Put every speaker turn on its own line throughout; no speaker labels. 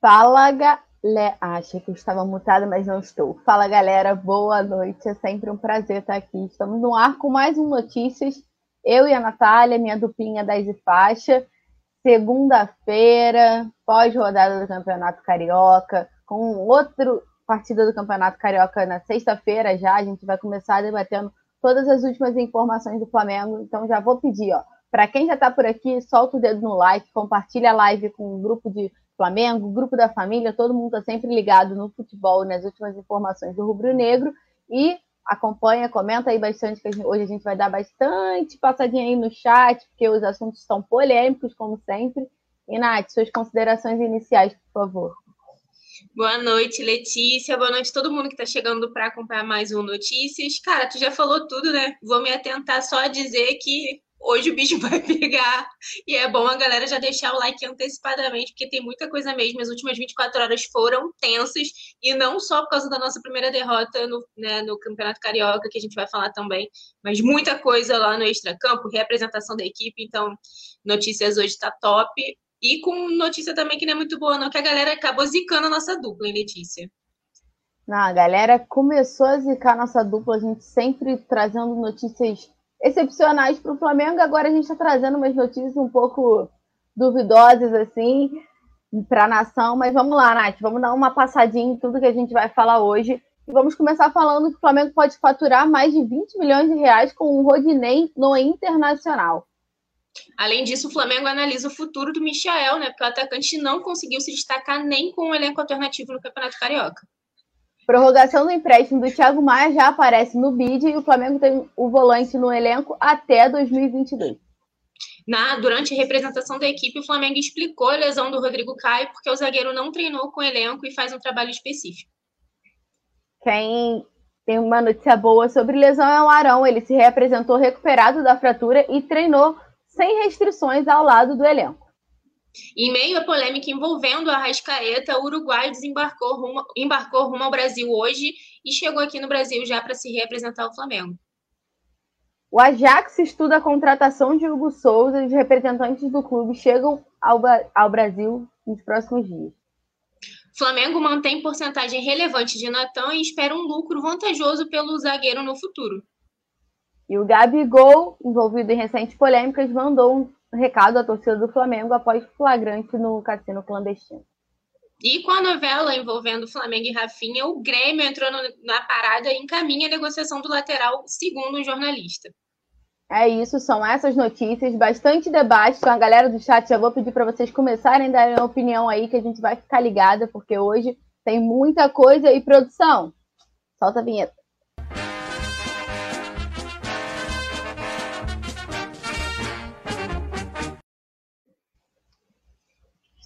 Fala, galera. Achei que estava mutada, mas não estou. Fala, galera. Boa noite. É sempre um prazer estar aqui. Estamos no ar com mais um Notícias. Eu e a Natália, minha duplinha 10 e faixa. Segunda-feira, pós-rodada do Campeonato Carioca, com outra partida do Campeonato Carioca na sexta-feira já. A gente vai começar debatendo todas as últimas informações do Flamengo. Então já vou pedir, ó, para quem já está por aqui, solta o dedo no like, compartilha a live com um grupo de Flamengo, grupo da família, todo mundo está sempre ligado no futebol, nas últimas informações do Rubro Negro. E acompanha, comenta aí bastante, que hoje a gente vai dar bastante passadinha aí no chat, porque os assuntos são polêmicos, como sempre. E, Nath, suas considerações iniciais, por favor.
Boa noite, Letícia. Boa noite a todo mundo que está chegando para acompanhar mais um Notícias. Cara, tu já falou tudo, né? Vou me atentar só a dizer que hoje o bicho vai pegar. E é bom a galera já deixar o like antecipadamente, porque tem muita coisa mesmo. As últimas 24 horas foram tensas, e não só por causa da nossa primeira derrota no, né, no Campeonato Carioca, que a gente vai falar também, mas muita coisa lá no extracampo, representação da equipe. Então, notícias hoje tá top. E com notícia também que não é muito boa, não, que a galera acabou zicando a nossa dupla, hein, Letícia?
Não, a galera começou a zicar a nossa dupla, a gente sempre trazendo notícias excepcionais para o Flamengo. Agora a gente está trazendo umas notícias um pouco duvidosas, assim, para a nação. Mas vamos lá, Nath, vamos dar uma passadinha em tudo que a gente vai falar hoje. E vamos começar falando que o Flamengo pode faturar mais de 20 milhões de reais com o Rodinei no Internacional.
Além disso, o Flamengo analisa o futuro do Michael, né? Porque o atacante não conseguiu se destacar nem com o um elenco alternativo no Campeonato Carioca.
Prorrogação do empréstimo do Thiago Maia já aparece no bid e o Flamengo tem o volante no elenco até 2022.
Na, durante a representação da equipe, o Flamengo explicou a lesão do Rodrigo Caio porque o zagueiro não treinou com o elenco e faz um trabalho específico.
Quem tem uma notícia boa sobre lesão é o Arão. Ele se reapresentou recuperado da fratura e treinou sem restrições ao lado do elenco.
Em meio à polêmica envolvendo a Arrascaeta, o Uruguai desembarcou rumo, embarcou rumo ao Brasil hoje e chegou aqui no Brasil já para se representar o Flamengo.
O Ajax estuda a contratação de Hugo Souza e os representantes do clube chegam ao, ao Brasil nos próximos dias.
Flamengo mantém porcentagem relevante de Natan e espera um lucro vantajoso pelo zagueiro no futuro.
E o Gabigol, envolvido em recentes polêmicas, mandou um recado à torcida do Flamengo após flagrante no cassino clandestino.
E com a novela envolvendo Flamengo e Rafinha, o Grêmio entrou na parada e encaminha a negociação do lateral, segundo um jornalista.
É isso, são essas notícias, bastante debate. Então, a galera do chat, já vou pedir para vocês começarem a dar opinião aí, que a gente vai ficar ligada, porque hoje tem muita coisa e produção. Solta a vinheta.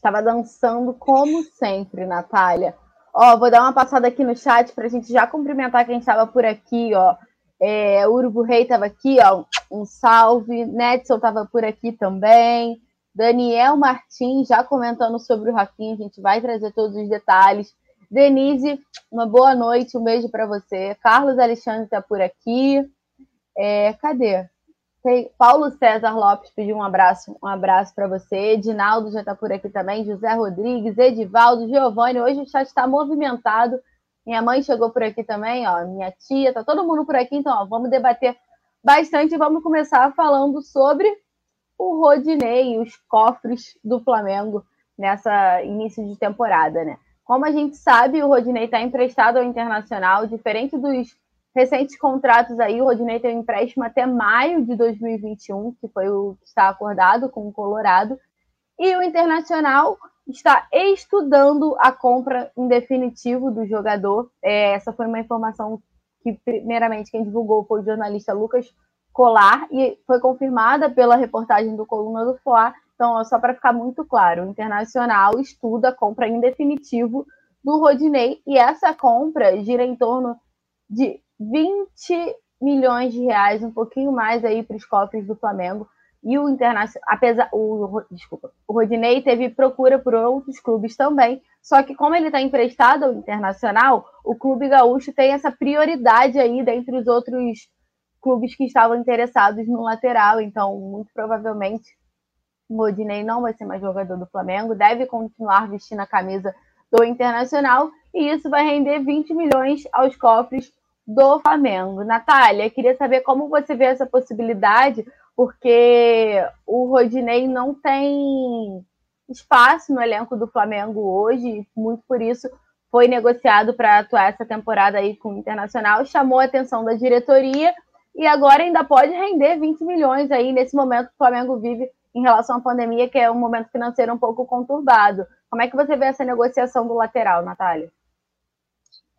Estava dançando como sempre, Natália. Ó, vou dar uma passada aqui no chat para a gente já cumprimentar quem estava por aqui, ó. É, Urubu Rei estava aqui, ó. Um salve. Netson estava por aqui também. Daniel Martins já comentando sobre o Rafinha. A gente vai trazer todos os detalhes. Denise, uma boa noite, um beijo para você. Carlos Alexandre está por aqui. É, cadê? Paulo César Lopes pediu um abraço, um abraço para você. Edinaldo já está por aqui também. José Rodrigues, Edivaldo, Giovanni. Hoje o chat está movimentado. Minha mãe chegou por aqui também, ó. Minha tia, tá todo mundo por aqui. Então, ó, vamos debater bastante. Vamos começar falando sobre o Rodinei, os cofres do Flamengo nessa início de temporada, né? Como a gente sabe, o Rodinei está emprestado ao Internacional, diferente dos recentes contratos aí, o Rodinei tem um empréstimo até maio de 2021, que foi o que está acordado com o Colorado, e o Internacional está estudando a compra em definitivo do jogador. É, essa foi uma informação que, primeiramente, quem divulgou foi o jornalista Lucas Colar, e foi confirmada pela reportagem do Coluna do Fla. Então, só para ficar muito claro, o Internacional estuda a compra em definitivo do Rodinei, e essa compra gira em torno de 20 milhões de reais, um pouquinho mais aí para os cofres do Flamengo. E o Internacional, apesar, o, desculpa, o Rodinei teve procura por outros clubes também, só que como ele está emprestado ao Internacional, o clube gaúcho tem essa prioridade aí dentre os outros clubes que estavam interessados no lateral, então muito provavelmente O Rodinei não vai ser mais jogador do Flamengo, deve continuar vestindo a camisa do Internacional e isso vai render 20 milhões aos cofres do Flamengo. Natália, queria saber como você vê essa possibilidade, porque o Rodinei não tem espaço no elenco do Flamengo hoje, muito por isso foi negociado para atuar essa temporada aí com o Internacional, chamou a atenção da diretoria e agora ainda pode render 20 milhões aí nesse momento que o Flamengo vive em relação à pandemia, que é um momento financeiro um pouco conturbado. Como é que você vê essa negociação do lateral, Natália?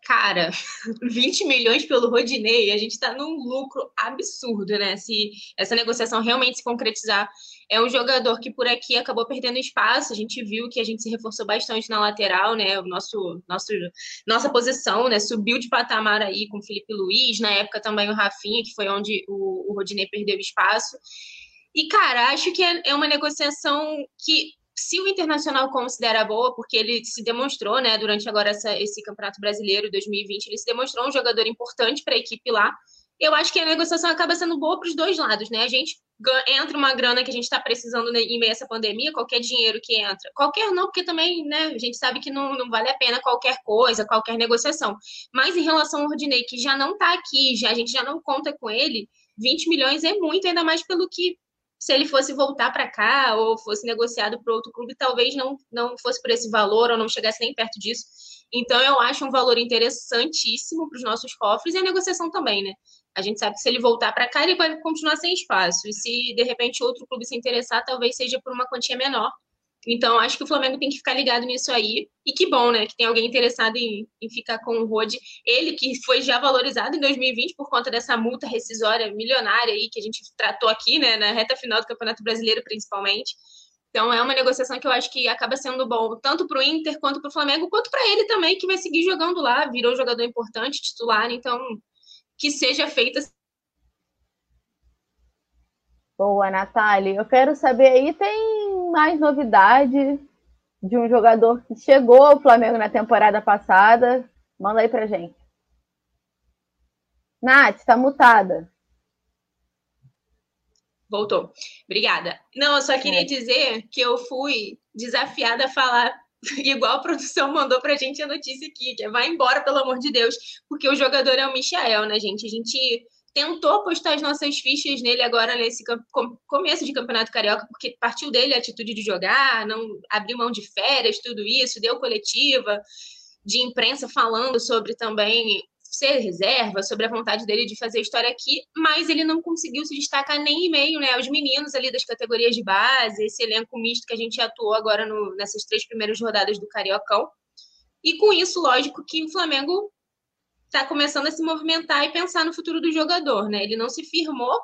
Cara, 20 milhões pelo Rodinei, a gente está num lucro absurdo, né? Se essa negociação realmente se concretizar, é um jogador que por aqui acabou perdendo espaço. A gente viu que a gente se reforçou bastante na lateral, né? O nosso, nosso, nossa posição, né? Subiu de patamar aí com o Felipe Luiz, na época também o Rafinha, que foi onde o, o Rodinei perdeu espaço. E, cara, acho que é, é uma negociação que se o Internacional considera boa, porque ele se demonstrou, né, durante agora essa, esse Campeonato Brasileiro 2020, ele se demonstrou um jogador importante para a equipe lá. Eu acho que a negociação acaba sendo boa para os dois lados, né? A gente entra uma grana que a gente está precisando em meio a essa pandemia, qualquer dinheiro que entra. Qualquer não, porque também, né, a gente sabe que não, não vale a pena qualquer coisa, qualquer negociação. Mas em relação ao Rodinei, que já não está aqui, já, a gente já não conta com ele, 20 milhões é muito, ainda mais pelo que se ele fosse voltar para cá ou fosse negociado para outro clube, talvez não, não fosse por esse valor ou não chegasse nem perto disso. Então, eu acho um valor interessantíssimo para os nossos cofres e a negociação também, né? A gente sabe que se ele voltar para cá, ele vai continuar sem espaço. E se, de repente, outro clube se interessar, talvez seja por uma quantia menor. Então, acho que o Flamengo tem que ficar ligado nisso aí. E que bom, né? Que tem alguém interessado em, em ficar com o Rode. Ele que foi já valorizado em 2020 por conta dessa multa rescisória milionária aí que a gente tratou aqui, né? Na reta final do Campeonato Brasileiro, principalmente. Então, é uma negociação que eu acho que acaba sendo bom tanto para o Inter quanto para o Flamengo, quanto para ele também, que vai seguir jogando lá, virou jogador importante, titular. Então, que seja feita
Boa, Natália. Eu quero saber aí, tem mais novidade de um jogador que chegou ao Flamengo na temporada passada? Manda aí pra gente. Nath, tá mutada.
Voltou. Obrigada. Não, eu só queria é. dizer que eu fui desafiada a falar igual a produção mandou pra gente a notícia aqui, que é vai embora, pelo amor de Deus, porque o jogador é o Michael, né, gente? A gente tentou postar as nossas fichas nele agora nesse começo de Campeonato Carioca, porque partiu dele a atitude de jogar, não abriu mão de férias, tudo isso, deu coletiva de imprensa falando sobre também ser reserva, sobre a vontade dele de fazer história aqui, mas ele não conseguiu se destacar nem em meio né, aos meninos ali das categorias de base, esse elenco misto que a gente atuou agora no, nessas três primeiras rodadas do Cariocão. E com isso, lógico que o Flamengo está começando a se movimentar e pensar no futuro do jogador, né? Ele não se firmou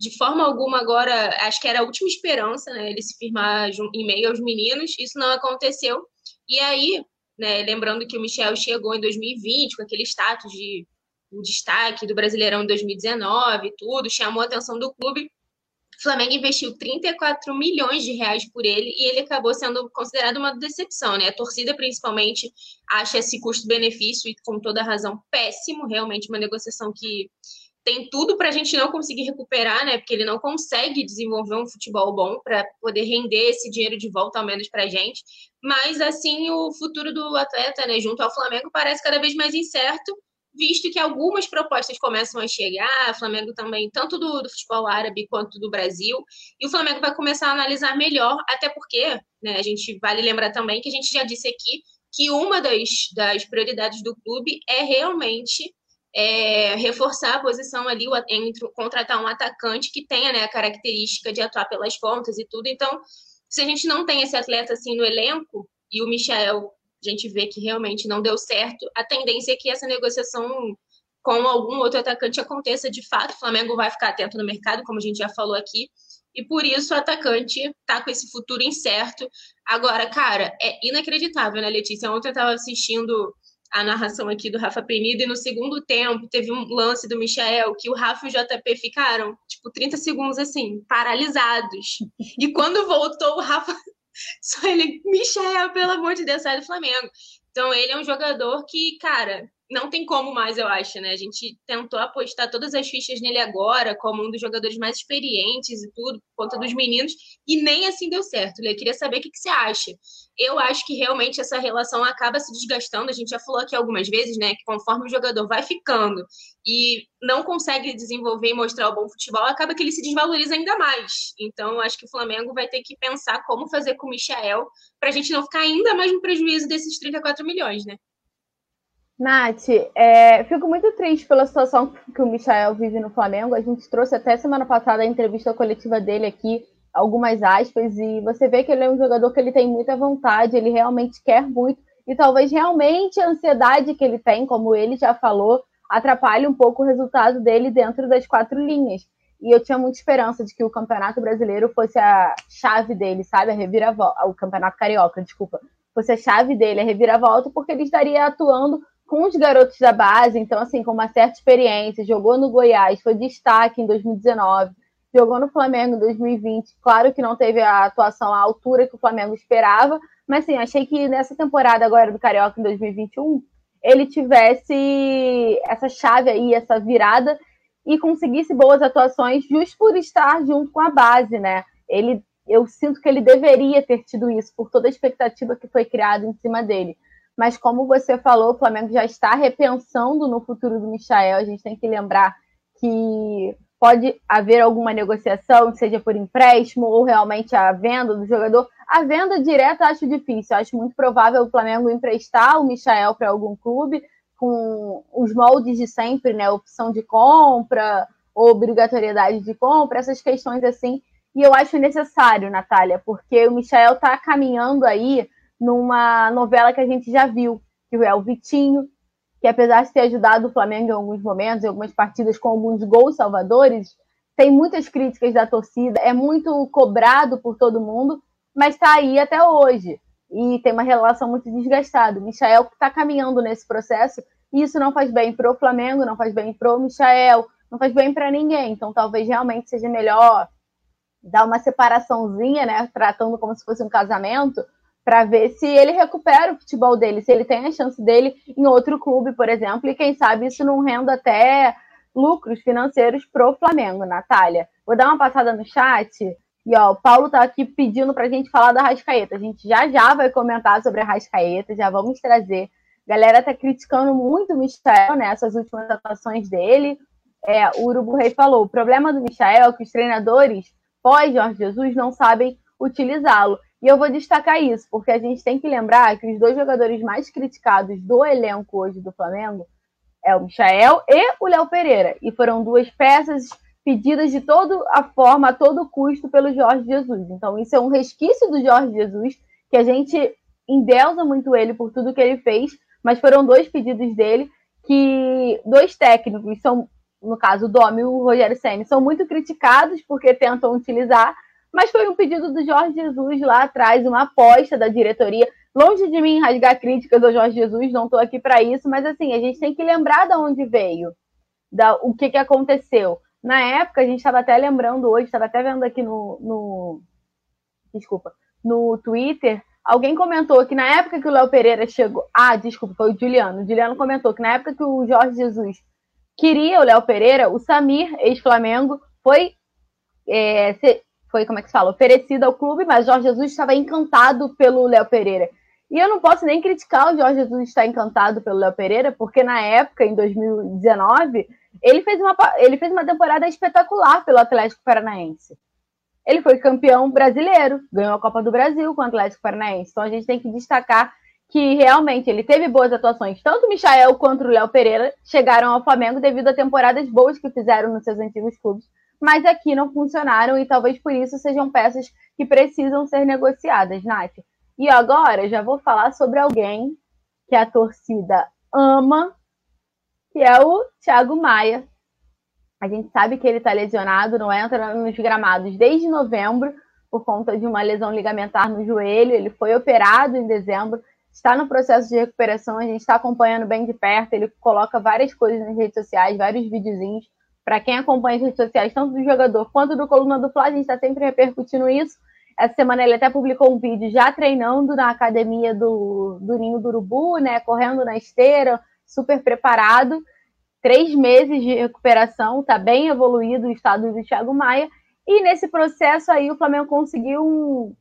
de forma alguma agora, acho que era a última esperança, né? Ele se firmar em meio aos meninos, isso não aconteceu. E aí, né, lembrando que o Michel chegou em 2020 com aquele status de o destaque do Brasileirão em 2019 e tudo, chamou a atenção do clube Flamengo investiu 34 milhões de reais por ele e ele acabou sendo considerado uma decepção, né? A torcida, principalmente, acha esse custo-benefício e, com toda razão, péssimo. Realmente, uma negociação que tem tudo para a gente não conseguir recuperar, né? Porque ele não consegue desenvolver um futebol bom para poder render esse dinheiro de volta, ao menos para a gente. Mas, assim, o futuro do atleta, né, junto ao Flamengo, parece cada vez mais incerto visto que algumas propostas começam a chegar, o Flamengo também, tanto do, do, futebol árabe quanto do Brasil, e o Flamengo vai começar a analisar melhor, até porque, né, a gente vale lembrar também que a gente já disse aqui que uma das, das prioridades do clube é realmente é, reforçar a posição ali entre contratar um atacante que tenha né, a característica de atuar pelas pontas e tudo. Então, se a gente não tem esse atleta assim no elenco, e o Michel a gente vê que realmente não deu certo, a tendência é que essa negociação com algum outro atacante aconteça de fato. O Flamengo vai ficar atento no mercado, como a gente já falou aqui, e por isso o atacante está com esse futuro incerto. Agora, cara, é inacreditável, né, Letícia? Ontem eu estava assistindo a narração aqui do Rafa Penido e no segundo tempo teve um lance do Michael que o Rafa e o JP ficaram, tipo, 30 segundos assim, paralisados. E quando voltou, o Rafa só ele, Michel, pelo amor de Deus, sai do Flamengo. Então ele é um jogador que, cara, não tem como mais, eu acho, né? A gente tentou apostar todas as fichas nele agora, como um dos jogadores mais experientes e tudo, por conta dos meninos, e nem assim deu certo. Eu queria saber o que, que você acha. Eu acho que realmente essa relação acaba se desgastando. A gente já falou aqui algumas vezes, né? Que conforme o jogador vai ficando e não consegue desenvolver e mostrar o bom futebol, acaba que ele se desvaloriza ainda mais. Então, eu acho que o Flamengo vai ter que pensar como fazer com o Michael para a gente não ficar ainda mais no prejuízo desses 34 milhões, né?
Nath, é, fico muito triste pela situação que o Michael vive no Flamengo. A gente trouxe até semana passada a entrevista coletiva dele aqui, algumas aspas, e você vê que ele é um jogador que ele tem muita vontade, ele realmente quer muito, e talvez realmente a ansiedade que ele tem, como ele já falou, atrapalhe um pouco o resultado dele dentro das quatro linhas. E eu tinha muita esperança de que o Campeonato Brasileiro fosse a chave dele, sabe? A reviravolta. O Campeonato Carioca, desculpa. Fosse a chave dele, a reviravolta, porque ele estaria atuando com os garotos da base, então, assim, com uma certa experiência, jogou no Goiás, foi destaque em 2019, jogou no Flamengo em 2020. Claro que não teve a atuação à altura que o Flamengo esperava, mas, assim, achei que nessa temporada agora do Carioca em 2021, ele tivesse essa chave aí, essa virada e conseguisse boas atuações just por estar junto com a base, né? Ele, eu sinto que ele deveria ter tido isso por toda a expectativa que foi criada em cima dele mas como você falou, o Flamengo já está repensando no futuro do Michael. A gente tem que lembrar que pode haver alguma negociação, seja por empréstimo ou realmente a venda do jogador. A venda direta acho difícil. Acho muito provável o Flamengo emprestar o Michael para algum clube com os moldes de sempre, né? Opção de compra, obrigatoriedade de compra, essas questões assim. E eu acho necessário, Natália, porque o Michael está caminhando aí numa novela que a gente já viu, que é o Vitinho, que apesar de ter ajudado o Flamengo em alguns momentos, em algumas partidas com alguns gols salvadores, tem muitas críticas da torcida, é muito cobrado por todo mundo, mas está aí até hoje. E tem uma relação muito desgastada. O Michael está caminhando nesse processo, e isso não faz bem para o Flamengo, não faz bem para o Michael, não faz bem para ninguém. Então talvez realmente seja melhor dar uma separaçãozinha, né? Tratando como se fosse um casamento, para ver se ele recupera o futebol dele, se ele tem a chance dele em outro clube, por exemplo, e quem sabe isso não renda até lucros financeiros pro Flamengo, Natália. Vou dar uma passada no chat. E ó, o Paulo tá aqui pedindo pra gente falar da Rascaeta. A gente já já vai comentar sobre a Rascaeta, já vamos trazer. A galera tá criticando muito o Michel né, últimas atuações dele. É, o Urubu Rei falou: o problema do Michel é que os treinadores pós Jorge Jesus não sabem utilizá-lo. E eu vou destacar isso, porque a gente tem que lembrar que os dois jogadores mais criticados do elenco hoje do Flamengo é o Michael e o Léo Pereira. E foram duas peças pedidas de toda a forma, a todo custo, pelo Jorge Jesus. Então, isso é um resquício do Jorge Jesus, que a gente endeusa muito ele por tudo que ele fez, mas foram dois pedidos dele que dois técnicos são, no caso o Domi e o Rogério Senna, são muito criticados porque tentam utilizar, mas foi um pedido do Jorge Jesus lá atrás, uma aposta da diretoria. Longe de mim rasgar críticas ao Jorge Jesus, não estou aqui para isso, mas assim, a gente tem que lembrar de onde veio, da, o que, que aconteceu. Na época, a gente estava até lembrando hoje, estava até vendo aqui no, no. Desculpa, no Twitter, alguém comentou que na época que o Léo Pereira chegou. Ah, desculpa, foi o Juliano. O Juliano comentou que na época que o Jorge Jesus queria o Léo Pereira, o Samir, ex-Flamengo, foi é, foi, como é que se fala, oferecida ao clube, mas Jorge Jesus estava encantado pelo Léo Pereira. E eu não posso nem criticar o Jorge Jesus estar encantado pelo Léo Pereira, porque na época, em 2019, ele fez uma, ele fez uma temporada espetacular pelo Atlético Paranaense. Ele foi campeão brasileiro, ganhou a Copa do Brasil com o Atlético Paranaense. Então a gente tem que destacar que realmente ele teve boas atuações. Tanto o Michael quanto o Léo Pereira chegaram ao Flamengo devido a temporadas boas que fizeram nos seus antigos clubes mas aqui não funcionaram e talvez por isso sejam peças que precisam ser negociadas, Nath. E agora já vou falar sobre alguém que a torcida ama, que é o Thiago Maia. A gente sabe que ele está lesionado, não entra nos gramados desde novembro por conta de uma lesão ligamentar no joelho. Ele foi operado em dezembro, está no processo de recuperação. A gente está acompanhando bem de perto. Ele coloca várias coisas nas redes sociais, vários videozinhos para quem acompanha as redes sociais, tanto do jogador quanto do Coluna do Fla, a gente está sempre repercutindo isso. Essa semana ele até publicou um vídeo já treinando na academia do, do Ninho do Urubu, né? Correndo na esteira, super preparado, três meses de recuperação, está bem evoluído o estado do Thiago Maia, e nesse processo aí o Flamengo conseguiu um,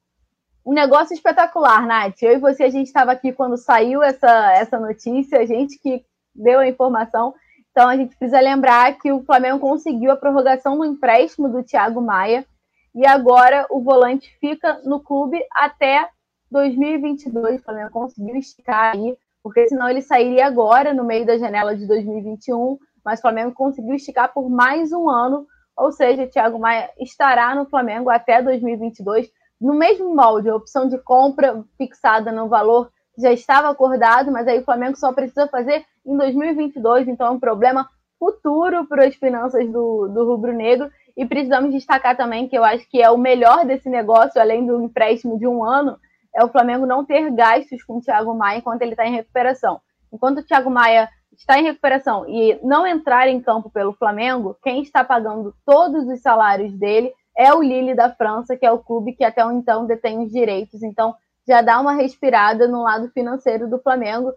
um negócio espetacular, Nath. Eu e você, a gente estava aqui quando saiu essa, essa notícia, a gente que deu a informação. Então a gente precisa lembrar que o Flamengo conseguiu a prorrogação do empréstimo do Thiago Maia e agora o volante fica no clube até 2022. O Flamengo conseguiu esticar aí, porque senão ele sairia agora no meio da janela de 2021, mas o Flamengo conseguiu esticar por mais um ano ou seja, Thiago Maia estará no Flamengo até 2022, no mesmo molde, a opção de compra fixada no valor já estava acordado, mas aí o Flamengo só precisa fazer em 2022, então é um problema futuro para as finanças do, do rubro-negro. E precisamos destacar também que eu acho que é o melhor desse negócio, além do empréstimo de um ano, é o Flamengo não ter gastos com o Thiago Maia enquanto ele está em recuperação. Enquanto o Thiago Maia está em recuperação e não entrar em campo pelo Flamengo, quem está pagando todos os salários dele é o Lille da França, que é o clube que até então detém os direitos. Então, já dá uma respirada no lado financeiro do Flamengo.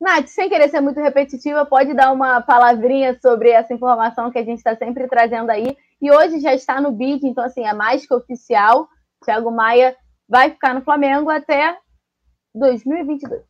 Nath, sem querer ser muito repetitiva, pode dar uma palavrinha sobre essa informação que a gente está sempre trazendo aí. E hoje já está no bid, então, assim, é mais que oficial. Thiago Maia vai ficar no Flamengo até 2022.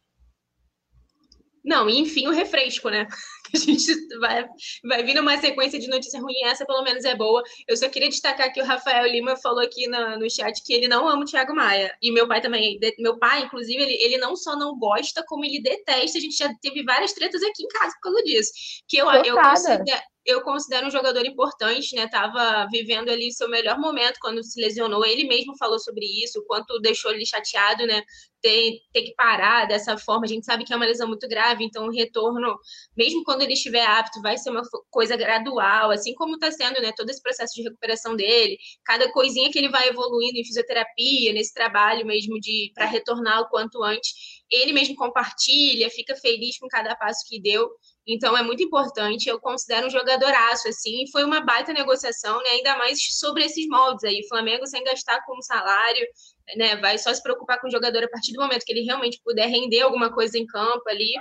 Não, e enfim, o refresco, né? A gente vai, vai vir numa sequência de notícia ruim, essa pelo menos é boa. Eu só queria destacar que o Rafael Lima falou aqui no, no chat que ele não ama o Thiago Maia. E meu pai também. Meu pai, inclusive, ele, ele não só não gosta, como ele detesta. A gente já teve várias tretas aqui em casa por causa disso. Que eu, eu considero, eu considero um jogador importante, né? Tava vivendo ali seu melhor momento quando se lesionou. Ele mesmo falou sobre isso, o quanto deixou ele chateado, né? Ter, ter que parar dessa forma. A gente sabe que é uma lesão muito grave, então o retorno, mesmo quando ele estiver apto, vai ser uma coisa gradual, assim como está sendo, né? Todo esse processo de recuperação dele, cada coisinha que ele vai evoluindo em fisioterapia, nesse trabalho mesmo de para retornar o quanto antes. Ele mesmo compartilha, fica feliz com cada passo que deu. Então é muito importante, eu considero um jogadoraço, assim, foi uma baita negociação, né? Ainda mais sobre esses moldes aí. O Flamengo sem gastar com salário, né? Vai só se preocupar com o jogador a partir do momento que ele realmente puder render alguma coisa em campo ali.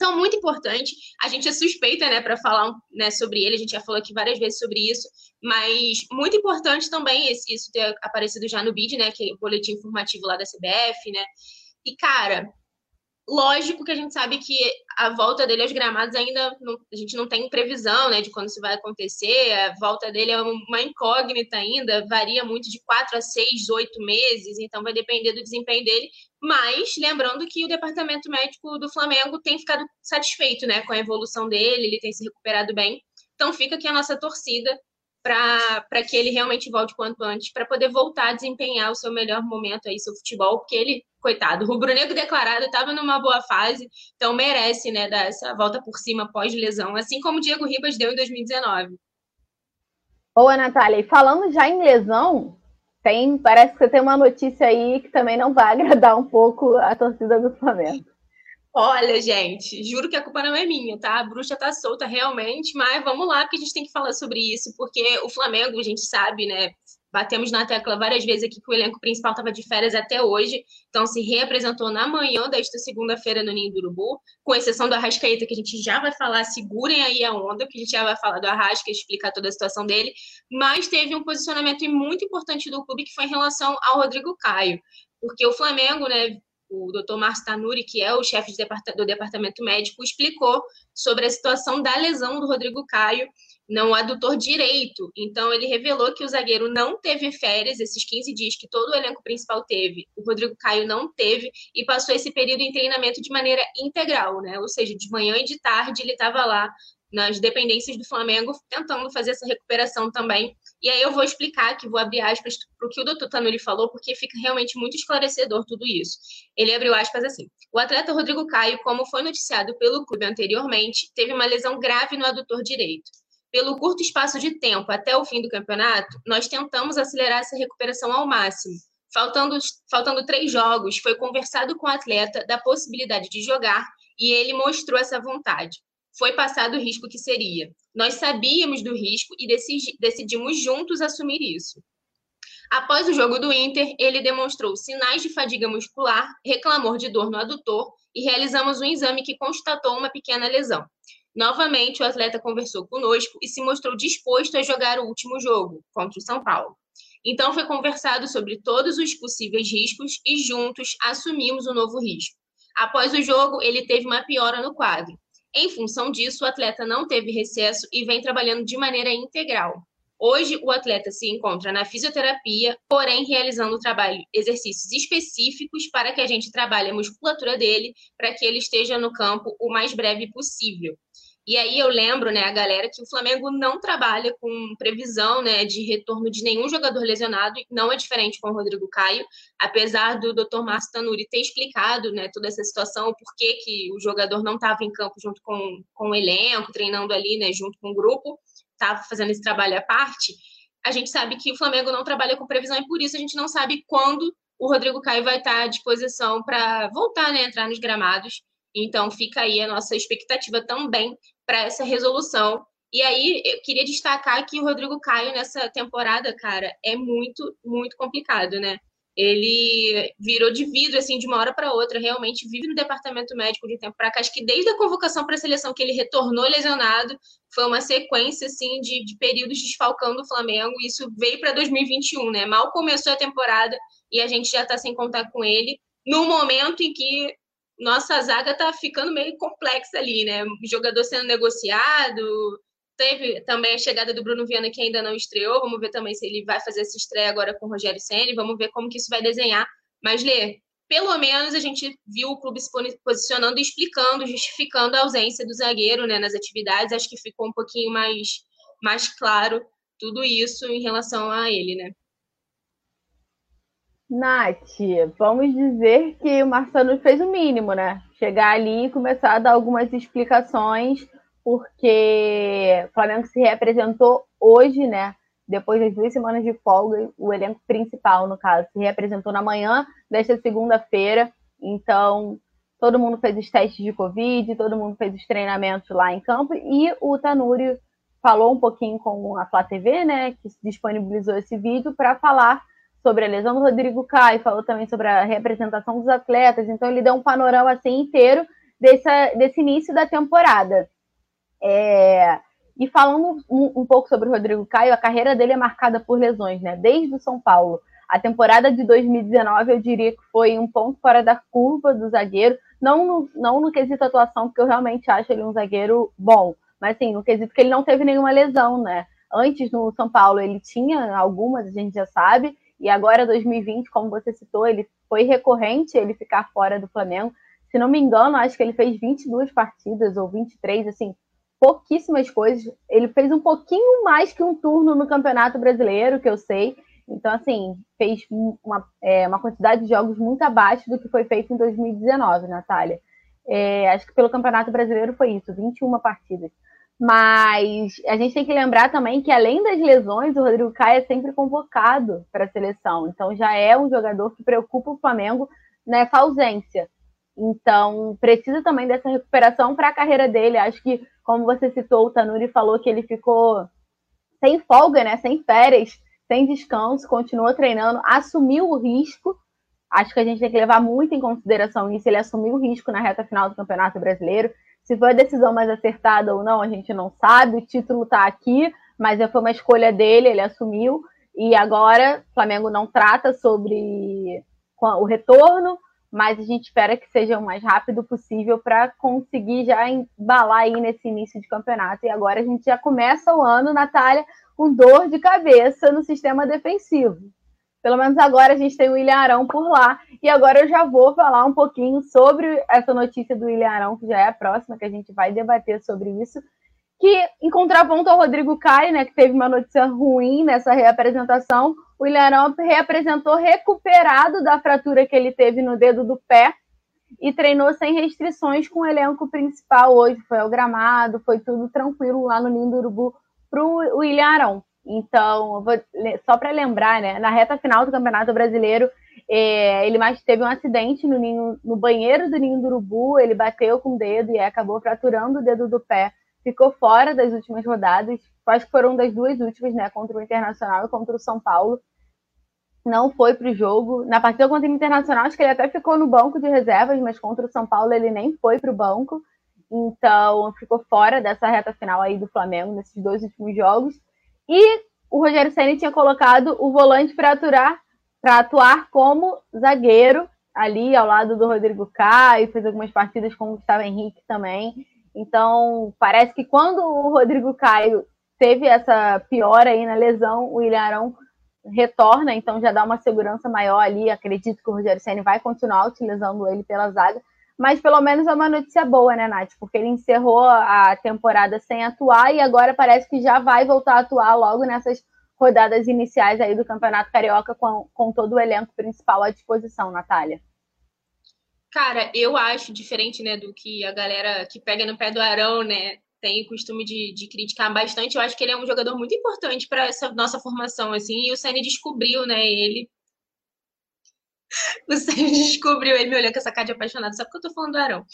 Então, muito importante. A gente é suspeita, né, para falar né, sobre ele, a gente já falou aqui várias vezes sobre isso, mas muito importante também esse, isso ter aparecido já no BID, né, que é o boletim informativo lá da CBF, né. E, cara, Lógico que a gente sabe que a volta dele aos gramados ainda não, a gente não tem previsão né, de quando isso vai acontecer. A volta dele é uma incógnita ainda, varia muito de quatro a seis, oito meses, então vai depender do desempenho dele. Mas lembrando que o departamento médico do Flamengo tem ficado satisfeito né, com a evolução dele, ele tem se recuperado bem. Então fica aqui a nossa torcida para que ele realmente volte quanto antes, para poder voltar a desempenhar o seu melhor momento aí, seu futebol, porque ele, coitado, rubro-negro declarado estava numa boa fase, então merece, né, dar essa volta por cima pós-lesão, assim como o Diego Ribas deu em 2019.
Boa, Natália. E falando já em lesão, tem, parece que você tem uma notícia aí que também não vai agradar um pouco a torcida do Flamengo.
Olha, gente, juro que a culpa não é minha, tá? A bruxa tá solta realmente, mas vamos lá, porque a gente tem que falar sobre isso, porque o Flamengo, a gente sabe, né? Batemos na tecla várias vezes aqui que o elenco principal estava de férias até hoje, então se reapresentou na manhã desta segunda-feira no Ninho do Urubu, com exceção do Arrascaeta, que a gente já vai falar, segurem aí a onda, que a gente já vai falar do Arrasca, explicar toda a situação dele, mas teve um posicionamento muito importante do clube que foi em relação ao Rodrigo Caio, porque o Flamengo, né, o Dr. Márcio Tanuri, que é o chefe do departamento médico, explicou sobre a situação da lesão do Rodrigo Caio no adutor direito. Então, ele revelou que o zagueiro não teve férias, esses 15 dias que todo o elenco principal teve, o Rodrigo Caio não teve, e passou esse período em treinamento de maneira integral, né? Ou seja, de manhã e de tarde ele estava lá nas dependências do Flamengo, tentando fazer essa recuperação também. E aí eu vou explicar que vou abrir aspas para o que o doutor Tanuri falou, porque fica realmente muito esclarecedor tudo isso. Ele abriu aspas assim: o atleta Rodrigo Caio, como foi noticiado pelo clube anteriormente, teve uma lesão grave no adutor direito. Pelo curto espaço de tempo até o fim do campeonato, nós tentamos acelerar essa recuperação ao máximo. Faltando, faltando três jogos, foi conversado com o atleta da possibilidade de jogar e ele mostrou essa vontade foi passado o risco que seria. Nós sabíamos do risco e decidimos juntos assumir isso. Após o jogo do Inter, ele demonstrou sinais de fadiga muscular, reclamou de dor no adutor e realizamos um exame que constatou uma pequena lesão. Novamente, o atleta conversou conosco e se mostrou disposto a jogar o último jogo, contra o São Paulo. Então, foi conversado sobre todos os possíveis riscos e juntos assumimos o novo risco. Após o jogo, ele teve uma piora no quadro. Em função disso, o atleta não teve recesso e vem trabalhando de maneira integral. Hoje, o atleta se encontra na fisioterapia, porém realizando trabalho, exercícios específicos para que a gente trabalhe a musculatura dele, para que ele esteja no campo o mais breve possível. E aí eu lembro, né, a galera que o Flamengo não trabalha com previsão, né, de retorno de nenhum jogador lesionado, não é diferente com o Rodrigo Caio, apesar do Dr. Márcio Tanuri ter explicado, né, toda essa situação, por que, que o jogador não estava em campo junto com, com o elenco, treinando ali, né, junto com o grupo, estava fazendo esse trabalho à parte. A gente sabe que o Flamengo não trabalha com previsão e por isso a gente não sabe quando o Rodrigo Caio vai estar à disposição para voltar, né, entrar nos gramados. Então fica aí a nossa expectativa também para essa resolução. E aí, eu queria destacar que o Rodrigo Caio, nessa temporada, cara, é muito, muito complicado, né? Ele virou de vidro, assim, de uma hora para outra, realmente vive no departamento médico de tempo para cá. Acho que desde a convocação para a seleção que ele retornou lesionado, foi uma sequência, assim, de, de períodos desfalcando o Flamengo. Isso veio para 2021, né? Mal começou a temporada e a gente já está sem contar com ele, no momento em que nossa zaga tá ficando meio complexa ali, né? O jogador sendo negociado, teve também a chegada do Bruno Viana que ainda não estreou, vamos ver também se ele vai fazer essa estreia agora com o Rogério Senni, vamos ver como que isso vai desenhar. Mas, Lê, pelo menos a gente viu o clube se posicionando e explicando, justificando a ausência do zagueiro né, nas atividades, acho que ficou um pouquinho mais, mais claro tudo isso em relação a ele, né?
Nath, vamos dizer que o Marcelo fez o mínimo, né? Chegar ali e começar a dar algumas explicações, porque o Flamengo se representou hoje, né? Depois das duas semanas de folga, o elenco principal, no caso, se representou na manhã desta segunda-feira. Então, todo mundo fez os testes de Covid, todo mundo fez os treinamentos lá em campo, e o Tanuri falou um pouquinho com a Flá TV, né? Que disponibilizou esse vídeo para falar sobre a lesão do Rodrigo Caio, falou também sobre a representação dos atletas, então ele deu um panorama assim inteiro desse, desse início da temporada. É, e falando um, um, pouco sobre o Rodrigo Caio, a carreira dele é marcada por lesões, né? Desde o São Paulo. A temporada de 2019, eu diria que foi um ponto fora da curva do zagueiro, não no, não no quesito atuação, porque eu realmente acho ele um zagueiro bom, mas sim, no quesito que ele não teve nenhuma lesão, né? Antes no São Paulo ele tinha algumas, a gente já sabe, e agora, 2020, como você citou, ele foi recorrente ele ficar fora do Flamengo. Se não me engano, acho que ele fez 22 partidas ou 23, assim, pouquíssimas coisas. Ele fez um pouquinho mais que um turno no Campeonato Brasileiro, que eu sei. Então, assim, fez uma, é, uma quantidade de jogos muito abaixo do que foi feito em 2019, Natália. É, acho que pelo Campeonato Brasileiro foi isso, 21 partidas. Mas a gente tem que lembrar também que, além das lesões, o Rodrigo Caio é sempre convocado para a seleção. Então, já é um jogador que preocupa o Flamengo nessa ausência. Então, precisa também dessa recuperação para a carreira dele. Acho que, como você citou, o Tanuri falou que ele ficou sem folga, né? sem férias, sem descanso, continuou treinando, assumiu o risco. Acho que a gente tem que levar muito em consideração isso. Ele assumiu o risco na reta final do Campeonato Brasileiro se foi a decisão mais acertada ou não, a gente não sabe. O título está aqui, mas foi uma escolha dele, ele assumiu. E agora o Flamengo não trata sobre o retorno, mas a gente espera que seja o mais rápido possível para conseguir já embalar aí nesse início de campeonato. E agora a gente já começa o ano, Natália, com dor de cabeça no sistema defensivo. Pelo menos agora a gente tem o William Arão por lá. E agora eu já vou falar um pouquinho sobre essa notícia do William Arão, que já é a próxima, que a gente vai debater sobre isso. Que, em contraponto ao Rodrigo Caio, né, que teve uma notícia ruim nessa reapresentação, o William Arão reapresentou recuperado da fratura que ele teve no dedo do pé e treinou sem restrições com o elenco principal hoje. Foi ao gramado, foi tudo tranquilo lá no Ninho do Urubu para o William Arão. Então, vou, só para lembrar, né, na reta final do Campeonato Brasileiro, é, ele mais teve um acidente no, ninho, no banheiro do Ninho do Urubu, ele bateu com o dedo e acabou fraturando o dedo do pé, ficou fora das últimas rodadas, acho que foram das duas últimas, né, contra o Internacional e contra o São Paulo. não foi para o jogo. Na partida contra o Internacional, acho que ele até ficou no banco de reservas, mas contra o São Paulo ele nem foi para o banco. Então, ficou fora dessa reta final aí do Flamengo, nesses dois últimos jogos. E o Rogério Senna tinha colocado o volante para atuar, para atuar como zagueiro, ali ao lado do Rodrigo Caio, fez algumas partidas com o Gustavo Henrique também. Então, parece que quando o Rodrigo Caio teve essa piora aí na lesão, o William Arão retorna, então já dá uma segurança maior ali. Acredito que o Rogério Senna vai continuar utilizando ele pela zaga, mas pelo menos é uma notícia boa, né, Nath? Porque ele encerrou a temporada sem atuar e agora parece que já vai voltar a atuar logo nessas rodadas iniciais aí do Campeonato Carioca com, com todo o elenco principal à disposição, Natália.
Cara, eu acho diferente, né, do que a galera que pega no pé do Arão, né, tem o costume de, de criticar bastante. Eu acho que ele é um jogador muito importante para essa nossa formação, assim, e o Senna descobriu, né, ele. Senna descobriu, ele me olhou com essa cara de apaixonado, só porque eu tô falando do Arão.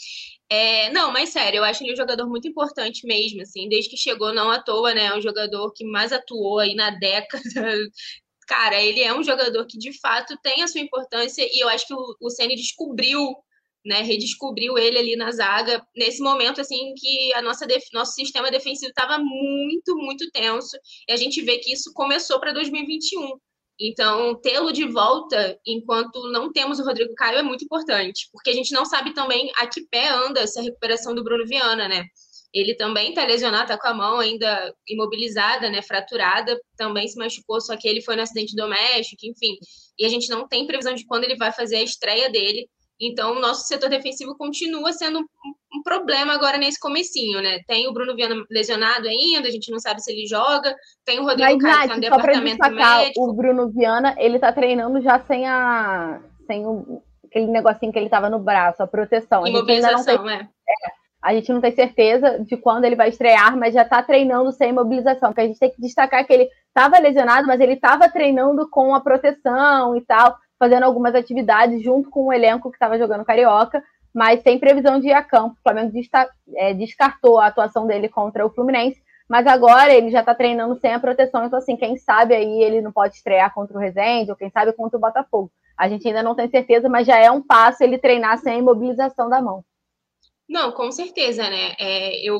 É, não, mas sério, eu acho ele um jogador muito importante mesmo, assim, desde que chegou, não à toa, né, é um jogador que mais atuou aí na década. Cara, ele é um jogador que de fato tem a sua importância e eu acho que o, o Senna descobriu né, redescobriu ele ali na zaga, nesse momento assim que a nossa nosso sistema defensivo estava muito, muito tenso, e a gente vê que isso começou para 2021. Então, tê-lo de volta enquanto não temos o Rodrigo Caio é muito importante, porque a gente não sabe também a que pé anda essa recuperação do Bruno Viana, né? Ele também está lesionado, está com a mão ainda imobilizada, né, fraturada, também se machucou, só que ele foi no acidente doméstico, enfim. E a gente não tem previsão de quando ele vai fazer a estreia dele. Então, o nosso setor defensivo continua sendo um, um, problema agora nesse comecinho, né? Tem o Bruno Viana lesionado ainda, a gente não sabe se ele joga. Tem o Rodrigo Mas, Caio, que tá no departamento médico.
O Bruno Viana, ele tá treinando já sem a... sem o, aquele negocinho que ele tava no braço, a proteção. A
não tem, é.
é. A gente não tem certeza de quando ele vai estrear, mas já tá treinando sem imobilização. Que a gente tem que destacar que ele estava lesionado, mas ele estava treinando com a proteção e tal fazendo algumas atividades junto com o elenco que estava jogando Carioca, mas sem previsão de ir a campo. O Flamengo é, descartou a atuação dele contra o Fluminense, mas agora ele já está treinando sem a proteção, então assim, quem sabe aí ele não pode estrear contra o Resende, ou quem sabe contra o Botafogo. A gente ainda não tem certeza, mas já é um passo ele treinar sem a imobilização da mão.
Não, com certeza, né? É, eu,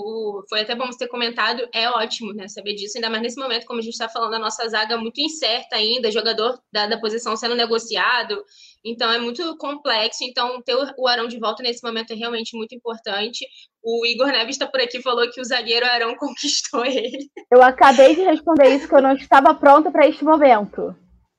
foi até bom você ter comentado, é ótimo né, saber disso, ainda mais nesse momento, como a gente está falando, a nossa zaga muito incerta ainda, jogador da, da posição sendo negociado, então é muito complexo. Então, ter o Arão de volta nesse momento é realmente muito importante. O Igor Neves está por aqui falou que o zagueiro Arão conquistou ele.
Eu acabei de responder isso, que eu não estava pronta para este momento.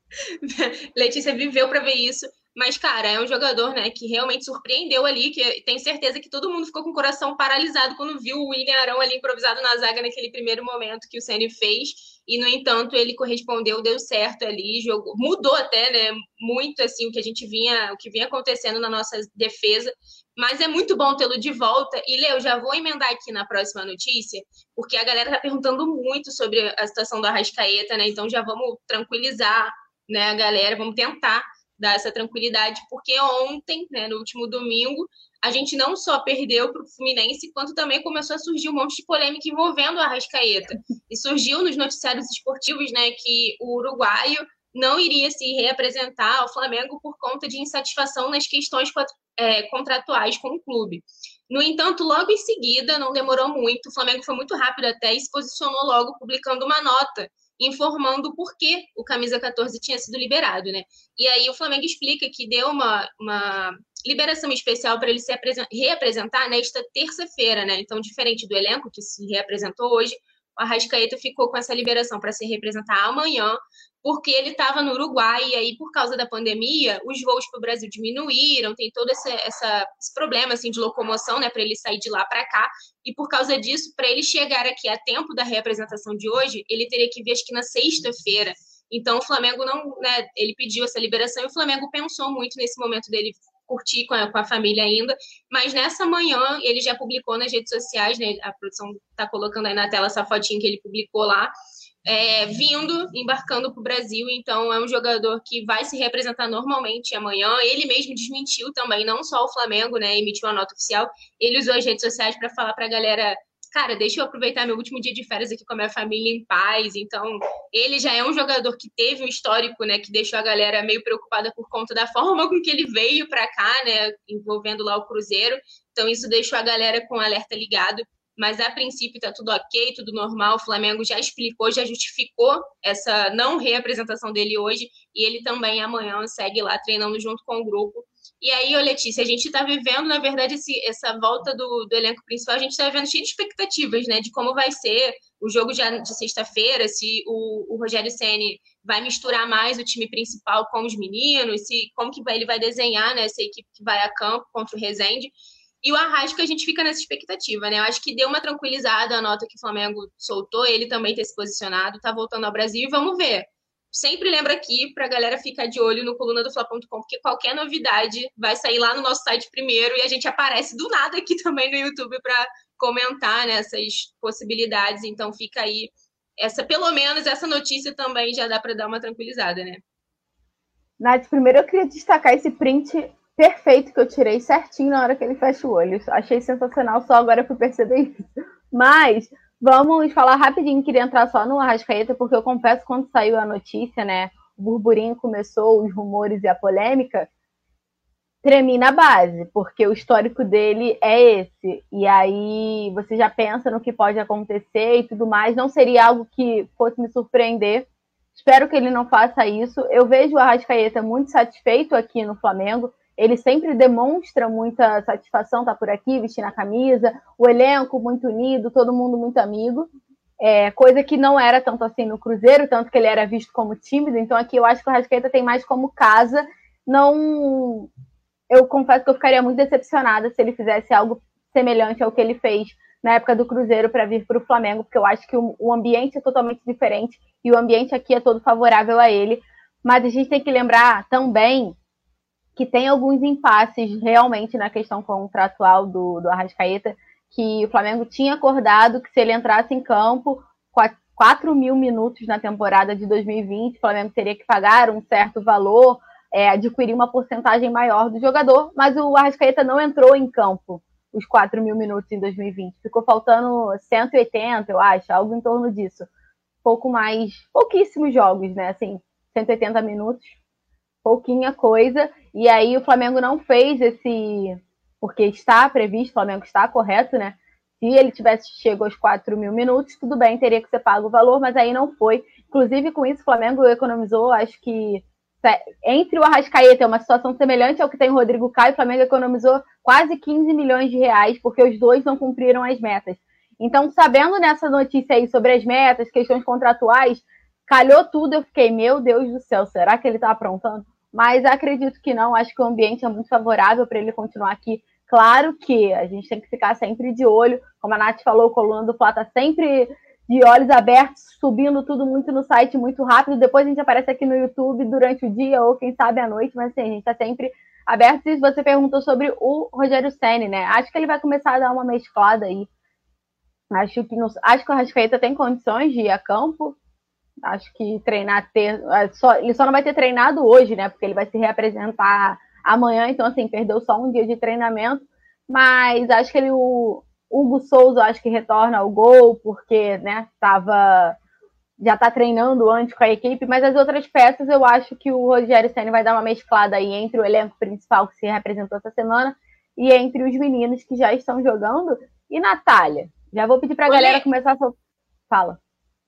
Letícia viveu para ver isso. Mas, cara, é um jogador, né, que realmente surpreendeu ali, que tenho certeza que todo mundo ficou com o coração paralisado quando viu o William Arão ali improvisado na zaga naquele primeiro momento que o Ceni fez. E, no entanto, ele correspondeu, deu certo ali, jogou, mudou até, né, muito assim o que a gente vinha, o que vinha acontecendo na nossa defesa. Mas é muito bom tê-lo de volta. E, Leo, já vou emendar aqui na próxima notícia, porque a galera tá perguntando muito sobre a situação do Arrascaeta, né? Então já vamos tranquilizar, né, a galera, vamos tentar dar essa tranquilidade, porque ontem, né, no último domingo, a gente não só perdeu para o Fluminense, quanto também começou a surgir um monte de polêmica envolvendo a Arrascaeta. E surgiu nos noticiários esportivos né, que o uruguaio não iria se reapresentar ao Flamengo por conta de insatisfação nas questões é, contratuais com o clube. No entanto, logo em seguida, não demorou muito, o Flamengo foi muito rápido até e se posicionou logo publicando uma nota informando por que o camisa 14 tinha sido liberado, né? E aí o Flamengo explica que deu uma, uma liberação especial para ele se reapresentar nesta terça-feira, né? Então, diferente do elenco que se reapresentou hoje, o Arrascaeta ficou com essa liberação para se representar amanhã, porque ele estava no Uruguai e aí, por causa da pandemia, os voos para o Brasil diminuíram, tem todo esse, essa, esse problema assim, de locomoção, né, para ele sair de lá para cá, e por causa disso, para ele chegar aqui a tempo da reapresentação de hoje, ele teria que vir acho que na sexta-feira. Então, o Flamengo não, né, ele pediu essa liberação e o Flamengo pensou muito nesse momento dele curtir com a, com a família ainda. Mas nessa manhã ele já publicou nas redes sociais, né? A produção está colocando aí na tela essa fotinha que ele publicou lá. É, vindo, embarcando para o Brasil, então é um jogador que vai se representar normalmente amanhã. Ele mesmo desmentiu também, não só o Flamengo, né? Emitiu uma nota oficial. Ele usou as redes sociais para falar para a galera cara, deixa eu aproveitar meu último dia de férias aqui com a minha família em paz. Então, ele já é um jogador que teve um histórico, né, que deixou a galera meio preocupada por conta da forma com que ele veio para cá, né, envolvendo lá o Cruzeiro. Então, isso deixou a galera com o alerta ligado mas a princípio está tudo ok, tudo normal. O Flamengo já explicou, já justificou essa não reapresentação dele hoje e ele também amanhã segue lá treinando junto com o grupo. E aí, ô Letícia, a gente está vivendo, na verdade, esse, essa volta do, do elenco principal, a gente está vivendo cheio de expectativas, né? De como vai ser o jogo de, de sexta-feira, se o, o Rogério Ceni vai misturar mais o time principal com os meninos, se como que vai, ele vai desenhar né, essa equipe que vai a campo contra o Rezende. E o Arrasca, a gente fica nessa expectativa, né? Eu acho que deu uma tranquilizada a nota que o Flamengo soltou, ele também ter se posicionado, tá voltando ao Brasil e vamos ver. Sempre lembra aqui para a galera ficar de olho no coluna do Fla.com, porque qualquer novidade vai sair lá no nosso site primeiro e a gente aparece do nada aqui também no YouTube para comentar nessas né, possibilidades. Então fica aí essa, pelo menos essa notícia também já dá para dar uma tranquilizada, né?
Nath, primeiro eu queria destacar esse print perfeito que eu tirei certinho na hora que ele fecha o olho. Achei sensacional, só agora fui perceber isso. Mas vamos falar rapidinho, queria entrar só no Arrascaeta, porque eu confesso quando saiu a notícia, né? O burburinho começou, os rumores e a polêmica, tremi na base, porque o histórico dele é esse. E aí você já pensa no que pode acontecer e tudo mais. Não seria algo que fosse me surpreender. Espero que ele não faça isso. Eu vejo o Arrascaeta muito satisfeito aqui no Flamengo ele sempre demonstra muita satisfação estar tá por aqui, vestindo a camisa, o elenco muito unido, todo mundo muito amigo. É, coisa que não era tanto assim no Cruzeiro, tanto que ele era visto como tímido. Então aqui eu acho que o Rascaeta tem mais como casa. Não, eu confesso que eu ficaria muito decepcionada se ele fizesse algo semelhante ao que ele fez na época do Cruzeiro para vir para o Flamengo, porque eu acho que o, o ambiente é totalmente diferente e o ambiente aqui é todo favorável a ele. Mas a gente tem que lembrar também que tem alguns impasses realmente na questão contratual do, do Arrascaeta, que o Flamengo tinha acordado que se ele entrasse em campo 4 mil minutos na temporada de 2020, o Flamengo teria que pagar um certo valor, é, adquirir uma porcentagem maior do jogador, mas o Arrascaeta não entrou em campo os 4 mil minutos em 2020. Ficou faltando 180, eu acho, algo em torno disso. Pouco mais, pouquíssimos jogos, né? Assim, 180 minutos pouquinha coisa, e aí o Flamengo não fez esse, porque está previsto, o Flamengo está correto, né? Se ele tivesse chegado aos 4 mil minutos, tudo bem, teria que ser pago o valor, mas aí não foi. Inclusive, com isso, o Flamengo economizou, acho que entre o Arrascaeta, é uma situação semelhante ao que tem o Rodrigo Caio, o Flamengo economizou quase 15 milhões de reais, porque os dois não cumpriram as metas. Então, sabendo nessa notícia aí sobre as metas, questões contratuais, calhou tudo, eu fiquei, meu Deus do céu, será que ele está aprontando? Mas acredito que não, acho que o ambiente é muito favorável para ele continuar aqui. Claro que a gente tem que ficar sempre de olho, como a Nath falou, o coluna do Flá está sempre de olhos abertos, subindo tudo muito no site, muito rápido. Depois a gente aparece aqui no YouTube durante o dia ou quem sabe à noite, mas assim, a gente está sempre aberto. E você perguntou sobre o Rogério Senni, né? Acho que ele vai começar a dar uma mesclada aí. Acho que, acho que o Rascaeta tem condições de ir a campo, Acho que treinar ter, é, só, ele só não vai ter treinado hoje, né? Porque ele vai se reapresentar amanhã, então assim, perdeu só um dia de treinamento. Mas acho que ele, o Hugo Souza, acho que retorna ao gol, porque, né, tava já tá treinando antes com a equipe, mas as outras peças eu acho que o Rogério Senna vai dar uma mesclada aí entre o elenco principal que se representou essa semana e entre os meninos que já estão jogando. E Natália, já vou pedir para a galera começar a. Fala.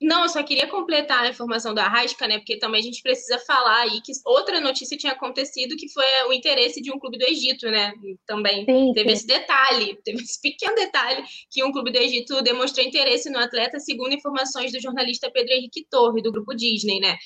Não, eu só queria completar a informação da Arrasca, né? Porque também a gente precisa falar aí que outra notícia tinha acontecido, que foi o interesse de um clube do Egito, né? Também sim, teve sim. esse detalhe, teve esse pequeno detalhe que um clube do Egito demonstrou interesse no atleta, segundo informações do jornalista Pedro Henrique Torre, do grupo Disney, né?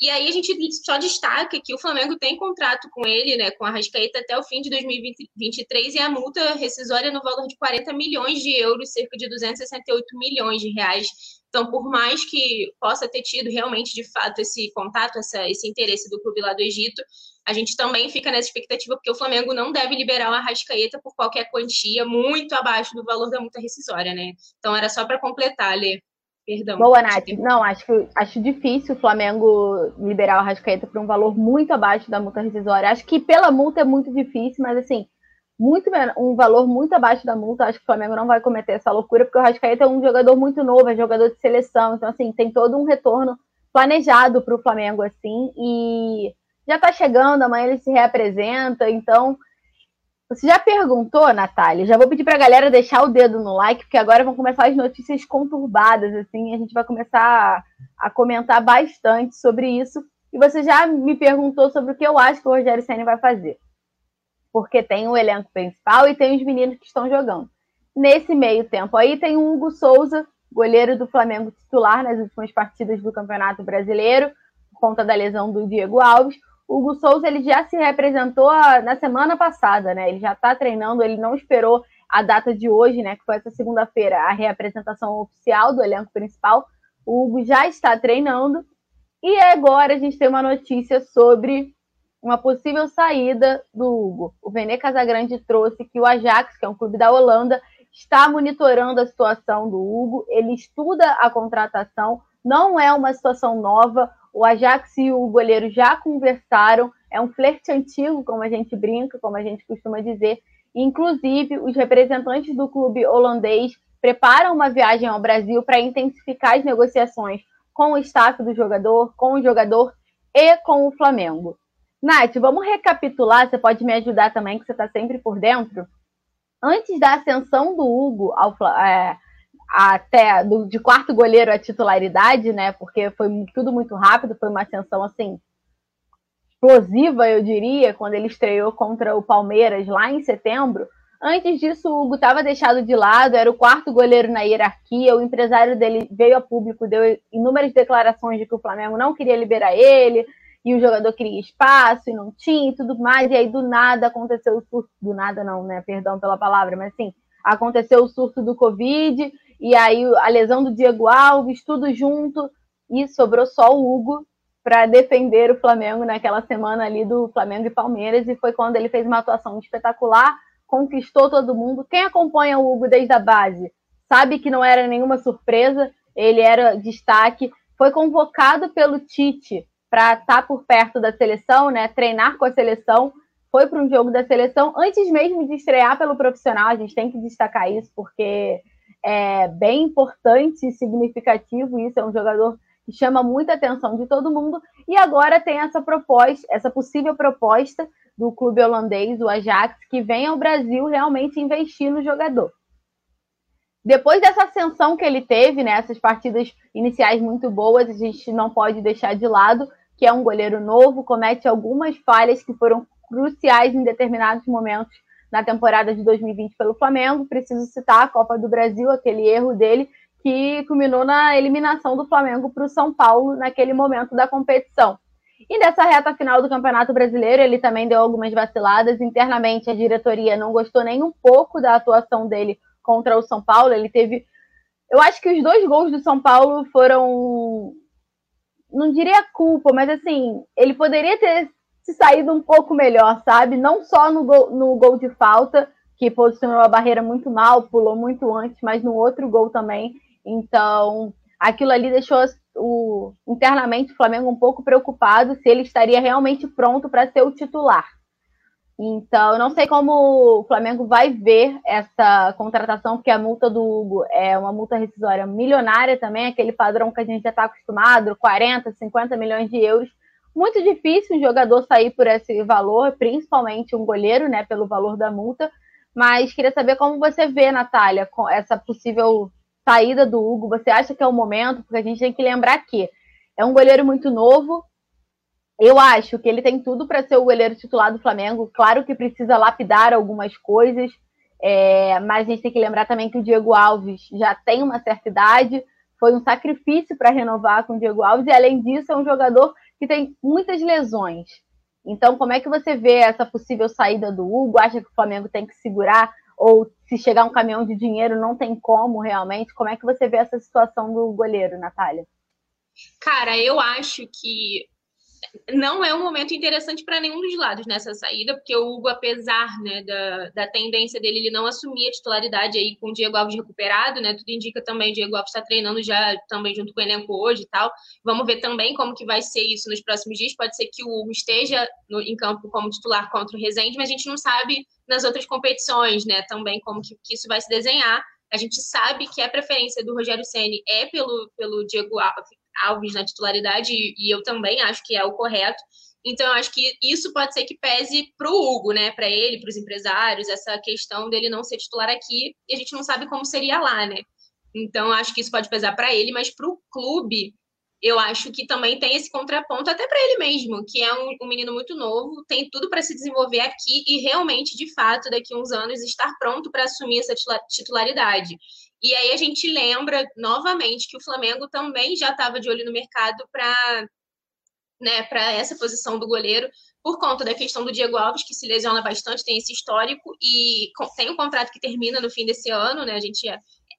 E aí a gente só destaca que o Flamengo tem contrato com ele, né, com a Rascaeta até o fim de 2023 e a multa rescisória no valor de 40 milhões de euros, cerca de 268 milhões de reais então, por mais que possa ter tido realmente, de fato, esse contato, essa, esse interesse do clube lá do Egito, a gente também fica nessa expectativa, porque o Flamengo não deve liberar o Arrascaeta por qualquer quantia muito abaixo do valor da multa rescisória, né? Então, era só para completar, Lê. Perdão.
Boa, Nath. Não, acho, acho difícil o Flamengo liberar o Arrascaeta por um valor muito abaixo da multa rescisória. Acho que pela multa é muito difícil, mas assim, muito um valor muito abaixo da multa. Acho que o Flamengo não vai cometer essa loucura, porque o Rascaeta é um jogador muito novo, é jogador de seleção. Então, assim, tem todo um retorno planejado para o Flamengo, assim, e já está chegando, amanhã ele se reapresenta. Então, você já perguntou, Natália? Já vou pedir para a galera deixar o dedo no like, porque agora vão começar as notícias conturbadas, assim, a gente vai começar a, a comentar bastante sobre isso. E você já me perguntou sobre o que eu acho que o Rogério Senna vai fazer porque tem o elenco principal e tem os meninos que estão jogando. Nesse meio tempo aí tem o Hugo Souza, goleiro do Flamengo titular nas últimas partidas do Campeonato Brasileiro, por conta da lesão do Diego Alves. O Hugo Souza ele já se representou na semana passada, né? Ele já está treinando, ele não esperou a data de hoje, né? Que foi essa segunda-feira, a reapresentação oficial do elenco principal. O Hugo já está treinando. E agora a gente tem uma notícia sobre uma possível saída do Hugo. O Vene Casagrande trouxe que o Ajax, que é um clube da Holanda, está monitorando a situação do Hugo, ele estuda a contratação, não é uma situação nova. O Ajax e o goleiro já conversaram, é um flerte antigo, como a gente brinca, como a gente costuma dizer. Inclusive, os representantes do clube holandês preparam uma viagem ao Brasil para intensificar as negociações com o staff do jogador, com o jogador e com o Flamengo. Nath, vamos recapitular, você pode me ajudar também, que você está sempre por dentro. Antes da ascensão do Hugo ao, é, até do, de quarto goleiro à titularidade, né? Porque foi tudo muito rápido, foi uma ascensão assim explosiva, eu diria, quando ele estreou contra o Palmeiras lá em setembro. Antes disso, o Hugo estava deixado de lado, era o quarto goleiro na hierarquia. O empresário dele veio a público, deu inúmeras declarações de que o Flamengo não queria liberar ele, e o jogador queria espaço e não tinha e tudo mais, e aí do nada aconteceu o surto, do nada não, né, perdão pela palavra, mas assim, aconteceu o surto do Covid, e aí a lesão do Diego Alves, tudo junto, e sobrou só o Hugo para defender o Flamengo naquela semana ali do Flamengo e Palmeiras, e foi quando ele fez uma atuação espetacular, conquistou todo mundo. Quem acompanha o Hugo desde a base sabe que não era nenhuma surpresa, ele era destaque, foi convocado pelo Tite para estar tá por perto da seleção, né? Treinar com a seleção. Foi para um jogo da seleção antes mesmo de estrear pelo profissional. A gente tem que destacar isso porque é bem importante e significativo. Isso é um jogador que chama muita atenção de todo mundo. E agora tem essa proposta, essa possível proposta do clube holandês, o Ajax, que vem ao Brasil realmente investir no jogador. Depois dessa ascensão que ele teve, né, essas partidas iniciais muito boas, a gente não pode deixar de lado que é um goleiro novo, comete algumas falhas que foram cruciais em determinados momentos na temporada de 2020 pelo Flamengo. Preciso citar a Copa do Brasil, aquele erro dele que culminou na eliminação do Flamengo para o São Paulo naquele momento da competição. E nessa reta final do Campeonato Brasileiro, ele também deu algumas vaciladas. Internamente, a diretoria não gostou nem um pouco da atuação dele contra o São Paulo. Ele teve. Eu acho que os dois gols do São Paulo foram não diria culpa, mas assim, ele poderia ter se saído um pouco melhor, sabe? Não só no gol, no gol de falta, que posicionou a barreira muito mal, pulou muito antes, mas no outro gol também. Então, aquilo ali deixou o, internamente o Flamengo um pouco preocupado se ele estaria realmente pronto para ser o titular. Então, eu não sei como o Flamengo vai ver essa contratação, porque a multa do Hugo é uma multa rescisória milionária também, aquele padrão que a gente já está acostumado, 40, 50 milhões de euros. Muito difícil um jogador sair por esse valor, principalmente um goleiro, né, pelo valor da multa. Mas queria saber como você vê, Natália, com essa possível saída do Hugo. Você acha que é o momento? Porque a gente tem que lembrar que é um goleiro muito novo, eu acho que ele tem tudo para ser o goleiro titular do Flamengo. Claro que precisa lapidar algumas coisas, é, mas a gente tem que lembrar também que o Diego Alves já tem uma certa idade, foi um sacrifício para renovar com o Diego Alves, e além disso, é um jogador que tem muitas lesões. Então, como é que você vê essa possível saída do Hugo? Acha que o Flamengo tem que segurar? Ou se chegar um caminhão de dinheiro, não tem como realmente? Como é que você vê essa situação do goleiro, Natália?
Cara, eu acho que não é um momento interessante para nenhum dos lados nessa saída, porque o Hugo, apesar né, da, da tendência dele, ele não assumir a titularidade aí com o Diego Alves recuperado, né? Tudo indica também o Diego Alves está treinando já também junto com o elenco hoje e tal. Vamos ver também como que vai ser isso nos próximos dias. Pode ser que o Hugo esteja no, em campo como titular contra o Rezende, mas a gente não sabe nas outras competições, né? Também como que, que isso vai se desenhar. A gente sabe que a preferência do Rogério Ceni é pelo, pelo Diego Alves na titularidade, e eu também acho que é o correto. Então, eu acho que isso pode ser que pese para o Hugo, né? Para ele, para os empresários, essa questão dele não ser titular aqui, e a gente não sabe como seria lá, né? Então, acho que isso pode pesar para ele, mas para o clube, eu acho que também tem esse contraponto, até para ele mesmo, que é um, um, menino muito novo, tem tudo para se desenvolver aqui e realmente, de fato, daqui a uns anos, estar pronto para assumir essa titularidade. E aí a gente lembra novamente que o Flamengo também já estava de olho no mercado para né, para essa posição do goleiro, por conta da questão do Diego Alves, que se lesiona bastante, tem esse histórico, e tem um contrato que termina no fim desse ano, né? A gente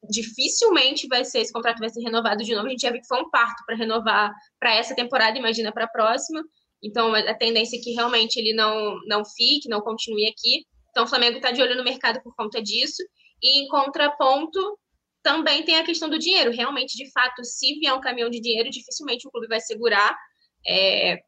dificilmente vai ser esse contrato vai ser renovado de novo. A gente já viu que foi um parto para renovar para essa temporada, imagina para a próxima. Então a tendência é que realmente ele não não fique, não continue aqui. Então o Flamengo está de olho no mercado por conta disso. E em contraponto, também tem a questão do dinheiro. Realmente, de fato, se vier um caminhão de dinheiro, dificilmente o clube vai segurar. É,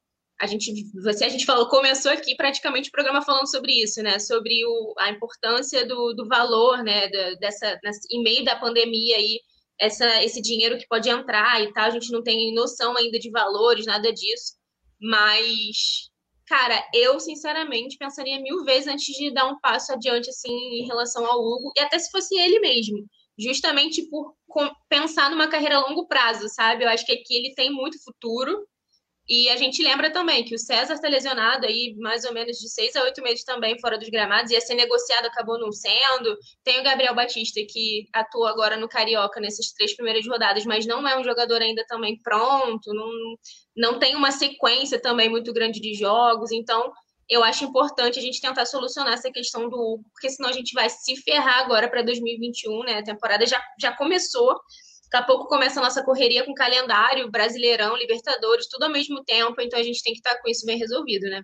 a gente, você, a gente falou, começou aqui praticamente o programa falando sobre isso, né? Sobre o, a importância do, do valor, né? Da, dessa, nessa, em meio da pandemia aí, essa, esse dinheiro que pode entrar e tal. A gente não tem noção ainda de valores, nada disso. Mas, cara, eu sinceramente pensaria mil vezes antes de dar um passo adiante, assim, em relação ao Hugo, e até se fosse ele mesmo. Justamente por pensar numa carreira a longo prazo, sabe? Eu acho que aqui ele tem muito futuro e a gente lembra também que o César está lesionado aí mais ou menos de seis a oito meses também fora dos gramados, ia ser negociado, acabou não sendo. Tem o Gabriel Batista, que atua agora no Carioca nessas três primeiras rodadas, mas não é um jogador ainda também pronto, não, não tem uma sequência também muito grande de jogos, então eu acho importante a gente tentar solucionar essa questão do Hugo, porque senão a gente vai se ferrar agora para 2021, né? A temporada já, já começou Daqui a pouco começa a nossa correria com calendário, Brasileirão, Libertadores, tudo ao mesmo tempo, então a gente tem que estar com isso bem resolvido, né?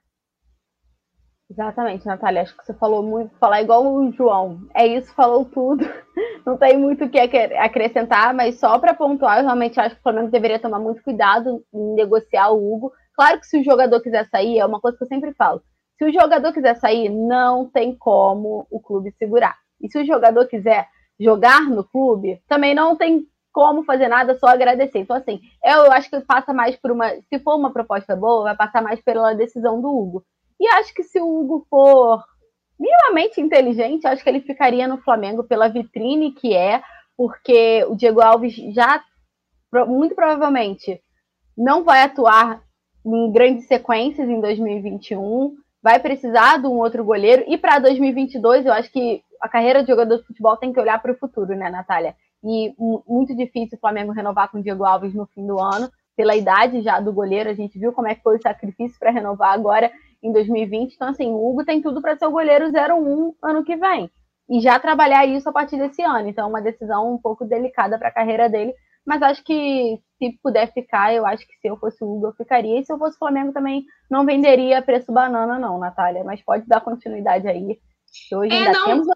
Exatamente, Natália. Acho que você falou muito, falar igual o João. É isso, falou tudo. Não tem muito o que acrescentar, mas só para pontuar, eu realmente acho que o Flamengo deveria tomar muito cuidado em negociar o Hugo. Claro que se o jogador quiser sair, é uma coisa que eu sempre falo. Se o jogador quiser sair, não tem como o clube segurar. E se o jogador quiser jogar no clube, também não tem como fazer nada, só agradecer. Então, assim, eu acho que passa mais por uma. Se for uma proposta boa, vai passar mais pela decisão do Hugo. E acho que se o Hugo for minimamente inteligente, acho que ele ficaria no Flamengo pela vitrine que é, porque o Diego Alves já, muito provavelmente, não vai atuar em grandes sequências em 2021, vai precisar de um outro goleiro, e para 2022 eu acho que a carreira de jogador de futebol tem que olhar para o futuro, né, Natália? e muito difícil o Flamengo renovar com o Diego Alves no fim do ano, pela idade já do goleiro. A gente viu como é que foi o sacrifício para renovar agora em 2020. Então, assim, o Hugo tem tudo para ser o goleiro 01 ano que vem. E já trabalhar isso a partir desse ano. Então, é uma decisão um pouco delicada para a carreira dele. Mas acho que se puder ficar, eu acho que se eu fosse o Hugo, eu ficaria. E se eu fosse o Flamengo, também não venderia preço banana, não, Natália. Mas pode dar continuidade aí. Hoje
é,
ainda
não...
temos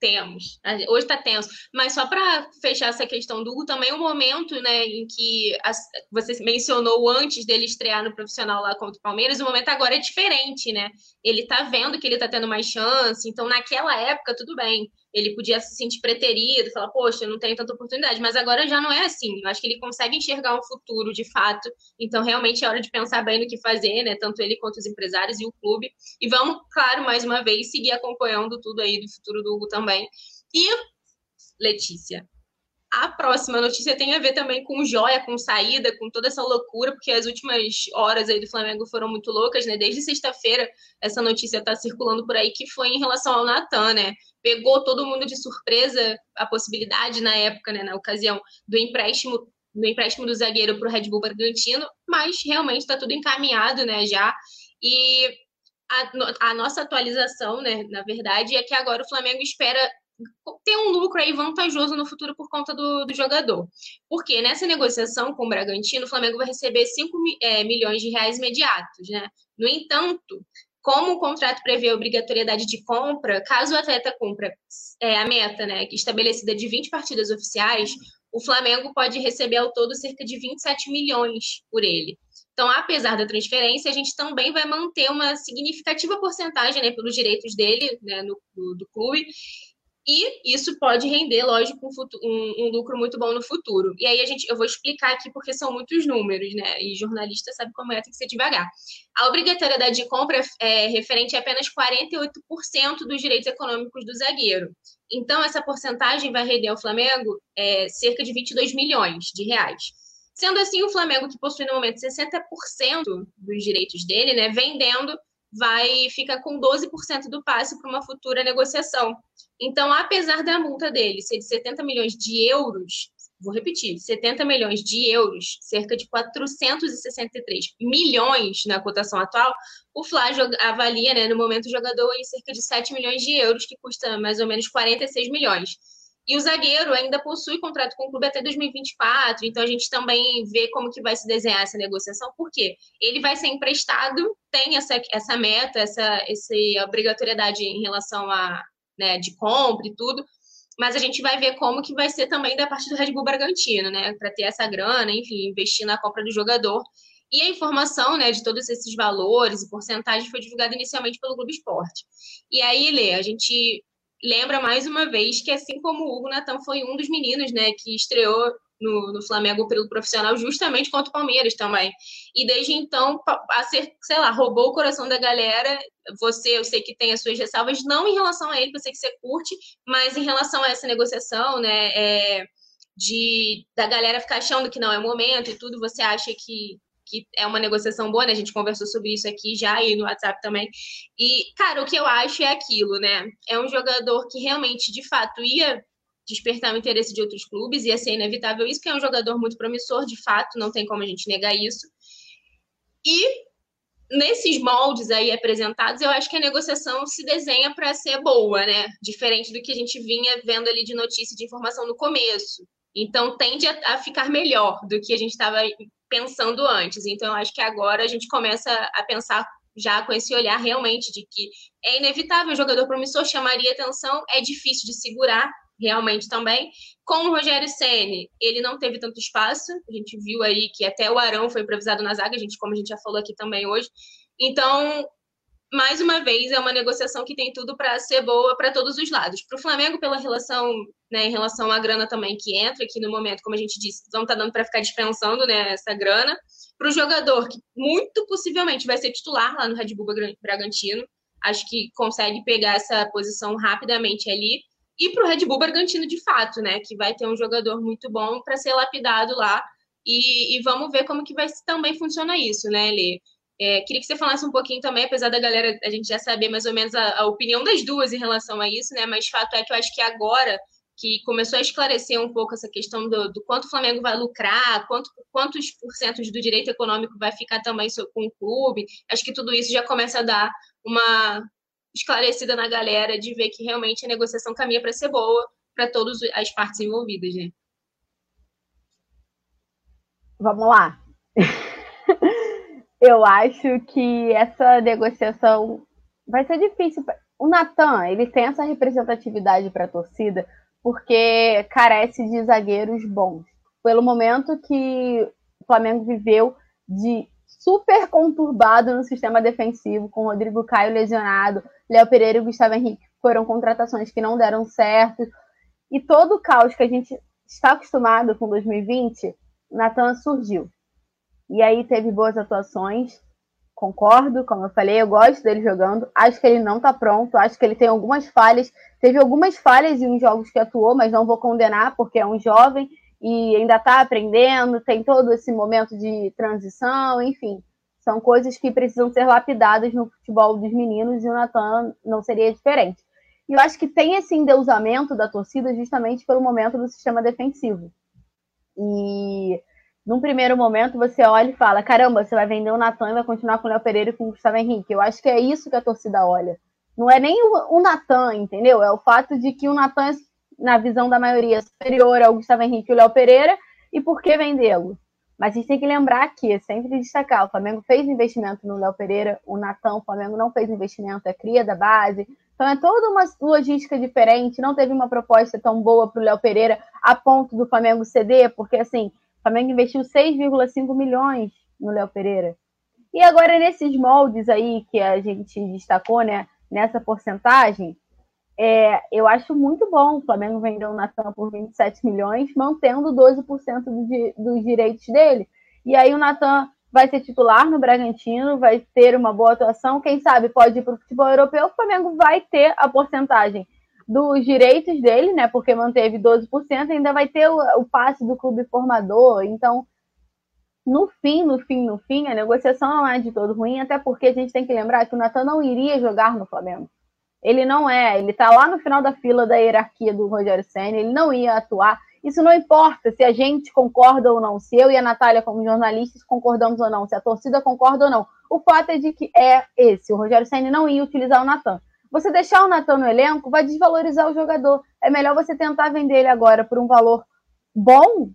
temos. Hoje está tenso. Mas só para fechar essa questão do Hugo, também o um momento né, em que a, você mencionou antes dele estrear no profissional lá contra o Palmeiras, o momento agora é diferente, né? Ele está vendo que ele está tendo mais chance, então naquela época, tudo bem ele podia se sentir preterido, falar, poxa, eu não tenho tanta oportunidade, mas agora já não é assim. Eu acho que ele consegue enxergar um futuro de fato, então realmente é hora de pensar bem no que fazer, né? Tanto ele quanto os empresários e o clube. E vamos, claro, mais uma vez, seguir acompanhando tudo aí do futuro do Hugo também. E, Letícia, a próxima notícia tem a ver também com joia, com saída, com toda essa loucura, porque as últimas horas aí do Flamengo foram muito loucas, né? Desde sexta-feira, essa notícia tá circulando por aí, que foi em relação ao Natan, né? Pegou todo mundo de surpresa a possibilidade na época, né? Na ocasião do empréstimo do empréstimo do zagueiro para o Red Bull Bragantino, mas realmente está tudo encaminhado, né? Já e a, a nossa atualização, né? Na verdade, é que agora o Flamengo espera ter um lucro aí vantajoso no futuro por conta do, do jogador. Porque nessa negociação com o Bragantino, o Flamengo vai receber 5 é, milhões de reais imediatos, né? No entanto, como o contrato prevê a obrigatoriedade de compra, caso o atleta cumpra é, a meta, né, estabelecida de 20 partidas oficiais, o Flamengo pode receber ao todo cerca de 27 milhões por ele. Então, apesar da transferência, a gente também vai manter uma significativa porcentagem né, pelos direitos dele né, no, do, do clube e isso pode render, lógico, um, futuro, um, um, lucro muito bom no futuro. E aí a gente, eu vou explicar aqui porque são muitos números, né? E jornalista sabe como é, tem que ser devagar. A obrigatoriedade de compra é referente a apenas 48% dos direitos econômicos do zagueiro. Então, essa porcentagem vai render ao Flamengo é, cerca de 22 milhões de reais. Sendo assim, o Flamengo, que possui no momento 60% dos direitos dele, né, vendendo, vai ficar com 12% do passe para uma futura negociação. Então, apesar da multa dele ser de 70 milhões de euros, vou repetir, 70 milhões de euros, cerca de 463 milhões na cotação atual, o Flávio avalia, né, no momento, o jogador em cerca de 7 milhões de euros, que custa mais ou menos 46 milhões. E o zagueiro ainda possui contrato com o clube até 2024, então a gente também vê como que vai se desenhar essa negociação, porque ele vai ser emprestado, tem essa, essa meta, essa, essa obrigatoriedade em relação a, né, de compra e tudo, mas a gente vai ver como que vai ser também da parte do Red Bull Bragantino, né, para ter essa grana, enfim, investir na compra do jogador. E a informação, né, de todos esses valores e porcentagens foi divulgada inicialmente pelo Globo Esporte. E aí, Lê, a gente lembra mais uma vez que, assim como o Hugo Natan foi um dos meninos, né, que estreou no, no, Flamengo pelo profissional justamente contra o Palmeiras também. E desde então, a ser, sei lá, roubou o coração da galera. Você, eu sei que tem as suas ressalvas, não em relação a ele, eu sei que você curte, mas em relação a essa negociação, né? É, de da galera ficar achando que não é momento e tudo, você acha que, que é uma negociação boa, né? A gente conversou sobre isso aqui já e no WhatsApp também. E, cara, o que eu acho é aquilo, né? É um jogador que realmente, de fato, ia despertar o interesse de outros clubes, ia ser inevitável isso, que é um jogador muito promissor, de fato, não tem como a gente negar isso. E nesses moldes aí apresentados, eu acho que a negociação se desenha para ser boa, né? Diferente do que a gente vinha vendo ali de notícia de informação no começo. Então tende a, a ficar melhor do que a gente estava pensando antes. Então eu acho que agora a gente começa a pensar já com esse olhar realmente de que é inevitável, o jogador promissor chamaria atenção, é difícil de segurar, realmente também. Com o Rogério Ceni, ele não teve tanto espaço. A gente viu aí que até o Arão foi improvisado na zaga, a gente, como a gente já falou aqui também hoje. Então, mais uma vez, é uma negociação que tem tudo para ser boa para todos os lados. Para o Flamengo, pela relação, né, em relação à grana também que entra aqui no momento, como a gente disse, não está dando para ficar dispensando né, essa grana. Para o jogador, que muito possivelmente vai ser titular lá no Red Bull Bragantino, acho que consegue pegar essa posição rapidamente ali e para o Red Bull Bragantino de fato, né? Que vai ter um jogador muito bom para ser lapidado lá. E, e, vamos ver como que vai também funciona isso, né, Lê? É, queria que você falasse um pouquinho também, apesar da galera, a gente já saber mais ou menos a, a opinião das duas em relação a isso, né? Mas fato é que eu acho que agora que começou a esclarecer um pouco essa questão do, do quanto o Flamengo vai lucrar, quanto, quantos porcentos do direito econômico vai ficar também com o clube. Acho que tudo isso já começa a dar uma, esclarecida na galera de ver que realmente a negociação caminha para ser boa para todas as partes envolvidas, né?
Vamos lá. Eu acho que essa negociação vai ser difícil. O Natan, ele tem essa representatividade para a torcida porque carece de zagueiros bons. Pelo momento que o Flamengo viveu de super conturbado no sistema defensivo, com Rodrigo Caio lesionado, Léo Pereira e Gustavo Henrique foram contratações que não deram certo. E todo o caos que a gente está acostumado com 2020, Natan surgiu. E aí teve boas atuações, concordo, como eu falei, eu gosto dele jogando. Acho que ele não está pronto, acho que ele tem algumas falhas. Teve algumas falhas em uns jogos que atuou, mas não vou condenar, porque é um jovem e ainda está aprendendo, tem todo esse momento de transição, enfim. São coisas que precisam ser lapidadas no futebol dos meninos e o Natan não seria diferente. E eu acho que tem esse endeusamento da torcida justamente pelo momento do sistema defensivo. E num primeiro momento você olha e fala: caramba, você vai vender o Natan e vai continuar com o Léo Pereira e com o Gustavo Henrique. Eu acho que é isso que a torcida olha. Não é nem o, o Natan, entendeu? É o fato de que o Natan, na visão da maioria, é superior ao Gustavo Henrique e o Léo Pereira, e por que vendê-lo? Mas a gente tem que lembrar que, sempre destacar, o Flamengo fez investimento no Léo Pereira, o Natan, o Flamengo não fez investimento, é cria da base. Então é toda uma logística diferente, não teve uma proposta tão boa para o Léo Pereira a ponto do Flamengo ceder, porque assim, Flamengo investiu 6,5 milhões no Léo Pereira. E agora, nesses moldes aí que a gente destacou, né, nessa porcentagem, é, eu acho muito bom o Flamengo vender o Natan por 27 milhões, mantendo 12% do, dos direitos dele. E aí o Natan vai ser titular no Bragantino, vai ter uma boa atuação, quem sabe pode ir para o futebol europeu, o Flamengo vai ter a porcentagem dos direitos dele, né? Porque manteve 12%, ainda vai ter o, o passe do clube formador. Então, no fim, no fim, no fim, a negociação não é de todo ruim, até porque a gente tem que lembrar que o Natan não iria jogar no Flamengo. Ele não é, ele está lá no final da fila da hierarquia do Rogério Senna, ele não ia atuar. Isso não importa se a gente concorda ou não, se eu e a Natália, como jornalistas, concordamos ou não, se a torcida concorda ou não. O fato é de que é esse: o Rogério Senna não ia utilizar o Natan. Você deixar o Natan no elenco vai desvalorizar o jogador. É melhor você tentar vender ele agora por um valor bom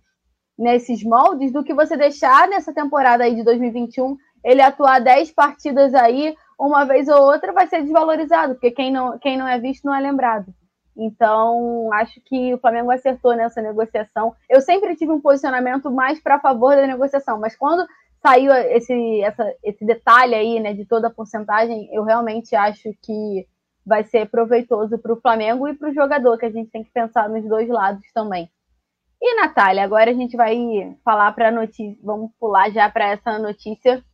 nesses moldes do que você deixar nessa temporada aí de 2021 ele atuar 10 partidas aí uma vez ou outra vai ser desvalorizado, porque quem não, quem não é visto não é lembrado. Então, acho que o Flamengo acertou nessa negociação. Eu sempre tive um posicionamento mais para favor da negociação, mas quando saiu esse, essa, esse detalhe aí, né, de toda a porcentagem, eu realmente acho que vai ser proveitoso para o Flamengo e para o jogador, que a gente tem que pensar nos dois lados também. E, Natália, agora a gente vai falar para a notícia, vamos pular já para essa notícia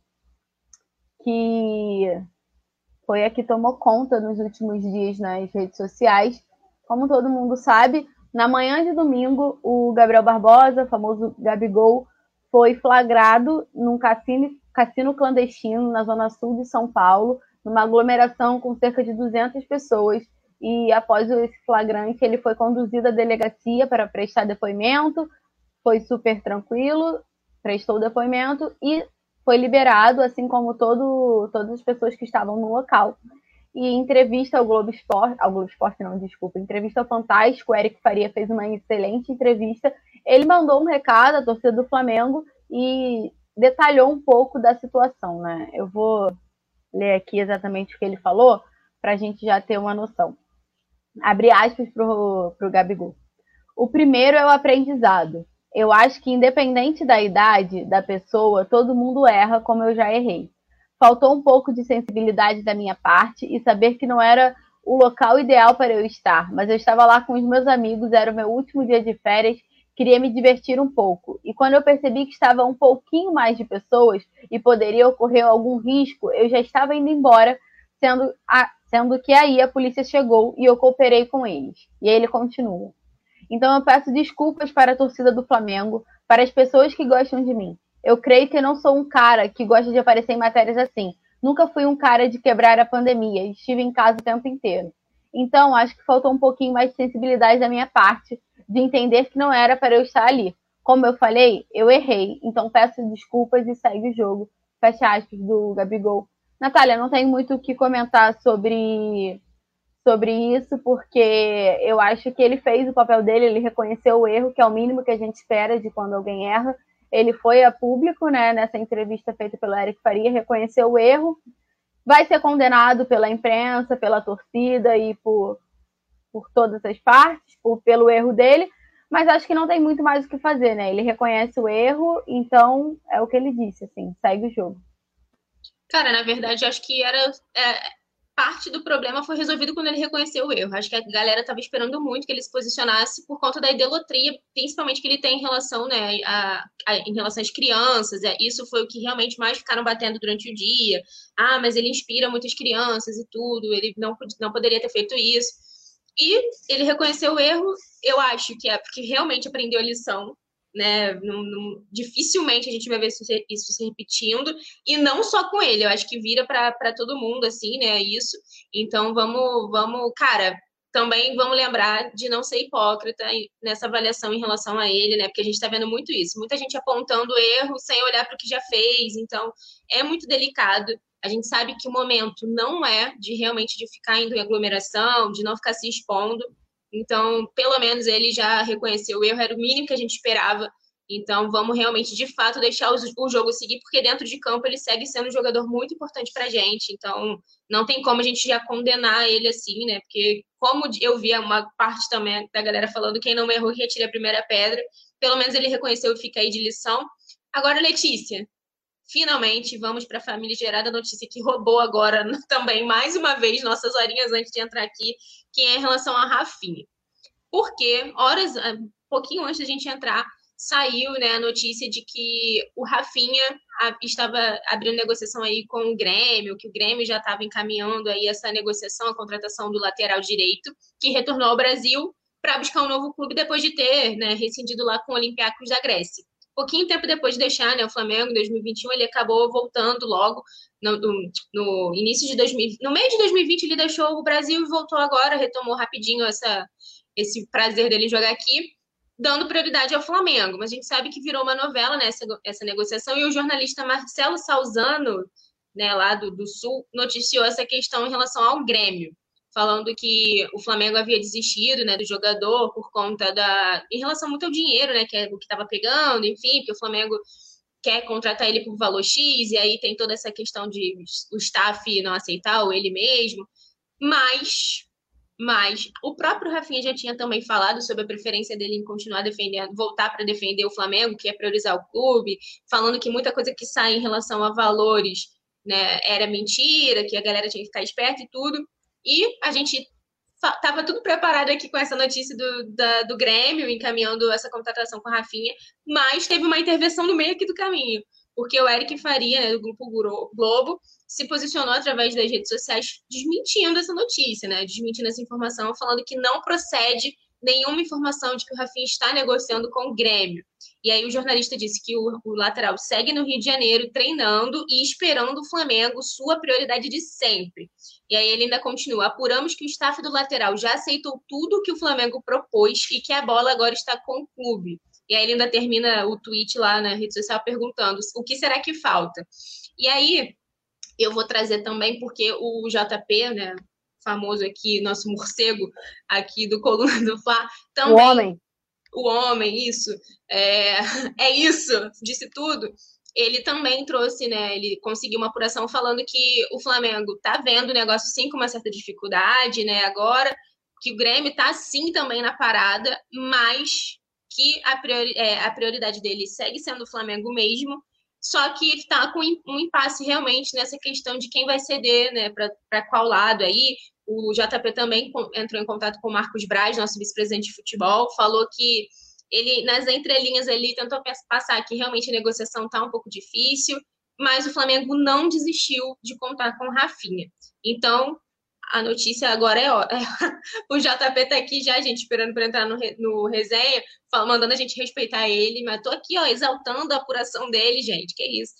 que foi a que tomou conta nos últimos dias nas redes sociais. Como todo mundo sabe, na manhã de domingo, o Gabriel Barbosa, famoso Gabigol, foi flagrado num cassino, cassino clandestino na zona sul de São Paulo, numa aglomeração com cerca de 200 pessoas. E após esse flagrante, ele foi conduzido à delegacia para prestar depoimento. Foi super tranquilo, prestou depoimento e foi liberado, assim como todo, todas as pessoas que estavam no local. E em entrevista ao Globo Esporte, ao Globo Esporte não, desculpa, entrevista ao Fantástico, o Eric Faria fez uma excelente entrevista. Ele mandou um recado à torcida do Flamengo e detalhou um pouco da situação, né? Eu vou ler aqui exatamente o que ele falou para a gente já ter uma noção. Abre aspas para o Gabigol. O primeiro é o aprendizado eu acho que independente da idade da pessoa, todo mundo erra como eu já errei. Faltou um pouco de sensibilidade da minha parte e saber que não era o local ideal para eu estar, mas eu estava lá com os meus amigos, era o meu último dia de férias, queria me divertir um pouco. E quando eu percebi que estava um pouquinho mais de pessoas e poderia ocorrer algum risco, eu já estava indo embora, sendo, a, sendo que aí a polícia chegou e eu cooperei com eles. E aí ele continua. Então eu peço desculpas para a torcida do Flamengo, para as pessoas que gostam de mim. Eu creio que não sou um cara que gosta de aparecer em matérias assim. Nunca fui um cara de quebrar a pandemia, estive em casa o tempo inteiro. Então, acho que faltou um pouquinho mais de sensibilidade da minha parte, de entender que não era para eu estar ali. Como eu falei, eu errei, então peço desculpas e segue o jogo. Fecha aspas do Gabigol. Natália, não tenho muito o que comentar sobre sobre isso, porque eu acho que ele fez o papel dele, ele reconheceu o erro, que é o mínimo que a gente espera de quando alguém erra. Ele foi a público, né, nessa entrevista feita pelo Eric Faria, reconheceu o erro, vai ser condenado pela imprensa, pela torcida e por, por todas as partes, por, pelo erro dele, mas acho que não tem muito mais o que fazer, né? Ele reconhece o erro, então é o que ele disse, assim, segue o jogo.
Cara, na verdade, acho que era. É parte do problema foi resolvido quando ele reconheceu o erro. Acho que a galera estava esperando muito que ele se posicionasse por conta da idolatria, principalmente que ele tem em relação, né, a, a, em relação às crianças. É, isso foi o que realmente mais ficaram batendo durante o dia. Ah, mas ele inspira muitas crianças e tudo. Ele não, não poderia ter feito isso. E ele reconheceu o erro. Eu acho que é porque realmente aprendeu a lição né? dificilmente a gente vai ver isso, isso, se repetindo, e não só com ele, eu acho que vira para todo mundo, assim, né? Isso. Então vamos, vamos, cara, também vamos lembrar de não ser hipócrita nessa avaliação em relação a ele, né? Porque a gente está vendo muito isso, muita gente apontando erro sem olhar para o que já fez, então é muito delicado. A gente sabe que o momento não é de realmente de ficar indo em aglomeração, de não ficar se expondo. Então, pelo menos ele já reconheceu o erro, era o mínimo que a gente esperava. Então, vamos realmente, de fato, deixar o jogo seguir, porque dentro de campo ele segue sendo um jogador muito importante para a gente. Então, não tem como a gente já condenar ele assim, né? Porque, como eu vi uma parte também da galera falando, quem não errou, retire a primeira pedra. Pelo menos ele reconheceu e fica aí de lição. Agora, Letícia, finalmente vamos para a família gerada notícia que roubou agora também, mais uma vez, nossas horinhas antes de entrar aqui, que é em relação a Rafinha. Porque, horas, um pouquinho antes da gente entrar, saiu né, a notícia de que o Rafinha estava abrindo negociação aí com o Grêmio, que o Grêmio já estava encaminhando aí essa negociação, a contratação do lateral direito, que retornou ao Brasil para buscar um novo clube depois de ter né, rescindido lá com o Olympiacos da Grécia. Pouquinho tempo depois de deixar né, o Flamengo, em 2021, ele acabou voltando logo. No, no, início de 2000, no meio de 2020 ele deixou o Brasil e voltou agora, retomou rapidinho essa, esse prazer dele jogar aqui dando prioridade ao Flamengo. Mas a gente sabe que virou uma novela nessa né, essa negociação. E o jornalista Marcelo Salzano, né, lá do, do Sul, noticiou essa questão em relação ao Grêmio, falando que o Flamengo havia desistido né, do jogador por conta da. em relação muito ao dinheiro, né, que é o que estava pegando, enfim, porque o Flamengo quer contratar ele por valor X, e aí tem toda essa questão de o staff não aceitar, ou ele mesmo. Mas mas o próprio Rafinha já tinha também falado sobre a preferência dele em continuar defendendo, voltar para defender o Flamengo, que é priorizar o clube, falando que muita coisa que sai em relação a valores né, era mentira, que a galera tinha que ficar esperta e tudo. E a gente estava tudo preparado aqui com essa notícia do, da, do Grêmio, encaminhando essa contratação com a Rafinha, mas teve uma intervenção no meio aqui do caminho porque o Eric Faria, né, do Grupo Globo, se posicionou através das redes sociais desmentindo essa notícia, né, desmentindo essa informação, falando que não procede nenhuma informação de que o Rafinha está negociando com o Grêmio. E aí o jornalista disse que o, o, lateral segue no Rio de Janeiro treinando e esperando o Flamengo, sua prioridade de sempre. E aí ele ainda continua: apuramos que o staff do lateral já aceitou tudo que o Flamengo propôs e que a bola agora está com o clube. E aí ele ainda termina o tweet lá na rede social perguntando o que será que falta. E aí eu vou trazer também, porque o JP, né, famoso aqui, nosso morcego aqui do Coluna do Fla, também.
O homem.
O homem, isso. É, é isso, disse tudo. Ele também trouxe, né? Ele conseguiu uma apuração falando que o Flamengo tá vendo o negócio sim com uma certa dificuldade, né? Agora, que o Grêmio tá sim também na parada, mas que a, priori, é, a prioridade dele segue sendo o Flamengo mesmo, só que está com um impasse realmente nessa questão de quem vai ceder, né, para qual lado aí. O JP também entrou em contato com o Marcos Braz, nosso vice-presidente de futebol, falou que ele, nas entrelinhas ali, tentou passar que realmente a negociação está um pouco difícil, mas o Flamengo não desistiu de contar com o Rafinha. Então, a notícia agora é hora. o JP tá aqui já, gente, esperando para entrar no, no resenha, mandando a gente respeitar ele, mas tô aqui, ó, exaltando a apuração dele, gente, que isso.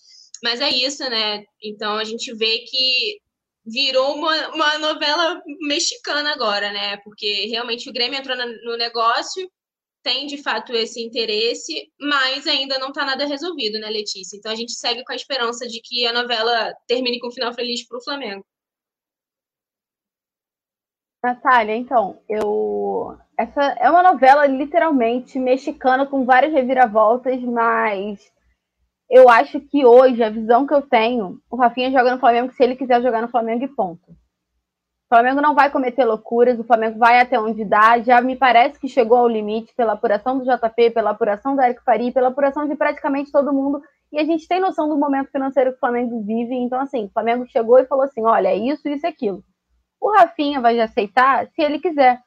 Mas é isso, né? Então a gente vê que virou uma, uma novela mexicana agora, né? Porque realmente o Grêmio entrou no negócio, tem de fato esse interesse, mas ainda não está nada resolvido, né, Letícia? Então a gente segue com a esperança de que a novela termine com um final feliz para o Flamengo.
Natália, então, eu. Essa é uma novela literalmente mexicana com várias reviravoltas, mas eu acho que hoje, a visão que eu tenho, o Rafinha joga no Flamengo se ele quiser jogar no Flamengo e ponto. O Flamengo não vai cometer loucuras, o Flamengo vai até onde dá. Já me parece que chegou ao limite pela apuração do JP, pela apuração do Eric Faria, pela apuração de praticamente todo mundo. E a gente tem noção do momento financeiro que o Flamengo vive. Então, assim, o Flamengo chegou e falou assim: olha, é isso, isso e aquilo. O Rafinha vai aceitar se ele quiser.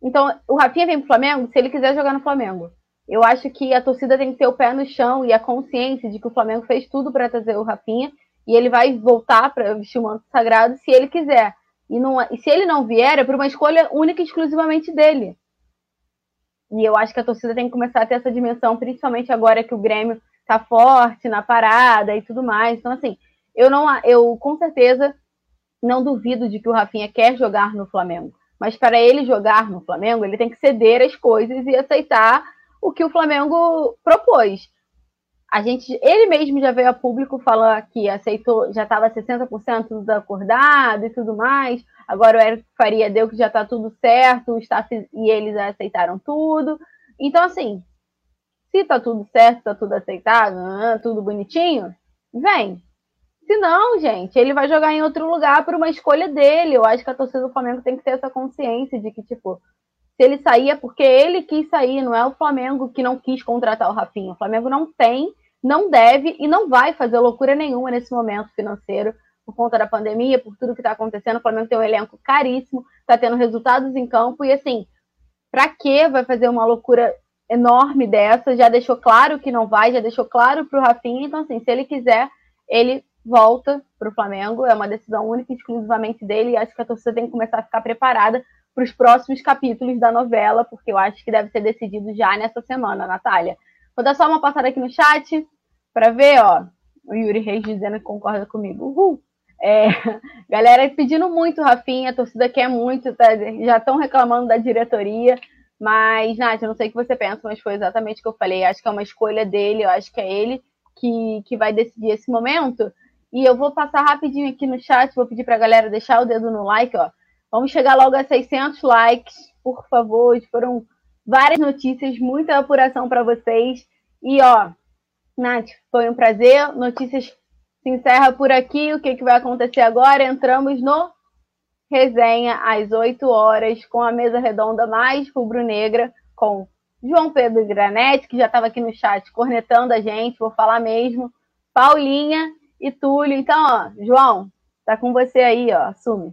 Então, o Rafinha vem pro Flamengo se ele quiser jogar no Flamengo. Eu acho que a torcida tem que ter o pé no chão e a consciência de que o Flamengo fez tudo para trazer o Rafinha e ele vai voltar para vestir o manto sagrado se ele quiser. E, não, e se ele não vier, é por uma escolha única e exclusivamente dele. E eu acho que a torcida tem que começar a ter essa dimensão, principalmente agora que o Grêmio tá forte na parada e tudo mais. Então, assim, eu não, eu com certeza não duvido de que o Rafinha quer jogar no Flamengo. Mas para ele jogar no Flamengo, ele tem que ceder as coisas e aceitar o que o Flamengo propôs. a gente, ele mesmo já veio a público falar que aceitou, já estava 60% acordado e tudo mais. Agora o Érico Faria deu que já está tudo certo, o staff e eles aceitaram tudo. Então, assim, se tá tudo certo, tá tudo aceitado, tudo bonitinho, vem. Se não, gente, ele vai jogar em outro lugar por uma escolha dele. Eu acho que a torcida do Flamengo tem que ter essa consciência de que, tipo, se ele sair é porque ele quis sair, não é o Flamengo que não quis contratar o Rafinha. O Flamengo não tem, não deve e não vai fazer loucura nenhuma nesse momento financeiro por conta da pandemia, por tudo que está acontecendo. O Flamengo tem um elenco caríssimo, está tendo resultados em campo e assim, para que vai fazer uma loucura enorme dessa? Já deixou claro que não vai, já deixou claro para o Rafinha. Então assim, se ele quiser, ele volta para o Flamengo. É uma decisão única e exclusivamente dele. E acho que a torcida tem que começar a ficar preparada para os próximos capítulos da novela, porque eu acho que deve ser decidido já nessa semana, Natália. Vou dar só uma passada aqui no chat para ver, ó. O Yuri Reis dizendo que concorda comigo. Uhul! É, galera pedindo muito, Rafinha, a torcida quer muito, tá, já estão reclamando da diretoria. Mas, Nath, eu não sei o que você pensa, mas foi exatamente o que eu falei. Acho que é uma escolha dele, eu acho que é ele que, que vai decidir esse momento. E eu vou passar rapidinho aqui no chat, vou pedir para a galera deixar o dedo no like, ó. Vamos chegar logo a 600 likes, por favor. Foram várias notícias, muita apuração para vocês. E, ó, Nath, foi um prazer. Notícias se encerra por aqui. O que, que vai acontecer agora? Entramos no resenha às 8 horas com a mesa redonda mais rubro-negra com João Pedro Granete, que já estava aqui no chat cornetando a gente, vou falar mesmo, Paulinha e Túlio. Então, ó, João, tá com você aí, ó, assume.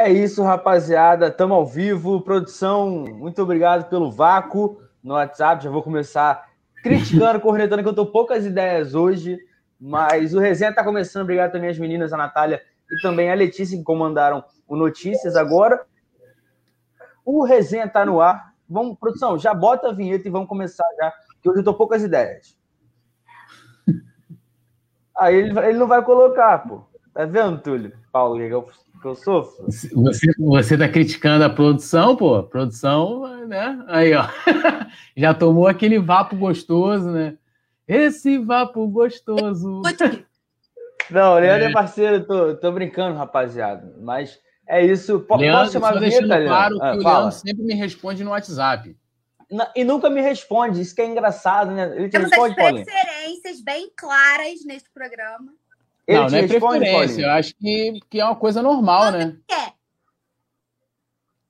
É isso, rapaziada. Tamo ao vivo. Produção, muito obrigado pelo vácuo no WhatsApp. Já vou começar criticando, cornetando, que eu tô poucas ideias hoje. Mas o resenha tá começando. Obrigado também às meninas, a Natália e também a Letícia, que comandaram o Notícias agora. O resenha tá no ar. Vamos, produção, já bota a vinheta e vamos começar já, que hoje eu tô poucas ideias. Aí ele, ele não vai colocar, pô. Tá vendo, Túlio? Paulo, que eu que eu sofro.
Você, você tá criticando a produção, pô. Produção, né? Aí, ó. Já tomou aquele vapo gostoso, né? Esse vapo gostoso.
Não, o Leandro é, é parceiro, tô, tô brincando, rapaziada. Mas é isso. P
Leandro, posso chamar a vinheta, claro que ah, o fala. Leandro sempre me responde no WhatsApp.
e nunca me responde, isso que é engraçado, né?
Ele Temos responde, as preferências bem claras neste programa.
Ele não, não é preferência. Eu acho que, que é uma coisa normal, né?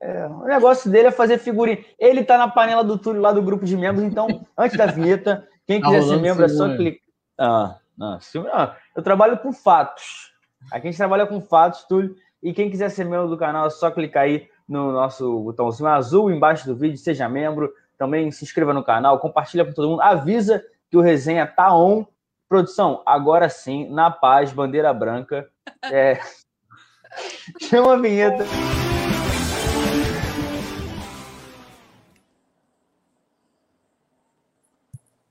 É, o negócio dele é fazer figurinha. Ele tá na panela do Túlio lá do grupo de membros, então, antes da vinheta, quem tá quiser ser membro é só clicar. Ah, não, não, eu trabalho com fatos. Aqui a gente trabalha com fatos, Túlio. E quem quiser ser membro do canal, é só clicar aí no nosso botãozinho azul embaixo do vídeo, seja membro. Também se inscreva no canal, compartilha com todo mundo, avisa que o resenha tá on Produção, agora sim, na paz, bandeira branca. É... Chama a vinheta.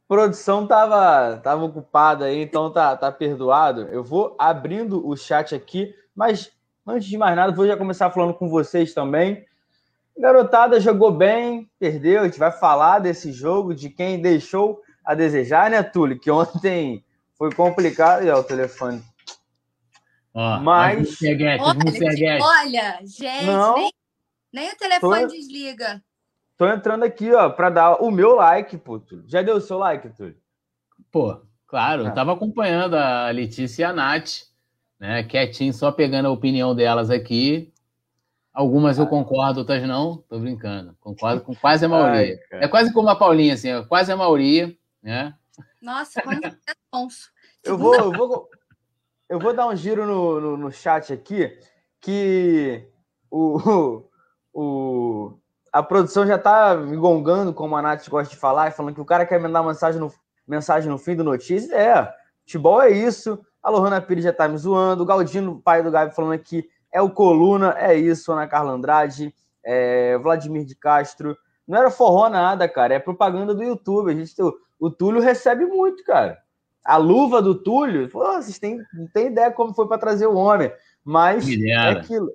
Produção tava, tava ocupada aí, então tá, tá perdoado. Eu vou abrindo o chat aqui, mas antes de mais nada, vou já começar falando com vocês também. Garotada jogou bem, perdeu. A gente vai falar desse jogo, de quem deixou a desejar, né, Túlio? Que ontem foi complicado e o telefone.
Ó, mas. Olha, olha, gente, Não, nem, nem, o telefone tô, desliga.
Tô entrando aqui, ó, para dar o meu like, pô. Já deu o seu like, Túlio?
Pô, claro, ah. eu tava acompanhando a Letícia e a Nath, né? Quietinho, só pegando a opinião delas aqui. Algumas eu concordo, outras não. Tô brincando. Concordo com quase a maioria. Ai, é quase como a Paulinha, assim, quase a maioria, né?
Nossa, quando é sonso.
Eu vou, eu vou, eu vou dar um giro no, no, no chat aqui, que o, o, a produção já tá me gongando, como a Nath gosta de falar, falando que o cara quer mandar mensagem no, mensagem no fim do notícia. É, futebol é isso. A Lohana Pires já tá me zoando. O Galdino, pai do Gabi, falando que é o Coluna, é isso, Ana Carla Andrade, é Vladimir de Castro. Não era forró nada, cara, é propaganda do YouTube. A gente, o, o Túlio recebe muito, cara. A luva do Túlio, pô, vocês têm, não têm ideia como foi para trazer o homem. Mas é aquilo.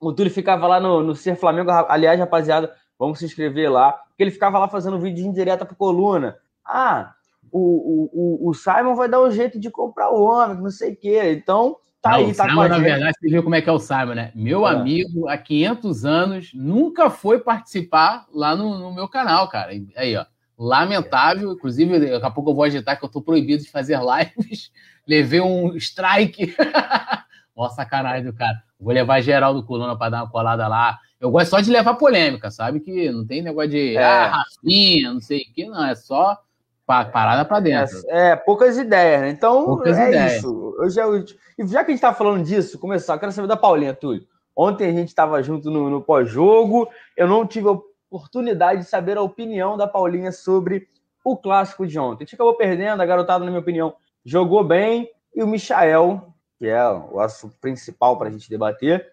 O Túlio ficava lá no, no Ser Flamengo. Aliás, rapaziada, vamos se inscrever lá. Porque ele ficava lá fazendo vídeo de indireta pro Coluna. Ah, o, o, o Simon vai dar um jeito de comprar o homem, não sei o quê. Então, tá não, aí, tá
Simon, na verdade, você viu como é que é o Simon, né? Meu é. amigo, há 500 anos, nunca foi participar lá no, no meu canal, cara. Aí, ó. Lamentável, inclusive, daqui a pouco eu vou agitar que eu tô proibido de fazer lives. Levei um strike. Mó sacanagem do cara. Vou levar geral do Coluna para dar uma colada lá. Eu gosto só de levar polêmica, sabe? Que não tem negócio de é. ah, Rafinha, não sei o que, não. É só parada para dentro.
É, é, poucas ideias, né? Então, poucas é ideias. isso. Hoje é o... E já que a gente tá falando disso, começar, eu quero saber da Paulinha, Túlio. Ontem a gente estava junto no, no pós-jogo. Eu não tive oportunidade de saber a opinião da Paulinha sobre o clássico de ontem. A gente acabou perdendo, a garotada, na minha opinião, jogou bem, e o Michael, que é o assunto principal para a gente debater,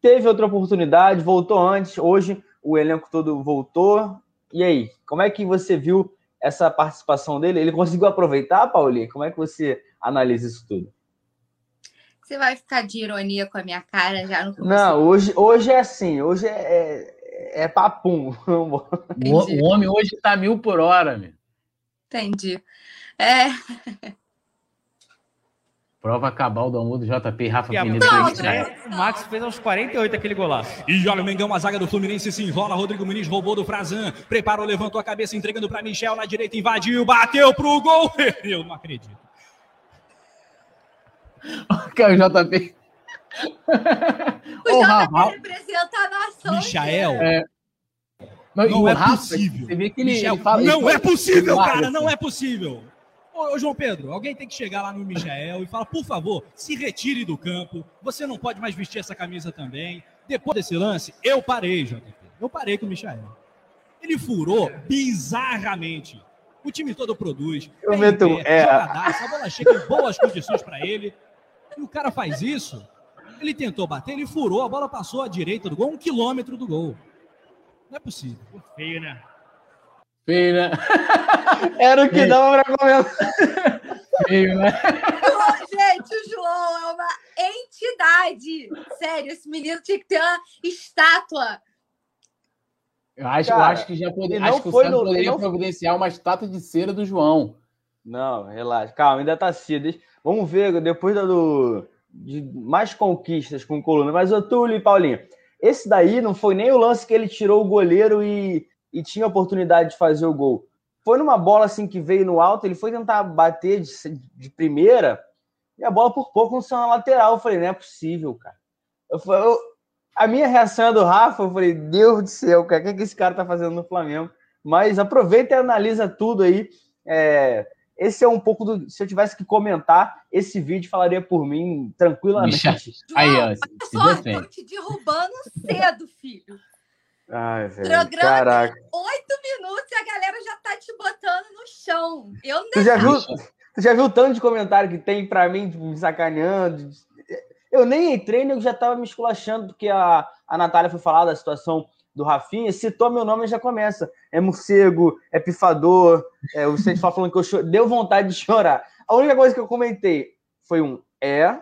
teve outra oportunidade, voltou antes, hoje o elenco todo voltou. E aí, como é que você viu essa participação dele? Ele conseguiu aproveitar, Paulinha? Como é que você analisa isso tudo?
Você vai ficar de ironia com a minha cara já no
começo? Não, hoje, hoje é assim, hoje é, é é papum. O,
o, homem hoje tá mil por hora, meu.
Entendi. É.
Prova cabal do almoço do JP Rafa
Penido. É, o Max fez aos 48 aquele golaço. E olha o Mengão, a zaga do Fluminense se enrola. Rodrigo Muniz roubou do Frazan. Preparou, levantou a cabeça, entregando para Michel na direita, invadiu, bateu pro gol. Eu não acredito.
O JP.
O, JP representa a nação.
Michael. É. Não, não é Rafa, possível. Você vê que ele, Michel, ele fala, não ele é possível, cara, não é possível. Ô, ô, João Pedro, alguém tem que chegar lá no Michael e falar, por favor, se retire do campo. Você não pode mais vestir essa camisa também. Depois desse lance, eu parei, JP. Eu parei com o Michael. Ele furou bizarramente. O time todo produz.
Eu meto, é...
a bola chega em boas condições para ele. E o cara faz isso. Ele tentou bater, ele furou, a bola passou à direita do gol, um quilômetro do gol. Não é possível.
Feio, né? Feio, né?
Era o que Feio. dava pra comer.
Feio, né? Gente, o João é uma entidade. Sério, esse menino tinha que ter uma estátua.
Eu acho, Cara, eu acho que já pode, acho que o Santos no, poderia não... providenciar uma estátua de cera do João.
Não, relaxa. Calma, ainda tá cedo. Vamos ver, depois do, de mais conquistas com coluna. Mas o Túlio e Paulinho, esse daí não foi nem o lance que ele tirou o goleiro e, e tinha oportunidade de fazer o gol. Foi numa bola assim que veio no alto, ele foi tentar bater de, de primeira e a bola por pouco não saiu na lateral. Eu falei, não é possível, cara. Eu, eu, a minha reação é do Rafa, eu falei, Deus do céu, cara, o que, é que esse cara tá fazendo no Flamengo? Mas aproveita e analisa tudo aí. É, esse é um pouco do. Se eu tivesse que comentar, esse vídeo falaria por mim tranquilamente. João,
Aí, ó, se só, tô te derrubando cedo, filho.
Ai, velho. Programa caraca.
oito minutos e a galera já tá te botando no chão. Eu não
tu já viu, Tu já viu tanto de comentário que tem pra mim, tipo, me sacaneando? Eu nem entrei, eu já tava me esculachando, porque a, a Natália foi falar da situação do Rafinha, citou meu nome e já começa. É morcego, é pifador, é, o Vicente falando que eu choro, deu vontade de chorar. A única coisa que eu comentei foi um é,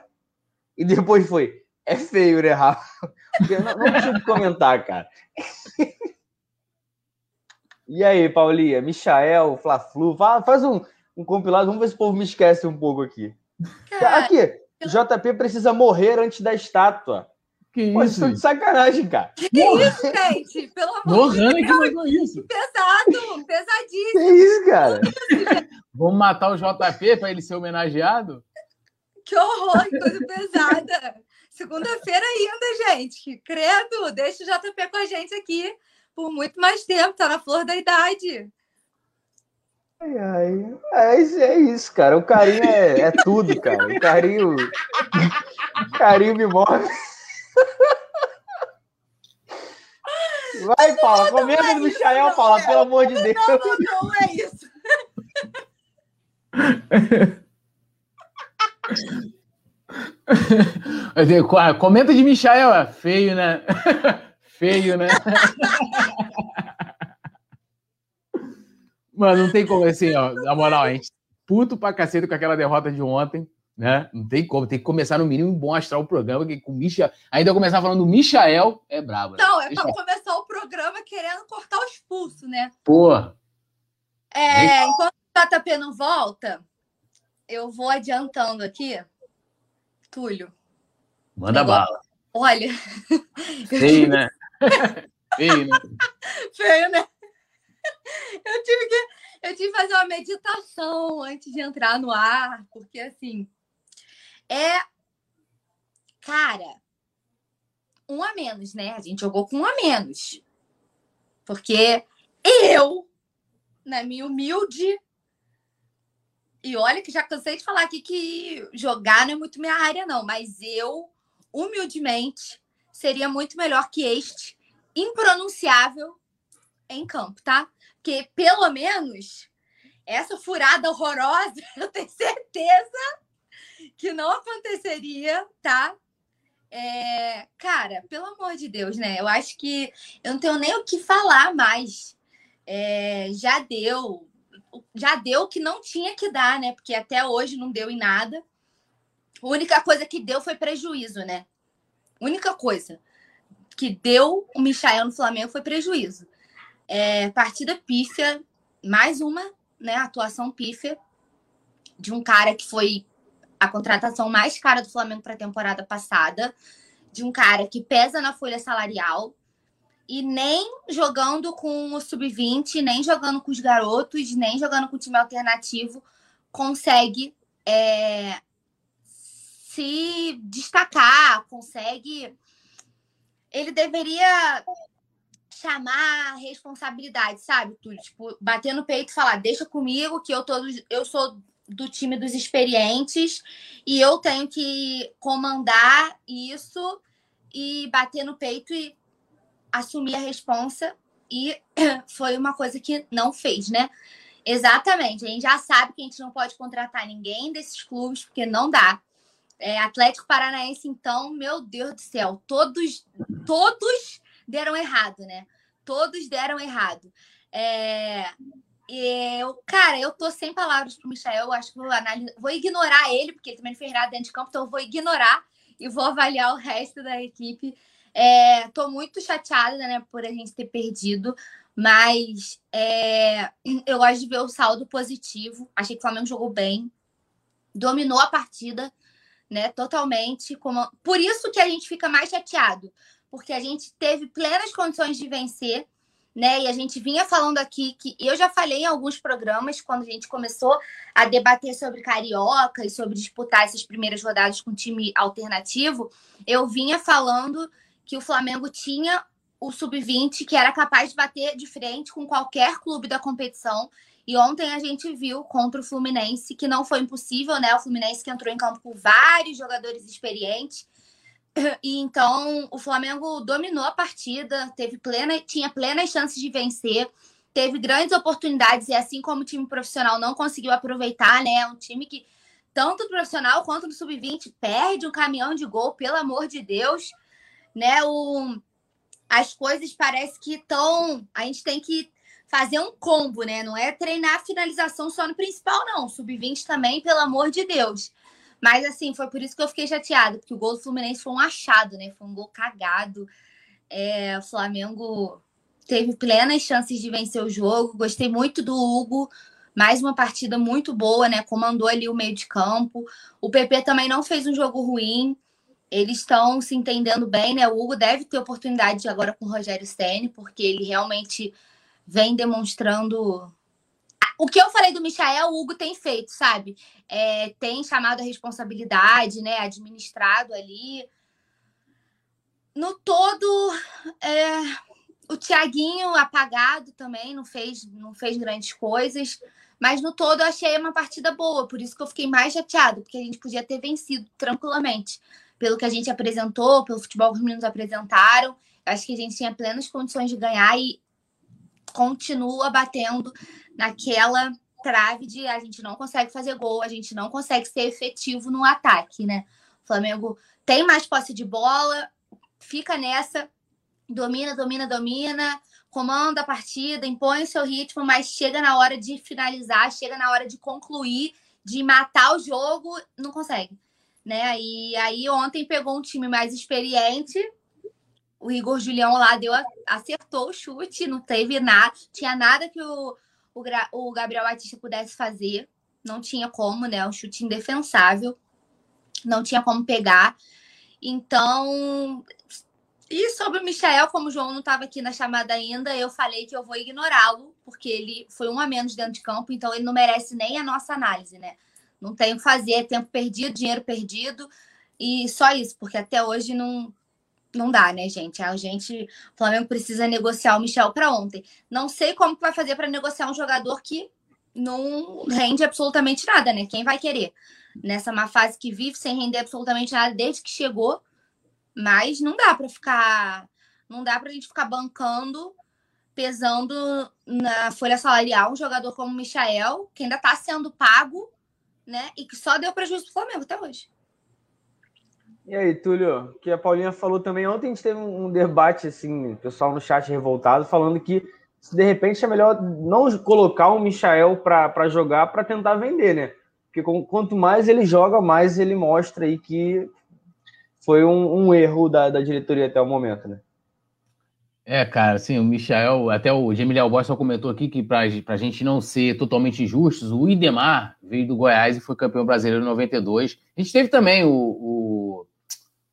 e depois foi é feio, né, Rafa? Não, não consigo comentar, cara. e aí, Paulinha, Michael, Fla-Flu, faz um, um compilado, vamos ver se o povo me esquece um pouco aqui. Aqui, JP precisa morrer antes da estátua. Que Pô, isso? de sacanagem, cara.
Que isso, gente? Pelo amor de Deus. que mandou
isso.
Pesado, pesadíssimo.
Que isso, cara?
Vamos matar o JP para ele ser homenageado?
Que horror, que coisa pesada. Segunda-feira ainda, gente. Credo, deixa o JP com a gente aqui por muito mais tempo, tá na flor da idade.
Ai, ai. É, é isso, cara. O carinho é, é tudo, cara. O carinho. O carinho me move. Vai, Paula, comenta é do Michael, não, Paula, pelo amor de Deus.
Não, não, não é isso.
Comenta de Michael, é feio, né? feio, né? Mano, não tem como assim, ó. Na moral, a gente puto pra cacete com aquela derrota de ontem, né? Não tem como, tem que começar no mínimo bom astral o programa, que com Micha... ainda começar falando do Michael, é brabo.
Né? Não, é pra começar o programa querendo cortar o expulso, né?
Porra.
É, enquanto o JP não volta, eu vou adiantando aqui. Túlio.
Manda bala.
Olha.
Feio, né? Feio, né?
Feio, né? Eu tive que eu tive que fazer uma meditação antes de entrar no ar, porque assim é cara, um a menos, né? A gente jogou com um a menos. Porque eu, na minha humilde. E olha que já cansei de falar aqui que jogar não é muito minha área, não. Mas eu, humildemente, seria muito melhor que este impronunciável em campo, tá? Porque pelo menos essa furada horrorosa, eu tenho certeza que não aconteceria, tá? É, cara, pelo amor de Deus, né? Eu acho que eu não tenho nem o que falar mais. É, já deu, já deu o que não tinha que dar, né? Porque até hoje não deu em nada. A única coisa que deu foi prejuízo, né? A única coisa que deu o Michael no Flamengo foi prejuízo. É, partida pífia, mais uma, né? Atuação pífia de um cara que foi a contratação mais cara do Flamengo para a temporada passada, de um cara que pesa na folha salarial e nem jogando com o sub-20, nem jogando com os garotos, nem jogando com o time alternativo, consegue é, se destacar, consegue. Ele deveria chamar responsabilidade, sabe? Tudo, tipo, bater no peito e falar, deixa comigo que eu, tô, eu sou do time dos experientes e eu tenho que comandar isso e bater no peito e assumir a responsa e foi uma coisa que não fez, né? Exatamente. A gente já sabe que a gente não pode contratar ninguém desses clubes porque não dá. É, Atlético Paranaense, então, meu Deus do céu, todos, todos deram errado, né? Todos deram errado. É, eu, cara, eu tô sem palavras pro Michel. Eu acho que vou, analisar, vou ignorar ele, porque ele também não fez nada dentro de campo, então eu vou ignorar e vou avaliar o resto da equipe. É, tô muito chateada, né, por a gente ter perdido, mas é, eu gosto de ver o saldo positivo. Achei que o Flamengo jogou bem, dominou a partida, né, totalmente. Como... Por isso que a gente fica mais chateado, porque a gente teve plenas condições de vencer né? E a gente vinha falando aqui que eu já falei em alguns programas quando a gente começou a debater sobre carioca e sobre disputar essas primeiras rodadas com time alternativo, eu vinha falando que o Flamengo tinha o sub-20 que era capaz de bater de frente com qualquer clube da competição. E ontem a gente viu contra o Fluminense que não foi impossível, né? O Fluminense que entrou em campo com vários jogadores experientes e então o Flamengo dominou a partida, teve plena, tinha plenas chances de vencer, teve grandes oportunidades e assim como o time profissional não conseguiu aproveitar, né? Um time que tanto no profissional quanto no sub-20 perde um caminhão de gol, pelo amor de Deus, né? O as coisas parece que estão, a gente tem que fazer um combo, né? Não é treinar a finalização só no principal não, sub-20 também, pelo amor de Deus. Mas, assim, foi por isso que eu fiquei chateado, porque o gol do Fluminense foi um achado, né? Foi um gol cagado. É, o Flamengo teve plenas chances de vencer o jogo. Gostei muito do Hugo. Mais uma partida muito boa, né? Comandou ali o meio de campo. O PP também não fez um jogo ruim. Eles estão se entendendo bem, né? O Hugo deve ter oportunidade agora com o Rogério Senni, porque ele realmente vem demonstrando o que eu falei do Michael, o Hugo tem feito, sabe? É, tem chamado a responsabilidade, né? Administrado ali. No todo, é, o Tiaguinho apagado também, não fez, não fez grandes coisas. Mas no todo eu achei uma partida boa, por isso que eu fiquei mais chateado, porque a gente podia ter vencido tranquilamente. pelo que a gente apresentou, pelo futebol que os meninos apresentaram, acho que a gente tinha plenas condições de ganhar e continua batendo naquela trave de a gente não consegue fazer gol, a gente não consegue ser efetivo no ataque, né? O Flamengo tem mais posse de bola, fica nessa, domina, domina, domina, comanda a partida, impõe o seu ritmo, mas chega na hora de finalizar, chega na hora de concluir, de matar o jogo, não consegue. Né? E aí ontem pegou um time mais experiente, o Igor Julião lá deu, acertou o chute, não teve nada, tinha nada que o, o, o Gabriel Batista pudesse fazer, não tinha como, né? Um chute indefensável, não tinha como pegar. Então, e sobre o Michael, como o João não estava aqui na chamada ainda, eu falei que eu vou ignorá-lo, porque ele foi um a menos dentro de campo, então ele não merece nem a nossa análise, né? Não tem o que fazer, é tempo perdido, dinheiro perdido, e só isso, porque até hoje não, não dá, né, gente? A gente, o Flamengo precisa negociar o Michel para ontem. Não sei como que vai fazer para negociar um jogador que não rende absolutamente nada, né? Quem vai querer? Nessa má fase que vive sem render absolutamente nada desde que chegou, mas não dá para ficar, não dá para a gente ficar bancando, pesando na folha salarial um jogador como o Michael, que ainda está sendo pago, né? E que só deu prejuízo para o Flamengo até hoje.
E aí, Túlio, que a Paulinha falou também. Ontem a gente teve um debate, assim, pessoal no chat revoltado, falando que de repente é melhor não colocar o Michael para jogar para tentar vender, né? Porque quanto mais ele joga, mais ele mostra aí que foi um, um erro da, da, diretoria até o momento, né?
É, cara, assim, o Michael, até o Gemiliel Bosta comentou aqui que para a gente não ser totalmente justos, o Idemar veio do Goiás e foi campeão brasileiro em 92. A gente teve também o, o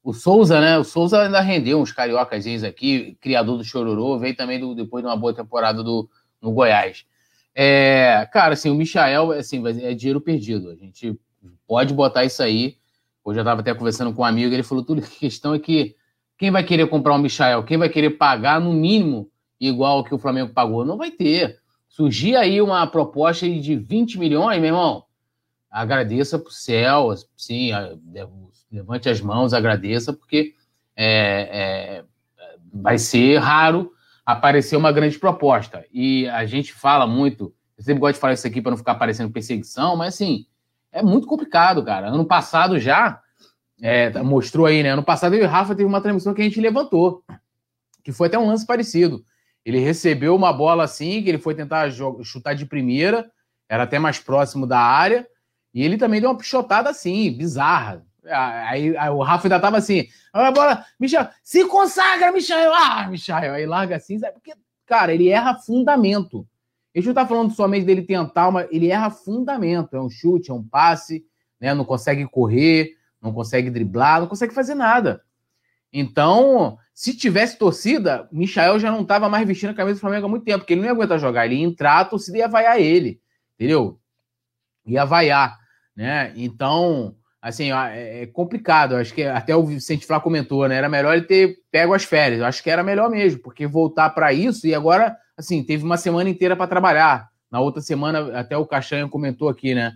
o Souza, né? O Souza ainda rendeu uns cariocas aqui, criador do Chororô, veio também do, depois de uma boa temporada do, no Goiás. É, cara, assim, o Michael assim, é dinheiro perdido. A gente pode botar isso aí. Hoje eu estava até conversando com um amigo, ele falou: tudo a questão é que quem vai querer comprar um Michael? Quem vai querer pagar no mínimo igual que o Flamengo pagou? Não vai ter. Surgir aí uma proposta de 20 milhões, meu irmão, agradeça pro céu, sim, levante as mãos, agradeça, porque é, é, vai ser raro aparecer uma grande proposta. E a gente fala muito, eu sempre gosto de falar isso aqui para não ficar parecendo perseguição, mas assim, é muito complicado, cara. Ano passado já, é, mostrou aí, né? Ano passado eu e o Rafa teve uma transmissão que a gente levantou, que foi até um lance parecido. Ele recebeu uma bola assim, que ele foi tentar chutar de primeira, era até mais próximo da área, e ele também deu uma pichotada assim, bizarra. Aí, aí, o Rafa ainda tava assim, a bola, Michel, se consagra, Michel! Ah, Michel! Aí larga assim, sabe? porque, cara, ele erra fundamento. A gente não tá falando somente dele tentar, mas ele erra fundamento. É um chute, é um passe, né? Não consegue correr, não consegue driblar, não consegue fazer nada. Então, se tivesse torcida, Michael já não tava mais vestindo a camisa do Flamengo há muito tempo, porque ele não ia aguentar jogar. Ele ia entrar, a torcida ia vaiar ele, entendeu? Ia vaiar, né? Então, assim, é, é complicado. Acho que até o Vicente Flá comentou, né? Era melhor ele ter pego as férias. Acho que era melhor mesmo, porque voltar para isso e agora, assim, teve uma semana inteira para trabalhar. Na outra semana, até o Caixanha comentou aqui, né?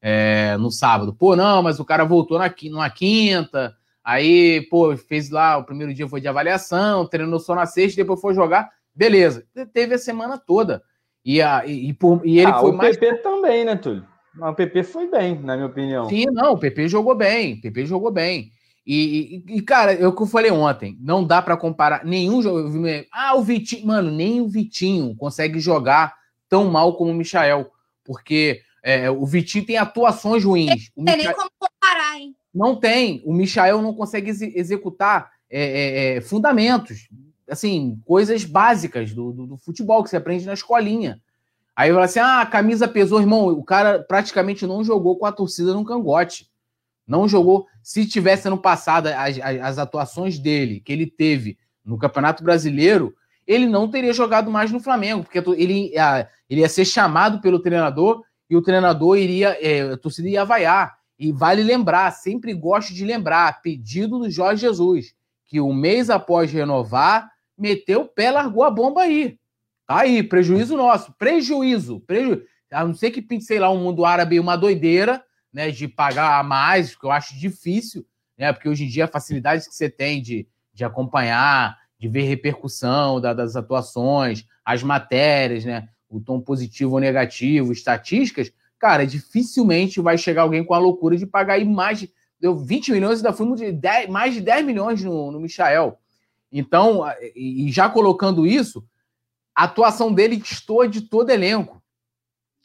É, no sábado. Pô, não, mas o cara voltou na, numa quinta, aí, pô, fez lá, o primeiro dia foi de avaliação, treinou só na sexta, depois foi jogar. Beleza, teve a semana toda. E, a, e, e, por, e ele ah, foi
o
mais.
O PP também, né, Túlio? O PP foi bem, na minha opinião.
Sim, não, o PP jogou bem. O PP jogou bem. E, e, e cara, é o que eu falei ontem, não dá para comparar nenhum jogo. Ah, o Vitinho, mano, nem o Vitinho consegue jogar tão mal como o Michael, porque é, o Vitinho tem atuações ruins.
Não tem nem como comparar, hein?
Não tem. O Michael não consegue ex executar é, é, é, fundamentos, assim, coisas básicas do, do, do futebol que você aprende na escolinha. Aí fala assim: ah, a camisa pesou, irmão. O cara praticamente não jogou com a torcida no cangote. Não jogou. Se tivesse ano passado as, as, atuações dele, que ele teve no Campeonato Brasileiro, ele não teria jogado mais no Flamengo, porque ele, ele ia ser chamado pelo treinador e o treinador iria, é, a torcida ia vaiar. E vale lembrar, sempre gosto de lembrar, pedido do Jorge Jesus, que um mês após renovar, meteu o pé, largou a bomba aí. Tá aí, prejuízo nosso. Prejuízo. prejuízo. A não ser que pinte, sei lá, um mundo árabe uma doideira, né? De pagar a mais, que eu acho difícil, né? Porque hoje em dia a facilidade que você tem de, de acompanhar, de ver repercussão da, das atuações, as matérias, né? O tom positivo ou negativo, estatísticas, cara, dificilmente vai chegar alguém com a loucura de pagar aí mais de, deu 20 milhões e ainda fomos de 10, mais de 10 milhões no, no Michael. Então, e já colocando isso, a atuação dele destoa de todo elenco.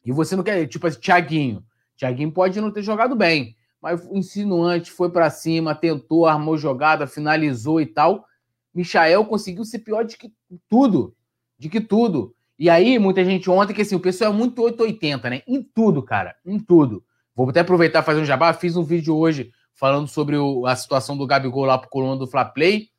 E você não quer, tipo assim, Thiaguinho. Thiaguinho pode não ter jogado bem, mas o insinuante foi para cima, tentou, armou jogada, finalizou e tal. Michael conseguiu ser pior de que tudo. De que tudo. E aí, muita gente ontem, que assim, o pessoal é muito 880, né? Em tudo, cara. Em tudo. Vou até aproveitar e fazer um jabá. Fiz um vídeo hoje falando sobre o, a situação do Gabigol lá pro coluna do Fla Play.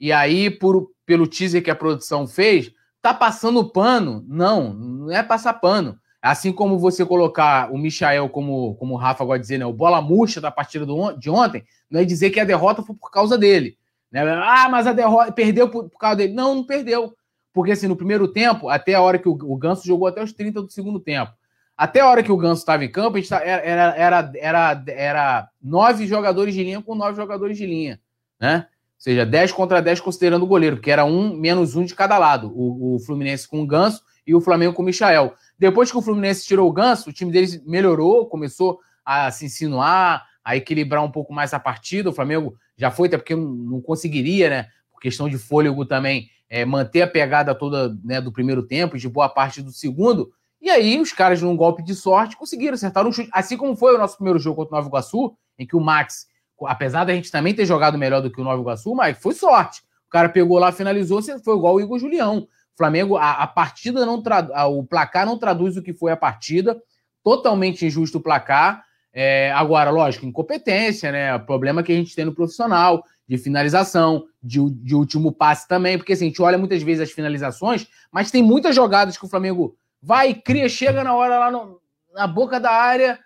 E aí, por, pelo teaser que a produção fez, tá passando pano. Não, não é passar pano. Assim como você colocar o Michael, como, como o Rafa gosta de dizer, né, o bola murcha da partida do, de ontem, não é dizer que a derrota foi por causa dele. Né? Ah, mas a derrota perdeu por, por, causa dele. Não, não perdeu. Porque assim, no primeiro tempo, até a hora que o, o Ganso jogou até os 30 do segundo tempo. Até a hora que o Ganso estava em campo, a gente tá, era, era, era, era nove jogadores de linha com nove jogadores de linha. Né? Seja, 10 contra 10 considerando o goleiro, porque era um menos um de cada lado. O, o Fluminense com o Ganso e o Flamengo com o Michael. Depois que o Fluminense tirou o Ganso, o time deles melhorou, começou a se insinuar, a equilibrar um pouco mais a partida. O Flamengo já foi, até porque não conseguiria, né? Por questão de fôlego também, é, manter a pegada toda né, do primeiro tempo e de boa parte do segundo. E aí, os caras, num golpe de sorte, conseguiram acertar um chute. Assim como foi o nosso primeiro jogo contra o Nova Iguaçu, em que o Max apesar da gente também ter jogado melhor do que o Nova Iguaçu, mas foi sorte. O cara pegou lá, finalizou, foi igual o Igor Julião. O Flamengo, a, a partida não traduz, o placar não traduz o que foi a partida. Totalmente injusto o placar. É, agora, lógico, incompetência, né? O problema que a gente tem no profissional, de finalização, de, de último passe também, porque assim, a gente olha muitas vezes as finalizações, mas tem muitas jogadas que o Flamengo vai, cria, chega na hora lá no, na boca da área,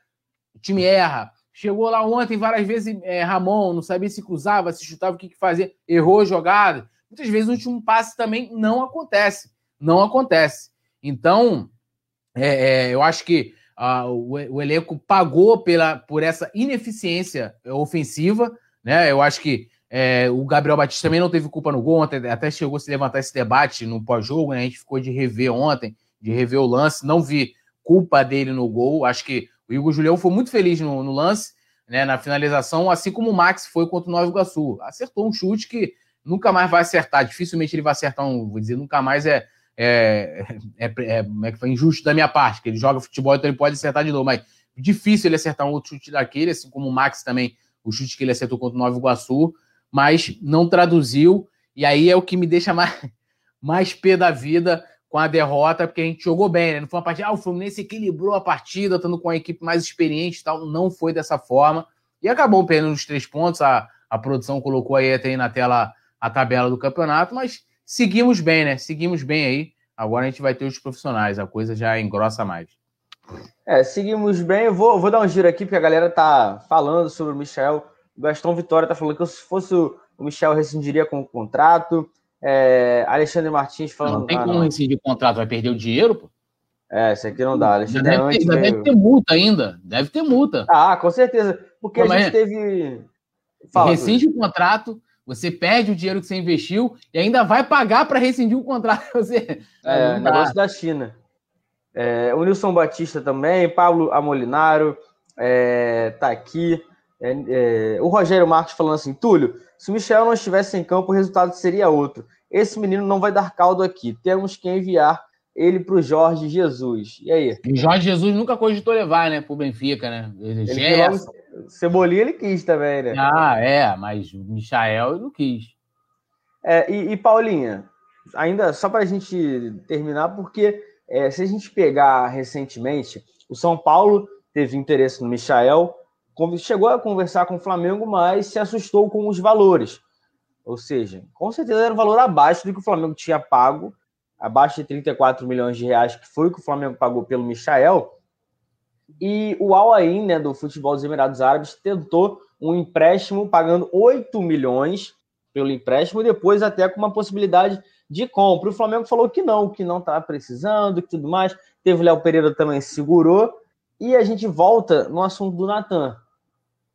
o time erra. Chegou lá ontem várias vezes, é, Ramon, não sabia se cruzava, se chutava, o que, que fazia, errou a jogada. Muitas vezes o último passe também não acontece. Não acontece. Então, é, é, eu acho que uh, o, o, elenco pagou pela, por essa ineficiência ofensiva. Né? Eu acho que é, o Gabriel Batista também não teve culpa no gol, ontem, até chegou a se levantar esse debate no pós-jogo, né? A gente ficou de rever ontem, de rever o lance, não vi culpa dele no gol. Acho que o Igor Julião foi muito feliz no, no lance, né, na finalização, assim como o Max foi contra o Nova Iguaçu. Acertou um chute que nunca mais vai acertar. Dificilmente ele vai acertar um. Vou dizer, nunca mais é. É, é, é, é, foi injusto da minha parte, que ele joga futebol, então ele pode acertar de novo, mas difícil ele acertar um outro chute daquele, assim como o Max também, o chute que ele acertou contra o Nova Iguaçu, mas não traduziu, e aí é o que me deixa mais, mais pé da vida, com a derrota, porque a gente jogou bem, né? Não foi uma partida, ah, o Fluminense equilibrou a partida, estando com a equipe mais experiente e tal. Não foi dessa forma. E acabou perdendo os três pontos. A, a produção colocou aí até aí na tela a tabela do campeonato, mas seguimos bem, né? Seguimos bem aí. Agora a gente vai ter os profissionais, a coisa já engrossa mais.
É, seguimos bem. Eu vou, vou dar um giro aqui, porque a galera tá falando sobre o Michel. O Gastão Vitória tá falando que se fosse o Michel rescindiria com o contrato. É, Alexandre Martins falando.
Não tem ah, como rescindir o contrato, vai perder o dinheiro, pô.
É, isso aqui não dá.
Alexandre deve, ter, veio... deve ter multa ainda. Deve ter multa.
Ah, com certeza. Porque a gente é? teve.
Fala, Rescinde o contrato, você perde o dinheiro que você investiu e ainda vai pagar para rescindir o contrato. Você...
É, negócio da China. É, o Nilson Batista também, Pablo Amolinaro é, tá aqui. É, é, o Rogério Marques falando assim: Túlio, se o Michel não estivesse em campo, o resultado seria outro. Esse menino não vai dar caldo aqui. Temos que enviar ele para o Jorge Jesus. E aí?
O Jorge Jesus nunca cogitou levar, né, para o Benfica, né?
Ele, ele Cebolinha ele quis também, né?
Ah, é, mas o Michael não quis.
É, e, e Paulinha, ainda só para a gente terminar, porque é, se a gente pegar recentemente, o São Paulo teve interesse no Michael, chegou a conversar com o Flamengo, mas se assustou com os valores. Ou seja, com certeza era um valor abaixo do que o Flamengo tinha pago, abaixo de 34 milhões de reais, que foi o que o Flamengo pagou pelo Michael. E o Al Ain, né, do futebol dos Emirados Árabes, tentou um empréstimo pagando 8 milhões pelo empréstimo, depois até com uma possibilidade de compra. O Flamengo falou que não, que não estava precisando, que tudo mais. Teve o Léo Pereira também segurou. E a gente volta no assunto do Natan.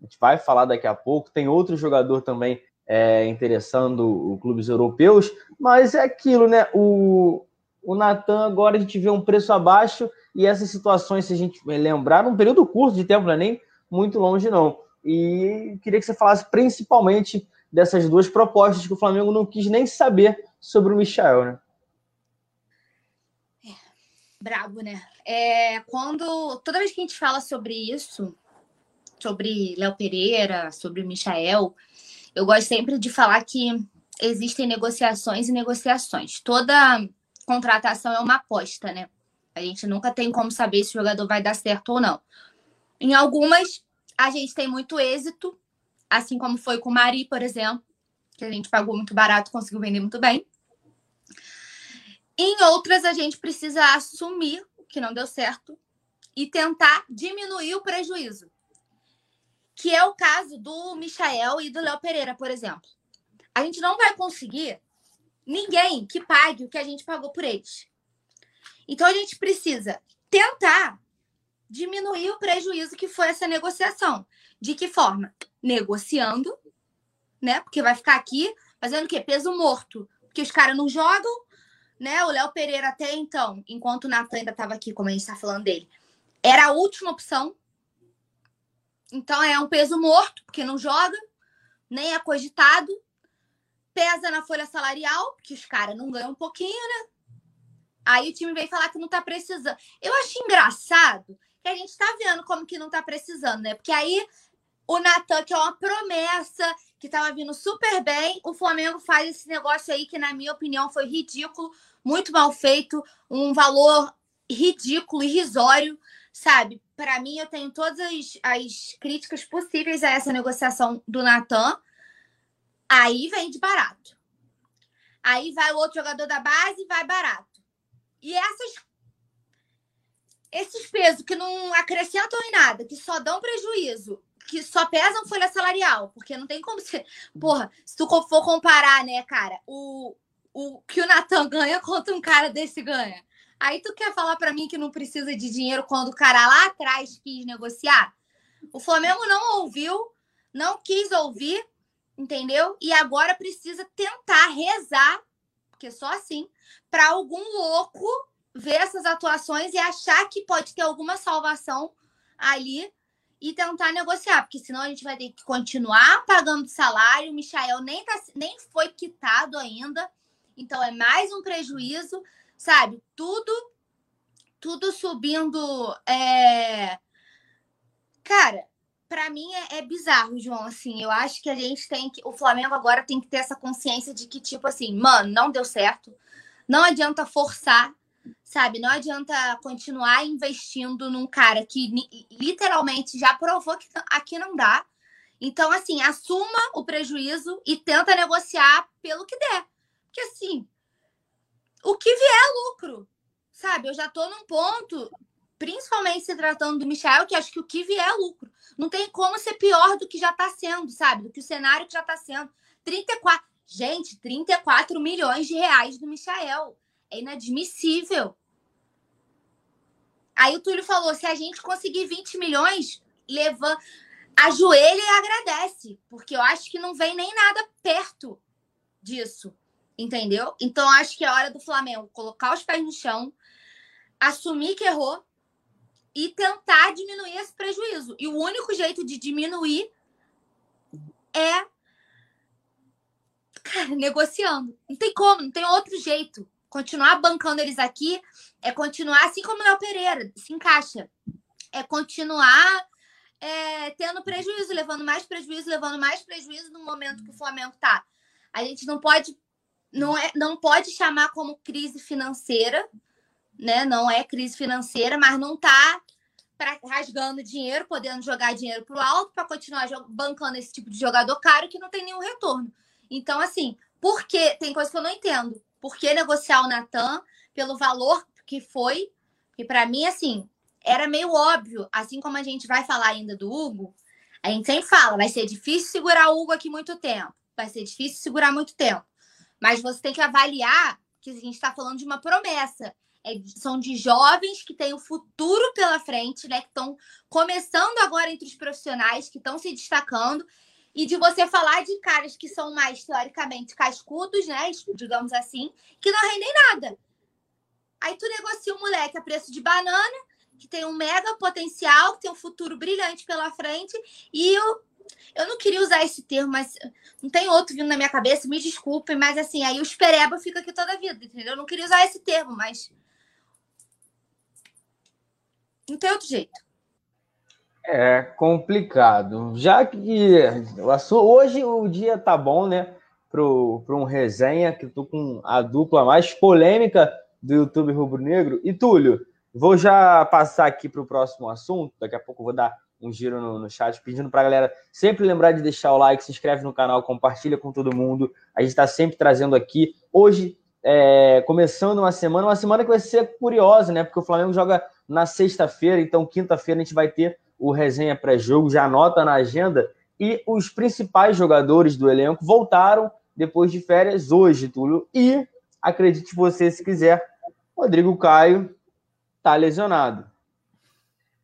A gente vai falar daqui a pouco. Tem outro jogador também é, interessando os clubes europeus, mas é aquilo, né? O, o Natan agora a gente vê um preço abaixo e essas situações, se a gente lembrar, num período curto de tempo, não é nem muito longe, não. E queria que você falasse principalmente dessas duas propostas que o Flamengo não quis nem saber sobre o Michel, né?
Brabo, né? É, quando toda vez que a gente fala sobre isso, sobre Léo Pereira, sobre Michael, eu gosto sempre de falar que existem negociações e negociações. Toda contratação é uma aposta, né? A gente nunca tem como saber se o jogador vai dar certo ou não. Em algumas, a gente tem muito êxito, assim como foi com o Mari, por exemplo, que a gente pagou muito barato, conseguiu vender muito bem. Em outras, a gente precisa assumir que não deu certo e tentar diminuir o prejuízo que é o caso do Michael e do Léo Pereira, por exemplo. A gente não vai conseguir ninguém que pague o que a gente pagou por eles. Então a gente precisa tentar diminuir o prejuízo que foi essa negociação. De que forma? Negociando, né? Porque vai ficar aqui fazendo o quê? Peso morto. Porque os caras não jogam, né? O Léo Pereira até então, enquanto o Natan ainda estava aqui, como a gente está falando dele, era a última opção então é um peso morto, porque não joga, nem é cogitado. Pesa na folha salarial, porque os caras não ganham um pouquinho, né? Aí o time vem falar que não tá precisando. Eu acho engraçado que a gente tá vendo como que não tá precisando, né? Porque aí o Natan, que é uma promessa, que tava vindo super bem, o Flamengo faz esse negócio aí que, na minha opinião, foi ridículo, muito mal feito, um valor ridículo, irrisório, sabe? para mim, eu tenho todas as, as críticas possíveis a essa negociação do Natan. Aí vem de barato. Aí vai o outro jogador da base e vai barato. E essas esses pesos que não acrescentam em nada, que só dão prejuízo, que só pesam folha salarial, porque não tem como ser. Porra, se tu for comparar, né, cara, o, o que o Natan ganha contra um cara desse ganha. Aí tu quer falar para mim que não precisa de dinheiro quando o cara lá atrás quis negociar? O Flamengo não ouviu, não quis ouvir, entendeu? E agora precisa tentar rezar, porque só assim, para algum louco ver essas atuações e achar que pode ter alguma salvação ali e tentar negociar, porque senão a gente vai ter que continuar pagando salário. O Michael nem, tá, nem foi quitado ainda, então é mais um prejuízo sabe? Tudo, tudo subindo. É... Cara, para mim é, é, bizarro, João. Assim, eu acho que a gente tem que. O Flamengo agora tem que ter essa consciência de que, tipo assim, mano, não deu certo. Não adianta forçar, sabe? Não adianta continuar investindo num cara que literalmente já provou que aqui não dá. Então, assim, assuma o prejuízo e tenta negociar pelo que der. Porque, assim, o que vier é lucro, sabe? Eu já tô num ponto, principalmente se tratando do Michel, que acho que o que vier é lucro. Não tem como ser pior do que já tá sendo, sabe? Do que o cenário que já tá sendo. 34. Gente, 34 milhões de reais do Michael. É inadmissível. Aí o Túlio falou: se a gente conseguir 20 milhões, leva, ajoelha e agradece. Porque eu acho que não vem nem nada perto disso. Entendeu? Então, acho que é hora do Flamengo colocar os pés no chão, assumir que errou e tentar diminuir esse prejuízo. E o único jeito de diminuir é cara, negociando. Não tem como, não tem outro jeito. Continuar bancando eles aqui é continuar assim como o Léo Pereira, se encaixa. É continuar é, tendo prejuízo, levando mais prejuízo, levando mais prejuízo no momento que o Flamengo tá. A gente não pode não, é, não pode chamar como crise financeira, né? Não é crise financeira, mas não está rasgando dinheiro, podendo jogar dinheiro para o alto para continuar bancando esse tipo de jogador caro que não tem nenhum retorno. Então, assim, por que? Tem coisa que eu não entendo. Por que negociar o Natan pelo valor que foi? Que para mim, assim, era meio óbvio, assim como a gente vai falar ainda do Hugo, a gente sempre fala, vai ser difícil segurar o Hugo aqui muito tempo. Vai ser difícil segurar muito tempo. Mas você tem que avaliar que a gente está falando de uma promessa. é, são de jovens que têm o futuro pela frente, né? Que estão começando agora entre os profissionais, que estão se destacando. E de você falar de caras que são mais, teoricamente, cascudos, né? Digamos assim, que não rendem nada. Aí tu negocia um moleque a preço de banana, que tem um mega potencial, que tem um futuro brilhante pela frente, e eu, eu não queria usar esse termo, mas não tem outro vindo na minha cabeça, me desculpem, mas assim, aí o espereba fica aqui toda a vida, entendeu? Eu não queria usar esse termo, mas. Não tem outro jeito.
É complicado. Já que hoje o dia tá bom, né? Para um resenha, que eu tô com a dupla mais polêmica do YouTube Rubro Negro. E Túlio, vou já passar aqui para o próximo assunto. Daqui a pouco vou dar um giro no, no chat, pedindo para a galera sempre lembrar de deixar o like, se inscreve no canal, compartilha com todo mundo. A gente está sempre trazendo aqui. Hoje, é, começando uma semana, uma semana que vai ser curiosa, né? Porque o Flamengo joga na sexta-feira, então quinta-feira a gente vai ter o resenha pré-jogo, já anota na agenda. E os principais jogadores do elenco voltaram depois de férias hoje, Túlio. E, acredite você se quiser, Rodrigo Caio está lesionado.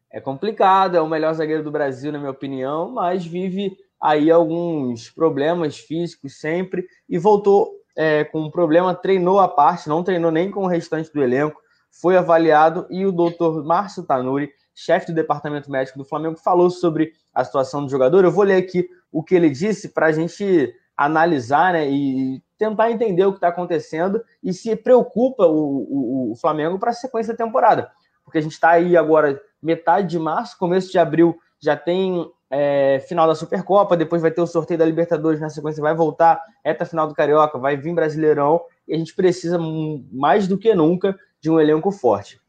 É complicado, é o melhor zagueiro do Brasil, na minha opinião, mas vive aí alguns problemas físicos sempre e voltou é, com um problema, treinou a parte, não treinou nem com o restante do elenco, foi avaliado e o doutor Márcio Tanuri chefe do departamento médico do Flamengo, falou sobre a situação do jogador. Eu vou ler aqui o que ele disse para a gente analisar né, e tentar entender o que está acontecendo e se preocupa o, o, o Flamengo para a sequência da temporada. Porque a gente está aí agora, metade de março, começo de abril, já tem é, final da Supercopa, depois vai ter o sorteio da Libertadores, na sequência vai voltar, reta final do Carioca, vai vir Brasileirão, e a gente precisa mais do que nunca de um elenco forte.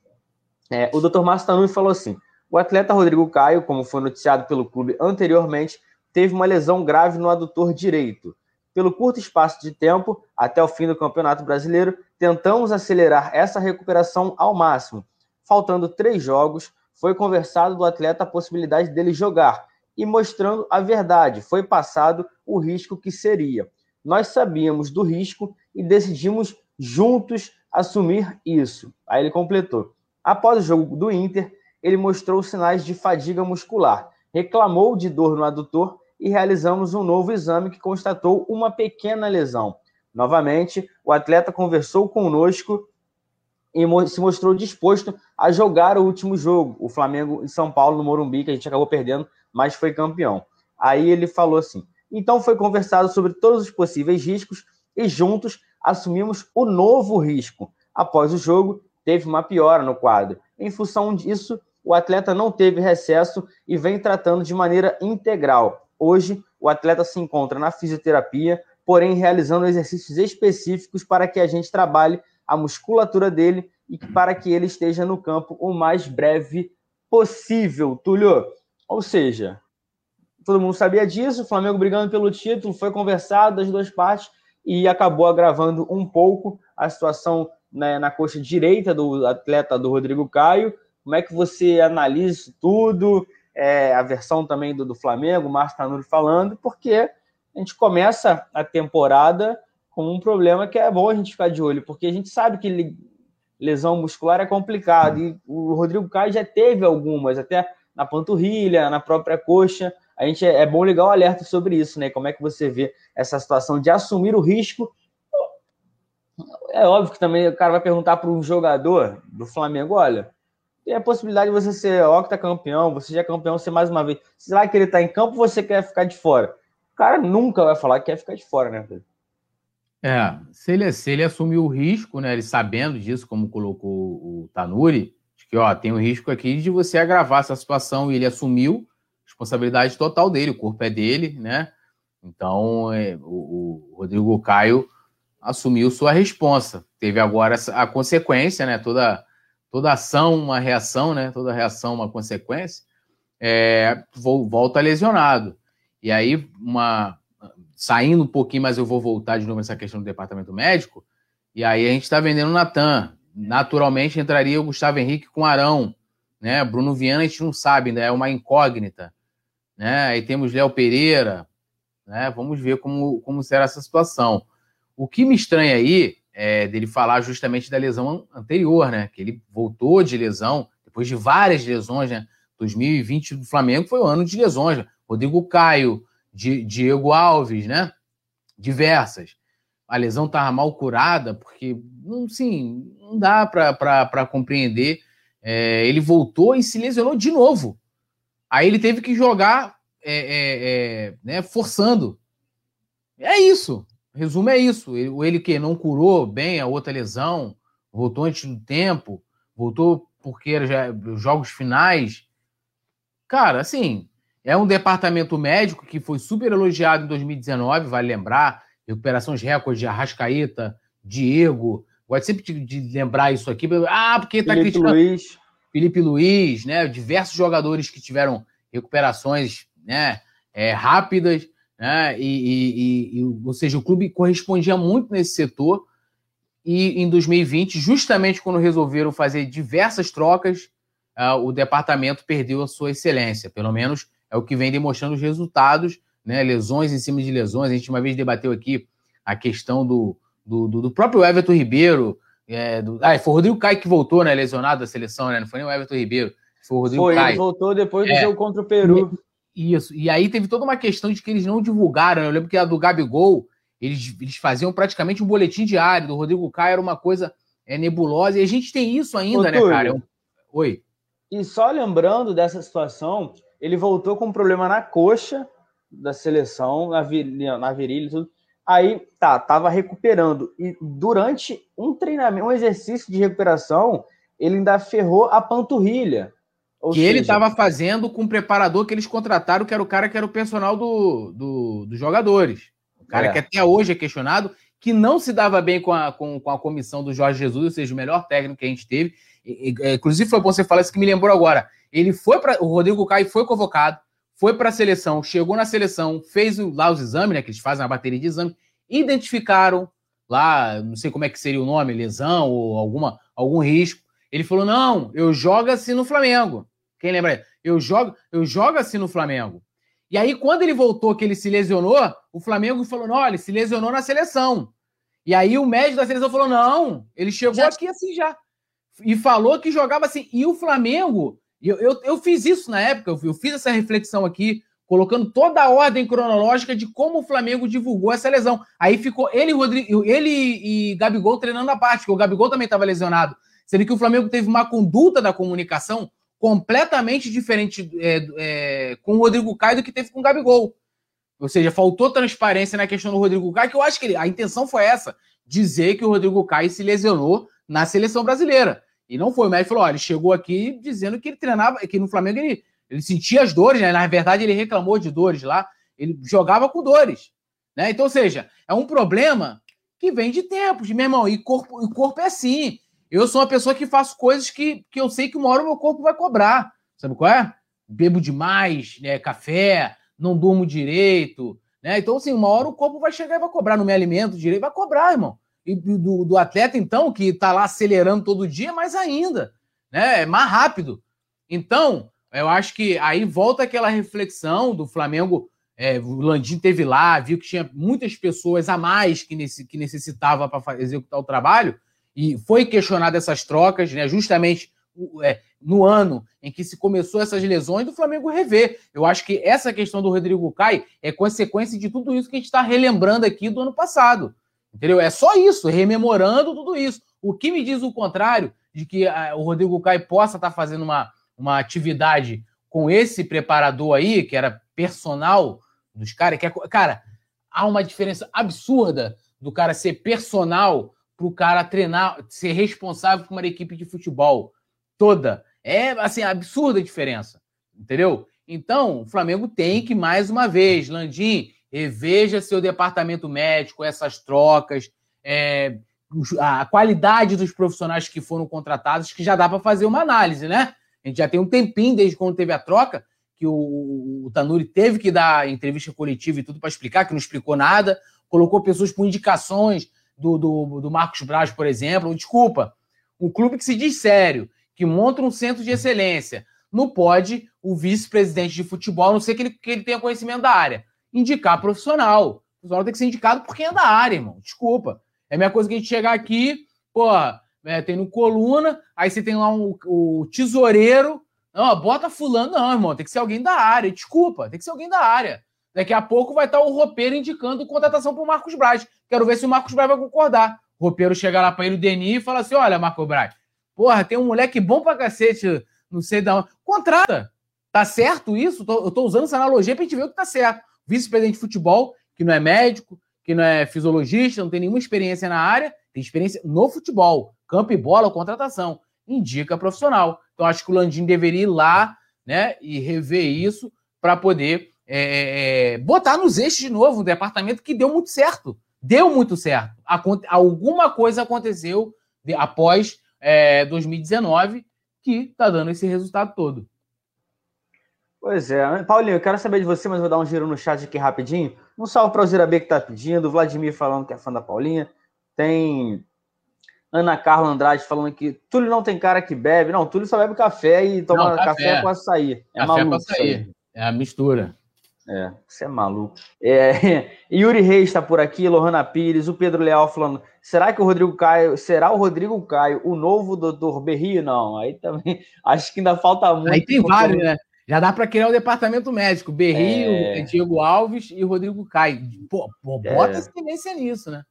É, o Dr. Márcio Tanui falou assim: o atleta Rodrigo Caio, como foi noticiado pelo clube anteriormente, teve uma lesão grave no adutor direito. Pelo curto espaço de tempo, até o fim do Campeonato Brasileiro, tentamos acelerar essa recuperação ao máximo. Faltando três jogos, foi conversado do atleta a possibilidade dele jogar e mostrando a verdade, foi passado o risco que seria. Nós sabíamos do risco e decidimos juntos assumir isso. Aí ele completou. Após o jogo do Inter, ele mostrou sinais de fadiga muscular, reclamou de dor no adutor e realizamos um novo exame que constatou uma pequena lesão. Novamente, o atleta conversou conosco e se mostrou disposto a jogar o último jogo, o Flamengo em São Paulo, no Morumbi, que a gente acabou perdendo, mas foi campeão. Aí ele falou assim: então foi conversado sobre todos os possíveis riscos e juntos assumimos o novo risco. Após o jogo, teve uma piora no quadro. Em função disso, o atleta não teve recesso e vem tratando de maneira integral. Hoje, o atleta se encontra na fisioterapia, porém realizando exercícios específicos para que a gente trabalhe a musculatura dele e para que ele esteja no campo o mais breve possível, Túlio. Ou seja, todo mundo sabia disso, o Flamengo brigando pelo título, foi conversado das duas partes e acabou agravando um pouco a situação né, na coxa direita do atleta do Rodrigo Caio. Como é que você analisa isso tudo? É, a versão também do, do Flamengo, o Márcio Tanuri falando, porque a gente começa a temporada com um problema que é bom a gente ficar de olho, porque a gente sabe que lesão muscular é complicado, e o Rodrigo Caio já teve algumas, até na panturrilha, na própria coxa. A gente é, é bom ligar o alerta sobre isso, né? Como é que você vê essa situação de assumir o risco é óbvio que também o cara vai perguntar para um jogador do Flamengo: olha, tem a possibilidade de você ser octacampeão, você já é campeão, ser mais uma vez. Será que ele está em campo ou você quer ficar de fora? O cara nunca vai falar que quer ficar de fora, né?
É, se ele, se ele assumiu o risco, né? Ele sabendo disso, como colocou o Tanuri, de que ó, tem um risco aqui de você agravar essa situação e ele assumiu responsabilidade total dele, o corpo é dele, né? Então, é, o, o Rodrigo Caio assumiu sua responsa. Teve agora a consequência, né? Toda, toda ação, uma reação, né? Toda reação, uma consequência. É, volta lesionado. E aí, uma, saindo um pouquinho, mas eu vou voltar de novo nessa questão do departamento médico. E aí a gente está vendendo o Natan. Naturalmente entraria o Gustavo Henrique com Arão. Né? Bruno Viana a gente não sabe, ainda é uma incógnita. Né? Aí temos Léo Pereira. Né? Vamos ver como, como será essa situação. O que me estranha aí é, dele falar justamente da lesão anterior, né? Que ele voltou de lesão, depois de várias lesões, né? 2020 do Flamengo foi o ano de lesões. Né? Rodrigo Caio, Diego Alves, né? Diversas. A lesão estava mal curada, porque, não, sim, não dá para compreender. É, ele voltou e se lesionou de novo. Aí ele teve que jogar é, é, é né, forçando. É isso. Resumo é isso. Ele, ele que não curou bem a outra lesão, voltou antes do tempo, voltou porque era já jogos finais. Cara, assim, é um departamento médico que foi super elogiado em 2019, vale lembrar. Recuperações recordes de Arrascaeta, Diego. Gosto sempre de, de, lembrar isso aqui. Ah, porque tá
Felipe criticando. Luiz.
Felipe Luiz, né? Diversos jogadores que tiveram recuperações né, é, rápidas, né? E, e, e, ou seja, o clube correspondia muito nesse setor. E em 2020, justamente quando resolveram fazer diversas trocas, uh, o departamento perdeu a sua excelência. Pelo menos é o que vem demonstrando os resultados, né? Lesões em cima de lesões. A gente uma vez debateu aqui a questão do, do, do próprio Everton Ribeiro. É, do, ah, foi o Rodrigo Caio que voltou, né? Lesionado da seleção, né? Não foi nem o Everton Ribeiro. Foi o Rodrigo
foi,
Caio.
Ele voltou depois do é, jogo contra o Peru.
Isso. E aí teve toda uma questão de que eles não divulgaram. Eu lembro que a do Gabigol, eles, eles faziam praticamente um boletim diário. Do Rodrigo Caio era uma coisa é, nebulosa. E a gente tem isso ainda, Ô, né, cara? Eu... Oi.
E só lembrando dessa situação, ele voltou com um problema na coxa da seleção, na, virilha, na virilha e tudo. Aí, tá, tava recuperando. E durante um treinamento, um exercício de recuperação, ele ainda ferrou a panturrilha.
Ou que seja... ele estava fazendo com o preparador que eles contrataram, que era o cara que era o personal do, do dos jogadores. O cara é. que até hoje é questionado, que não se dava bem com a, com, com a comissão do Jorge Jesus, ou seja, o melhor técnico que a gente teve. É, inclusive, foi bom você falar isso que me lembrou agora. Ele foi para. O Rodrigo Caio foi convocado, foi para a seleção, chegou na seleção, fez lá os exames, né? Que eles fazem uma bateria de exames, identificaram lá, não sei como é que seria o nome, lesão ou alguma, algum risco. Ele falou: não, eu jogo assim no Flamengo. Quem lembra? Eu jogo, eu jogo assim no Flamengo. E aí, quando ele voltou, que ele se lesionou, o Flamengo falou: não, ele se lesionou na seleção. E aí o médico da seleção falou: não, ele chegou já... aqui assim já e falou que jogava assim. E o Flamengo, eu, eu, eu fiz isso na época, eu, eu fiz essa reflexão aqui, colocando toda a ordem cronológica de como o Flamengo divulgou essa lesão. Aí ficou ele, Rodrigo, ele e Gabigol treinando a parte, porque o Gabigol também estava lesionado. Sendo que o Flamengo teve uma conduta da comunicação completamente diferente é, é, com o Rodrigo Caio do que teve com o Gabigol. Ou seja, faltou transparência na questão do Rodrigo Caio, que eu acho que ele, a intenção foi essa, dizer que o Rodrigo Caio se lesionou na seleção brasileira. E não foi. O médico falou: olha, ele chegou aqui dizendo que ele treinava, que no Flamengo ele, ele sentia as dores, né? Na verdade, ele reclamou de dores lá. Ele jogava com dores. Né? Então, ou seja, é um problema que vem de tempos, meu irmão. E corpo, e corpo é assim. Eu sou uma pessoa que faço coisas que, que eu sei que uma hora o meu corpo vai cobrar. Sabe qual é? Bebo demais, né? Café, não durmo direito. Né? Então, assim, uma hora o corpo vai chegar e vai cobrar. Não me alimento direito, vai cobrar, irmão. E do, do atleta, então, que está lá acelerando todo dia, mais ainda, né? É mais rápido. Então, eu acho que aí volta aquela reflexão do Flamengo. É, o Landim teve lá, viu que tinha muitas pessoas a mais que, nesse, que necessitava para executar o trabalho, e foi questionado essas trocas, né? Justamente é, no ano em que se começou essas lesões do Flamengo rever. Eu acho que essa questão do Rodrigo Caio é consequência de tudo isso que a gente está relembrando aqui do ano passado. Entendeu? É só isso, rememorando tudo isso. O que me diz o contrário de que a, o Rodrigo Caio possa estar tá fazendo uma, uma atividade com esse preparador aí, que era personal dos caras, que é, cara, há uma diferença absurda do cara ser personal para o cara treinar, ser responsável por uma equipe de futebol toda. É assim, absurda a diferença. Entendeu? Então, o Flamengo tem que, mais uma vez, Landim, reveja seu departamento médico, essas trocas, é, a qualidade dos profissionais que foram contratados, que já dá para fazer uma análise, né? A gente já tem um tempinho desde quando teve a troca, que o, o Tanuri teve que dar entrevista coletiva e tudo para explicar, que não explicou nada, colocou pessoas por indicações do, do, do Marcos Braz, por exemplo. Desculpa, um clube que se diz sério, que monta um centro de excelência, não pode o vice-presidente de futebol, a não ser que ele, que ele tenha conhecimento da área indicar profissional. O profissional tem que ser indicado por quem é da área, irmão. Desculpa. É a mesma coisa que a gente chegar aqui, porra, é, tem no coluna, aí você tem lá um, o tesoureiro. Não, bota fulano, não, irmão. Tem que ser alguém da área. Desculpa, tem que ser alguém da área. Daqui a pouco vai estar o roupeiro indicando contratação para o Marcos Braz. Quero ver se o Marcos Braz vai concordar. O roupeiro chega lá para ele, o Denis, e fala assim: olha, Marcos Braz, porra, tem um moleque bom pra cacete, não sei da onde. Contrata. Tá certo isso? eu tô usando essa analogia pra gente ver o que tá certo. Vice-presidente de futebol, que não é médico, que não é fisiologista, não tem nenhuma experiência na área, tem experiência no futebol, campo e bola, contratação. Indica profissional. Então, acho que o Landim deveria ir lá né, e rever isso para poder é, é, é, botar nos eixos de novo um departamento que deu muito certo. Deu muito certo. Alguma coisa aconteceu de, após é, 2019 que está dando esse resultado todo.
Pois é. Paulinho, eu quero saber de você, mas vou dar um giro no chat aqui rapidinho. Um salve para o Zirabê que está pedindo, o Vladimir falando que é fã da Paulinha. Tem Ana Carla Andrade falando que Túlio não tem cara que bebe. Não, Túlio só bebe café e toma não, café. café com açaí.
É café maluco. Com açaí. É a mistura.
É, você é maluco. É, Yuri Reis está por aqui, Lohana Pires, o Pedro Leal falando: será que o Rodrigo Caio, será o Rodrigo Caio o novo doutor Berrio? Não, aí também acho que ainda falta muito.
Aí tem vários, né? Já dá para criar o departamento médico: Berrio, é... Diego Alves e Rodrigo Caio. Pô, pô bota é... nisso, né?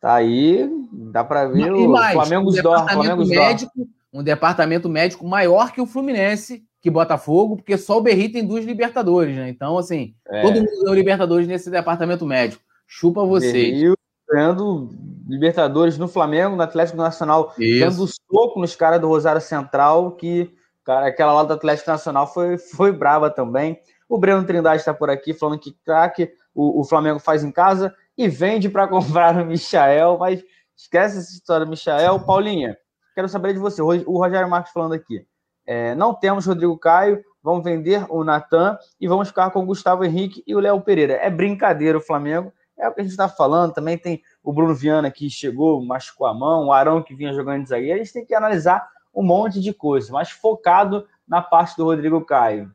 Tá aí, dá para ver e o mais, Flamengo um
médico, um departamento médico maior que o Fluminense que Botafogo, porque só o Berri tem duas Libertadores, né? Então, assim, é. todo mundo ganhou Libertadores nesse departamento médico. Chupa vocês. Berrio
ganhando Libertadores no Flamengo, no Atlético Nacional, Isso. dando soco nos caras do Rosário Central, que, cara, aquela lá do Atlético Nacional foi, foi brava também. O Breno Trindade está por aqui falando que craque o, o Flamengo faz em casa e vende para comprar o Michael, mas esquece essa história do Michael. Paulinha, quero saber de você. O Rogério Marques falando aqui. É, não temos Rodrigo Caio, vamos vender o Natan e vamos ficar com o Gustavo Henrique e o Léo Pereira. É brincadeira o Flamengo, é o que a gente está falando. Também tem o Bruno Viana que chegou, machucou a mão, o Arão que vinha jogando de zagueiro. A gente tem que analisar um monte de coisa, mas focado na parte do Rodrigo Caio.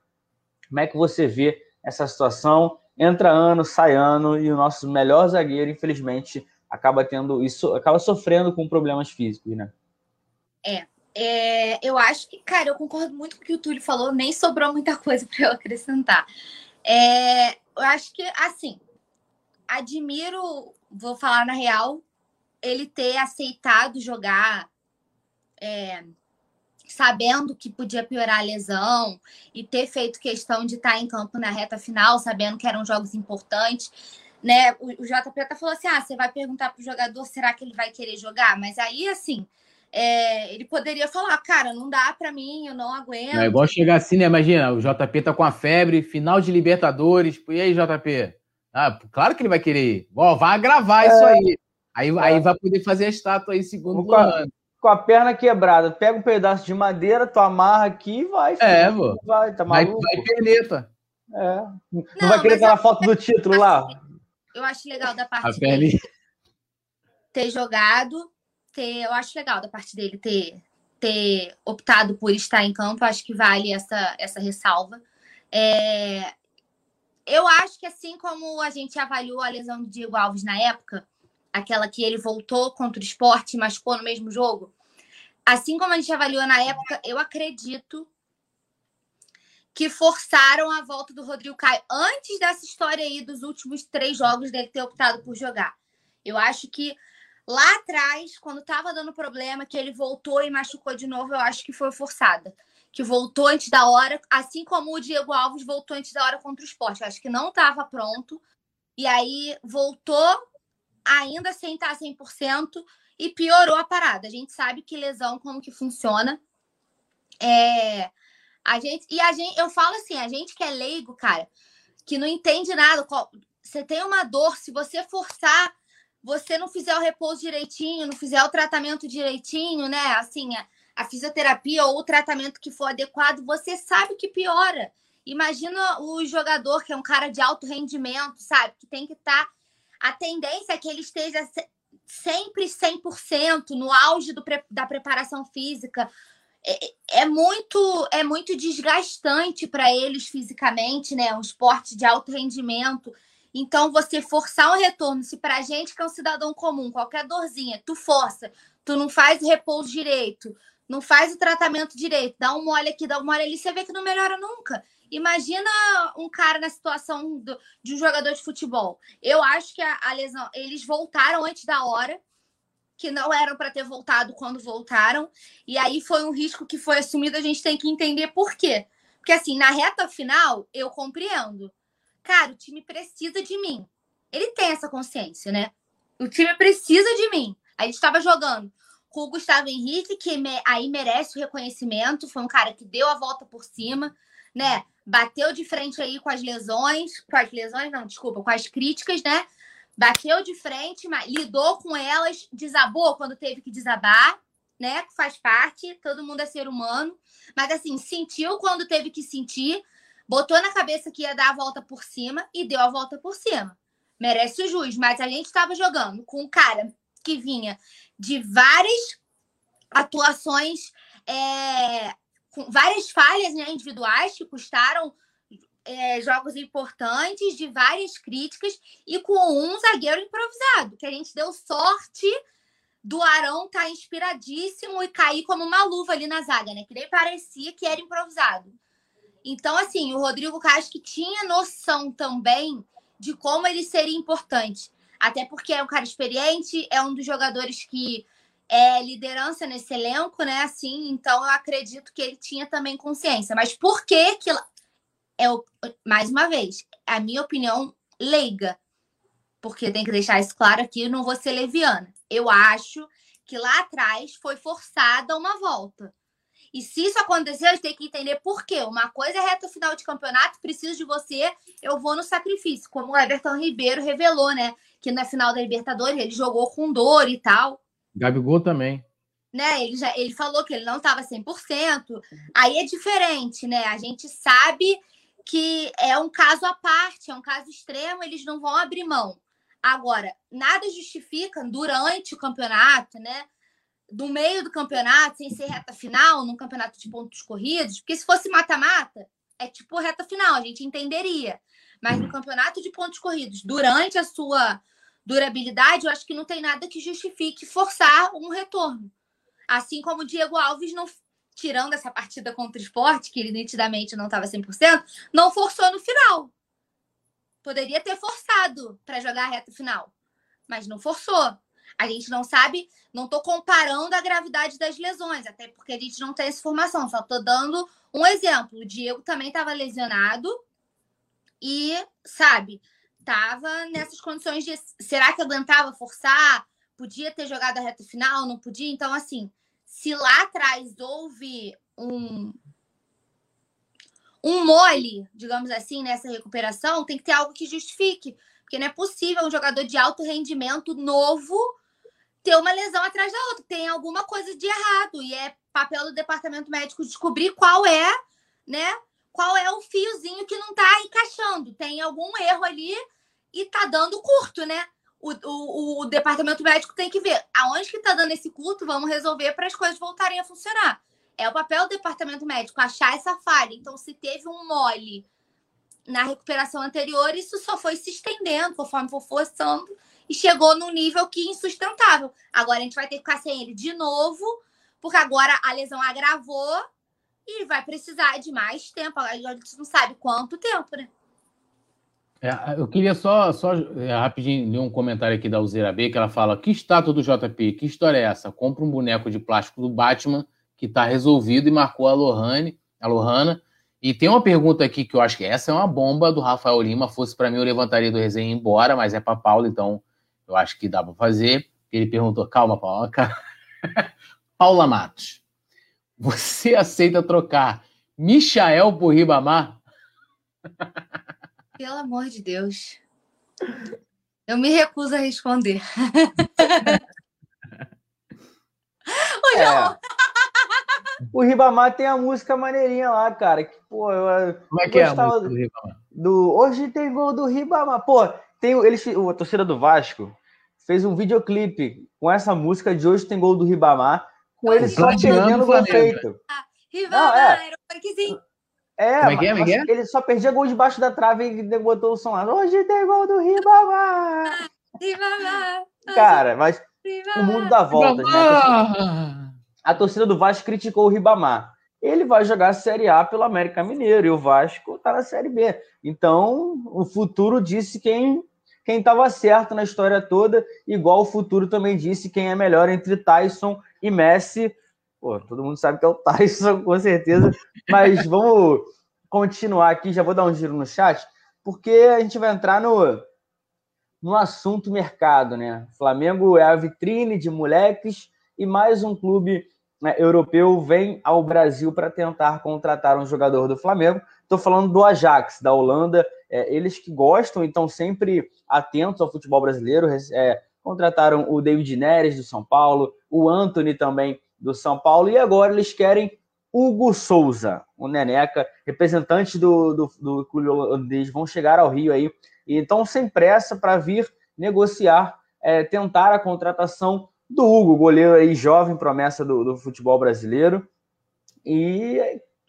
Como é que você vê essa situação? Entra ano, sai ano e o nosso melhor zagueiro, infelizmente, acaba tendo isso, acaba sofrendo com problemas físicos, né?
É, é, eu acho que, cara, eu concordo muito com o que o Túlio falou, nem sobrou muita coisa para eu acrescentar. É, eu acho que, assim, admiro, vou falar na real, ele ter aceitado jogar é, sabendo que podia piorar a lesão e ter feito questão de estar em campo na reta final, sabendo que eram jogos importantes. Né? O, o JP até falou assim: ah, você vai perguntar pro jogador, será que ele vai querer jogar? Mas aí, assim, é, ele poderia falar, cara, não dá para mim, eu não aguento.
é igual chegar assim, né? Imagina, o JP tá com a febre, final de Libertadores. E aí, JP? Ah, claro que ele vai querer ir. Ó, vai gravar é... isso aí. Aí, é. aí vai poder fazer a estátua aí segundo
com a, com a perna quebrada. Pega um pedaço de madeira, tu amarra aqui e vai.
É, filho. Vai, tá maluco? Vai, vai perneta.
É. Não, não vai querer aquela foto do título lá?
Eu acho legal da parte dele ter jogado ter, eu acho legal da parte dele ter, ter optado por estar em campo, acho que vale essa, essa ressalva. É, eu acho que assim como a gente avaliou a lesão do Diego Alves na época, aquela que ele voltou contra o esporte e machucou no mesmo jogo, assim como a gente avaliou na época, eu acredito que forçaram a volta do Rodrigo Caio antes dessa história aí dos últimos três jogos dele ter optado por jogar. Eu acho que Lá atrás, quando estava dando problema, que ele voltou e machucou de novo, eu acho que foi forçada. Que voltou antes da hora, assim como o Diego Alves voltou antes da hora contra o esporte. Eu acho que não estava pronto. E aí voltou ainda sem estar 100% e piorou a parada. A gente sabe que lesão, como que funciona. É, a gente, e a gente, eu falo assim, a gente que é leigo, cara, que não entende nada. Você tem uma dor, se você forçar você não fizer o repouso direitinho, não fizer o tratamento direitinho, né? Assim, a, a fisioterapia ou o tratamento que for adequado, você sabe que piora. Imagina o jogador que é um cara de alto rendimento, sabe? Que tem que estar. Tá... A tendência é que ele esteja sempre 100% no auge do, da preparação física. É, é, muito é muito desgastante para eles fisicamente, né? Um esporte de alto rendimento. Então, você forçar um retorno, se pra gente que é um cidadão comum, qualquer dorzinha, tu força, tu não faz o repouso direito, não faz o tratamento direito, dá um mole aqui, dá um mole ali, você vê que não melhora nunca. Imagina um cara na situação do, de um jogador de futebol. Eu acho que a, a lesão, eles voltaram antes da hora, que não eram para ter voltado quando voltaram, e aí foi um risco que foi assumido, a gente tem que entender por quê. Porque assim, na reta final, eu compreendo. Cara, o time precisa de mim. Ele tem essa consciência, né? O time precisa de mim. A gente estava jogando com o Gustavo Henrique, que me, aí merece o reconhecimento, foi um cara que deu a volta por cima, né? Bateu de frente aí com as lesões, com as lesões, não, desculpa, com as críticas, né? Bateu de frente, mas lidou com elas, desabou quando teve que desabar, né? Faz parte, todo mundo é ser humano. Mas assim, sentiu quando teve que sentir, botou na cabeça que ia dar a volta por cima e deu a volta por cima. Merece o juiz, mas a gente estava jogando com um cara que vinha de várias atuações, é, com várias falhas né, individuais que custaram é, jogos importantes, de várias críticas, e com um zagueiro improvisado, que a gente deu sorte do Arão estar tá inspiradíssimo e cair como uma luva ali na zaga, né? Que nem parecia que era improvisado. Então, assim, o Rodrigo Casque tinha noção também de como ele seria importante. Até porque é um cara experiente, é um dos jogadores que é liderança nesse elenco, né? Assim, então eu acredito que ele tinha também consciência. Mas por que que é mais uma vez, a minha opinião leiga, porque tem que deixar isso claro aqui, eu não vou ser leviana. Eu acho que lá atrás foi forçada uma volta. E se isso acontecer, a gente tem que entender por quê. Uma coisa é reta final de campeonato, preciso de você, eu vou no sacrifício, como o Everton Ribeiro revelou, né? Que na final da Libertadores ele jogou com dor e tal.
Gabigol também.
Né? Ele, já, ele falou que ele não estava 100%. Aí é diferente, né? A gente sabe que é um caso à parte, é um caso extremo, eles não vão abrir mão. Agora, nada justifica durante o campeonato, né? Do meio do campeonato, sem ser reta final, num campeonato de pontos corridos, porque se fosse mata-mata, é tipo reta final, a gente entenderia. Mas no campeonato de pontos corridos, durante a sua durabilidade, eu acho que não tem nada que justifique forçar um retorno. Assim como o Diego Alves não tirando essa partida contra o esporte, que ele nitidamente não estava 100%, não forçou no final. Poderia ter forçado para jogar a reta final, mas não forçou. A gente não sabe, não estou comparando a gravidade das lesões, até porque a gente não tem essa informação, só estou dando um exemplo. O Diego também estava lesionado e, sabe, estava nessas condições de será que aguentava forçar? Podia ter jogado a reta final, não podia? Então, assim, se lá atrás houve um, um mole, digamos assim, nessa recuperação, tem que ter algo que justifique. Porque não é possível um jogador de alto rendimento novo ter uma lesão atrás da outra. Tem alguma coisa de errado. E é papel do departamento médico descobrir qual é, né? Qual é o fiozinho que não tá encaixando. Tem algum erro ali e tá dando curto, né? O, o, o departamento médico tem que ver aonde que tá dando esse curto, vamos resolver para as coisas voltarem a funcionar. É o papel do departamento médico achar essa falha. Então, se teve um mole na recuperação anterior, isso só foi se estendendo conforme for forçando e chegou num nível que insustentável. Agora a gente vai ter que ficar sem ele de novo, porque agora a lesão agravou e vai precisar de mais tempo. A gente não sabe quanto tempo, né?
É, eu queria só, só é, rapidinho ler um comentário aqui da Uzeira B, que ela fala: que estátua do JP? Que história é essa? Compra um boneco de plástico do Batman que está resolvido e marcou a Lohane, a Lohana. E tem uma pergunta aqui que eu acho que essa é uma bomba do Rafael Lima. Fosse para mim, eu levantaria do resenha embora, mas é para Paulo, então eu acho que dá para fazer. Ele perguntou: calma, Paula. Paula Matos, você aceita trocar Michael por Ribamar?
Pelo amor de Deus. Eu me recuso a responder.
é. O Ribamar tem a música maneirinha lá, cara. Que, pô, eu,
Como é que é a música do Ribamar?
Do, hoje tem gol do Ribamar. Pô, tem, eles, a torcida do Vasco fez um videoclipe com essa música de hoje tem gol do Ribamar, com ele só perdendo o gol feito.
Ah, Ribamar, é. era o
É,
Como é que é, mas, é?
ele só perdia gol debaixo da trave e botou o som lá. Hoje tem gol do Ribamar! Ribamar! Cara, mas o mundo dá voltas, né? A torcida do Vasco criticou o Ribamar. Ele vai jogar a Série A pelo América Mineiro e o Vasco tá na Série B. Então, o futuro disse quem quem estava certo na história toda, igual o futuro também disse quem é melhor entre Tyson e Messi. Pô, todo mundo sabe que é o Tyson, com certeza. Mas vamos continuar aqui, já vou dar um giro no chat, porque a gente vai entrar no, no assunto mercado, né? Flamengo é a vitrine de moleques e mais um clube né, europeu vem ao Brasil para tentar contratar um jogador do Flamengo. Estou falando do Ajax, da Holanda. É, eles que gostam e estão sempre atentos ao futebol brasileiro. É, contrataram o David Neres do São Paulo, o Anthony também do São Paulo, e agora eles querem Hugo Souza, o Neneca, representante do, do, do clube holandês, vão chegar ao Rio aí, então sem pressa para vir negociar, é, tentar a contratação do Hugo, goleiro aí jovem, promessa do, do futebol brasileiro, e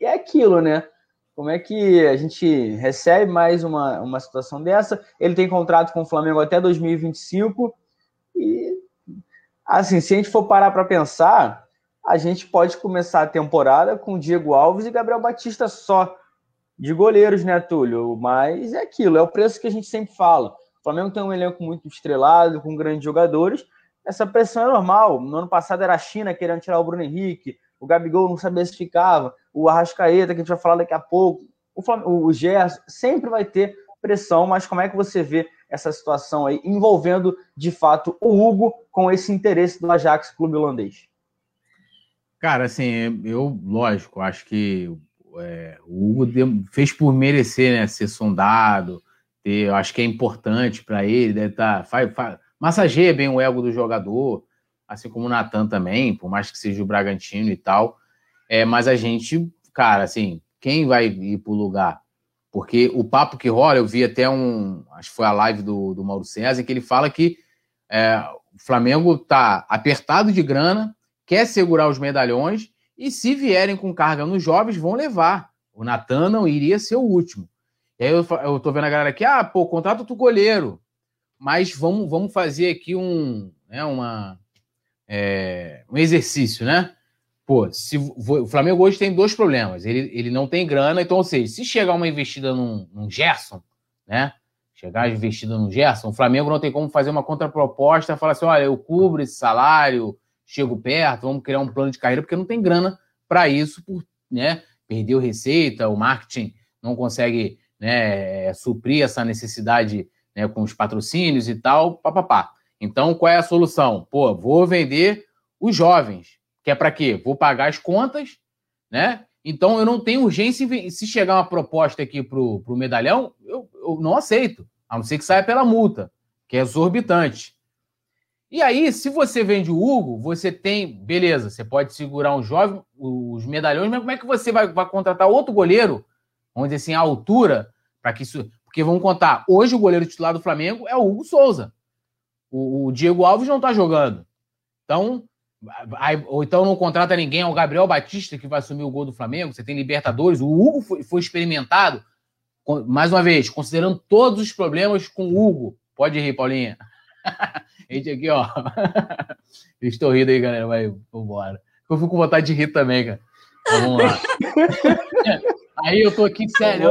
é aquilo, né? Como é que a gente recebe mais uma, uma situação dessa? Ele tem contrato com o Flamengo até 2025. E, assim, se a gente for parar para pensar, a gente pode começar a temporada com Diego Alves e Gabriel Batista só de goleiros, né, Túlio? Mas é aquilo, é o preço que a gente sempre fala. O Flamengo tem um elenco muito estrelado, com grandes jogadores. Essa pressão é normal. No ano passado era a China querendo tirar o Bruno Henrique, o Gabigol não sabia se ficava o Arrascaeta, que a gente vai falar daqui a pouco, o, Flam... o Gerson, sempre vai ter pressão, mas como é que você vê essa situação aí envolvendo, de fato, o Hugo com esse interesse do Ajax Clube Holandês?
Cara, assim, eu, lógico, acho que é, o Hugo fez por merecer, né, ser sondado, ter, eu acho que é importante para ele, deve estar, tá, massageia bem o ego do jogador, assim como o Natan também, por mais que seja o Bragantino e tal, é, mas a gente, cara, assim, quem vai ir para o lugar? Porque o papo que rola, eu vi até um. Acho que foi a live do, do Mauro César, que ele fala que é, o Flamengo tá apertado de grana, quer segurar os medalhões, e se vierem com carga nos jovens, vão levar. O Natan não iria ser o último. E aí eu, eu tô vendo a galera aqui, ah, pô, contrato do goleiro. Mas vamos, vamos fazer aqui um, né, uma, é, um exercício, né? Pô, se, o Flamengo hoje tem dois problemas. Ele, ele não tem grana, então, ou seja, se chegar uma investida num, num Gerson, né? Chegar investida num Gerson, o Flamengo não tem como fazer uma contraproposta, falar assim: olha, eu cubro esse salário, chego perto, vamos criar um plano de carreira, porque não tem grana para isso, por, né? Perdeu receita, o marketing não consegue né, suprir essa necessidade né, com os patrocínios e tal, papapá. Então, qual é a solução? Pô, vou vender os jovens que é para quê? Vou pagar as contas, né? Então eu não tenho urgência se chegar uma proposta aqui para o medalhão, eu, eu não aceito, a não ser que saia pela multa, que é exorbitante. E aí, se você vende o Hugo, você tem, beleza, você pode segurar um jovem, os medalhões, mas como é que você vai, vai contratar outro goleiro, vamos dizer assim, à altura, para que isso. Porque vamos contar, hoje o goleiro titular do Flamengo é o Hugo Souza. O, o Diego Alves não está jogando. Então, ou então não contrata ninguém, é o Gabriel Batista que vai assumir o gol do Flamengo. Você tem Libertadores, o Hugo foi, foi experimentado, mais uma vez, considerando todos os problemas com o Hugo. Pode rir, Paulinha. Gente aqui, ó. Estou rindo aí, galera. Vai, vambora. Eu fico com vontade de rir também, cara. Então, vamos lá. aí eu tô aqui sério.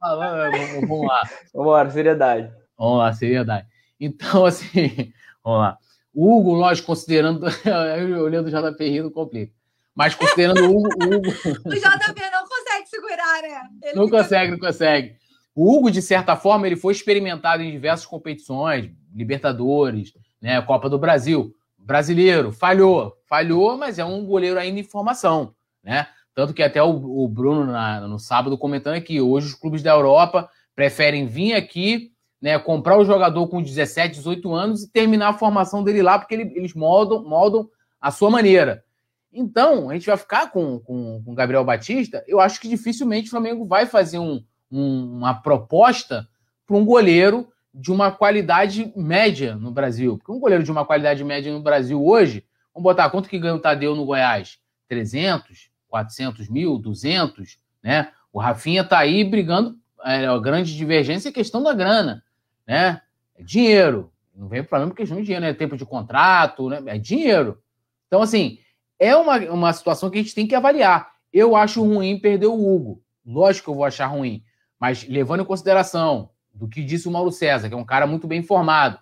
Vamos lá. Vambora, seriedade.
Vamos lá, seriedade. Então, assim, vamos lá. O Hugo, lógico, considerando. olhando o JP rindo, complica. Mas considerando o Hugo. O, Hugo...
o JP não consegue segurar, né?
Ele não fica... consegue, não consegue. O Hugo, de certa forma, ele foi experimentado em diversas competições, Libertadores, né, Copa do Brasil. Brasileiro, falhou. Falhou, mas é um goleiro ainda em formação, né? Tanto que até o, o Bruno, na, no sábado, comentando que hoje os clubes da Europa preferem vir aqui né, comprar o jogador com 17, 18 anos e terminar a formação dele lá, porque ele, eles moldam, moldam a sua maneira. Então, a gente vai ficar com, com, com o Gabriel Batista. Eu acho que dificilmente o Flamengo vai fazer um, um, uma proposta para um goleiro de uma qualidade média no Brasil. Porque um goleiro de uma qualidade média no Brasil hoje, vamos botar quanto que ganha o Tadeu no Goiás? 300, 400 mil, 200, né? O Rafinha tá aí brigando, é, a grande divergência é questão da grana, né? É dinheiro. Não vem problema por questão de dinheiro, é tempo de contrato, né? É dinheiro. Então, assim, é uma, uma situação que a gente tem que avaliar. Eu acho ruim perder o Hugo. Lógico que eu vou achar ruim. Mas levando em consideração do que disse o Mauro César, que é um cara muito bem informado,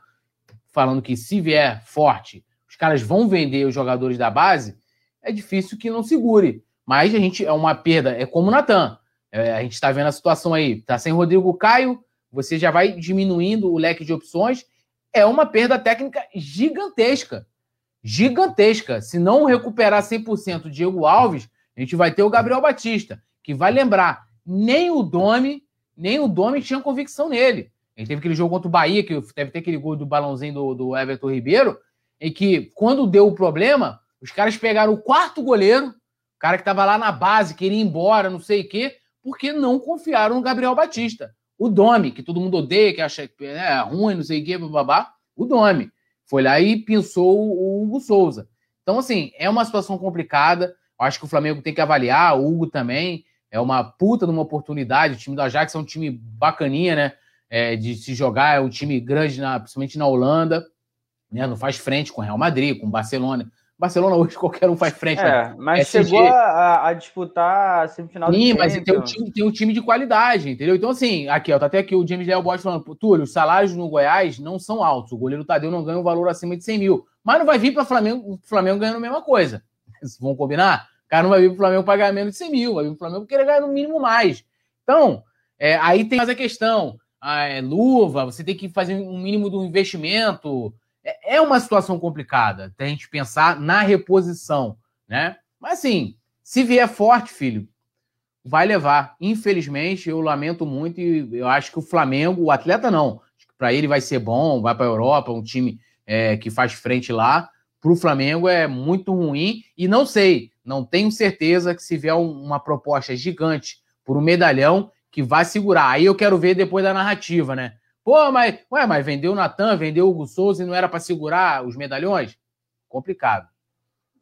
falando que se vier forte, os caras vão vender os jogadores da base, é difícil que não segure. Mas a gente é uma perda, é como o Natan. É, a gente está vendo a situação aí, tá sem Rodrigo Caio, você já vai diminuindo o leque de opções, é uma perda técnica gigantesca. Gigantesca. Se não recuperar 100% o Diego Alves, a gente vai ter o Gabriel Batista, que vai lembrar, nem o Domi, nem o Domi tinha convicção nele. Gente teve aquele jogo contra o Bahia, que deve ter aquele gol do balãozinho do, do Everton Ribeiro, em que, quando deu o problema, os caras pegaram o quarto goleiro, cara que estava lá na base, queria ir embora, não sei o quê, porque não confiaram no Gabriel Batista. O Domi, que todo mundo odeia, que acha que é ruim, não sei o quê, babá, o Domi. Foi lá e pensou o Hugo Souza. Então, assim, é uma situação complicada. Acho que o Flamengo tem que avaliar, o Hugo também. É uma puta de uma oportunidade. O time do Ajax é um time bacaninha, né? É, de se jogar, é um time grande, na, principalmente na Holanda. Né? Não faz frente com o Real Madrid, com o Barcelona. Barcelona hoje qualquer um faz frente.
É, né? mas SG. chegou a, a, disputar a semifinal
Sim, mas tem um, time, tem um time de qualidade, entendeu? Então, assim, aqui, ó, tá até aqui o James Léo Bosch falando, Túlio, os salários no Goiás não são altos. O goleiro Tadeu não ganha um valor acima de 100 mil. Mas não vai vir para Flamengo, o Flamengo ganhando a mesma coisa. Vão combinar? O cara não vai vir para o Flamengo pagar menos de 100 mil, vai vir para o Flamengo querer ganhar no mínimo mais. Então, é, aí tem mais a questão. Ah, é, luva, você tem que fazer um mínimo do investimento. É, é uma situação complicada a gente pensar na reposição, né? Mas assim, se vier forte, filho, vai levar. Infelizmente, eu lamento muito e eu acho que o Flamengo, o atleta não, para ele vai ser bom, vai para a Europa, um time é, que faz frente lá. Para o Flamengo é muito ruim e não sei, não tenho certeza que se vier uma proposta gigante por um medalhão que vai segurar. Aí eu quero ver depois da narrativa, né? Pô, mas, ué, mas vendeu o Natan, vendeu o Hugo Souza e não era para segurar os medalhões? Complicado.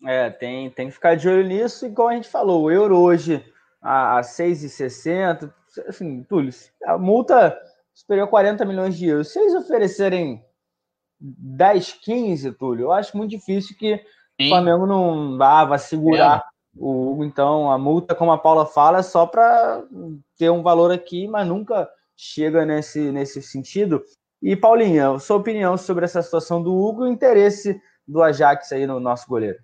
É, tem, tem que ficar de olho nisso, igual a gente falou, o euro hoje a, a 6,60, assim, Túlio, a multa superior a 40 milhões de euros. Se eles oferecerem 10, 15, Túlio, eu acho muito difícil que Sim. o Flamengo não ah, vai segurar é. o Hugo. Então, a multa, como a Paula fala, é só para ter um valor aqui, mas nunca chega nesse, nesse sentido. E, Paulinha, sua opinião sobre essa situação do Hugo e o interesse do Ajax aí no nosso goleiro?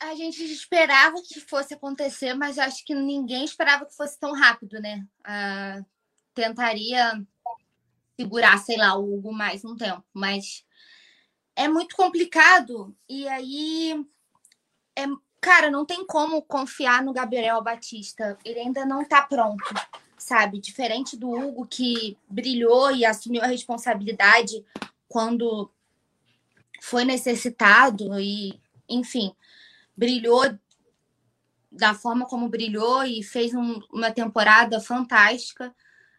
A gente esperava que fosse acontecer, mas acho que ninguém esperava que fosse tão rápido, né? Uh, tentaria segurar, sei lá, o Hugo mais um tempo, mas é muito complicado. E aí, é, cara, não tem como confiar no Gabriel Batista. Ele ainda não tá pronto sabe? Diferente do Hugo, que brilhou e assumiu a responsabilidade quando foi necessitado e, enfim, brilhou da forma como brilhou e fez um, uma temporada fantástica,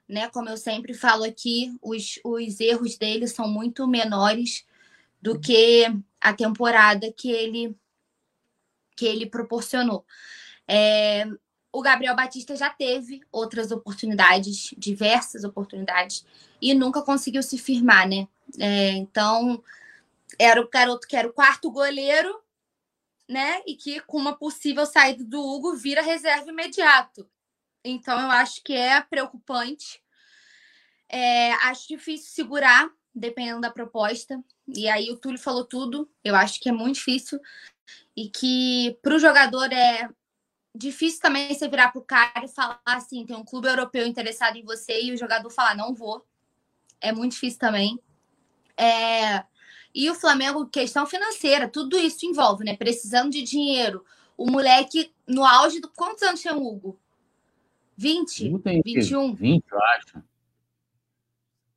né? Como eu sempre falo aqui, os, os erros dele são muito menores do que a temporada que ele que ele proporcionou. É, o Gabriel Batista já teve outras oportunidades, diversas oportunidades, e nunca conseguiu se firmar, né? É, então, era o garoto que era o quarto goleiro, né? E que, com uma possível saída do Hugo, vira reserva imediato. Então, eu acho que é preocupante. É, acho difícil segurar, dependendo da proposta. E aí, o Túlio falou tudo. Eu acho que é muito difícil. E que para o jogador é difícil também você virar pro cara e falar assim, tem um clube europeu interessado em você e o jogador falar, não vou. É muito difícil também. É... E o Flamengo, questão financeira, tudo isso envolve, né? Precisando de dinheiro. O moleque, no auge do. Quantos anos tinha o Hugo? 20? Tem 21?
20, eu acho.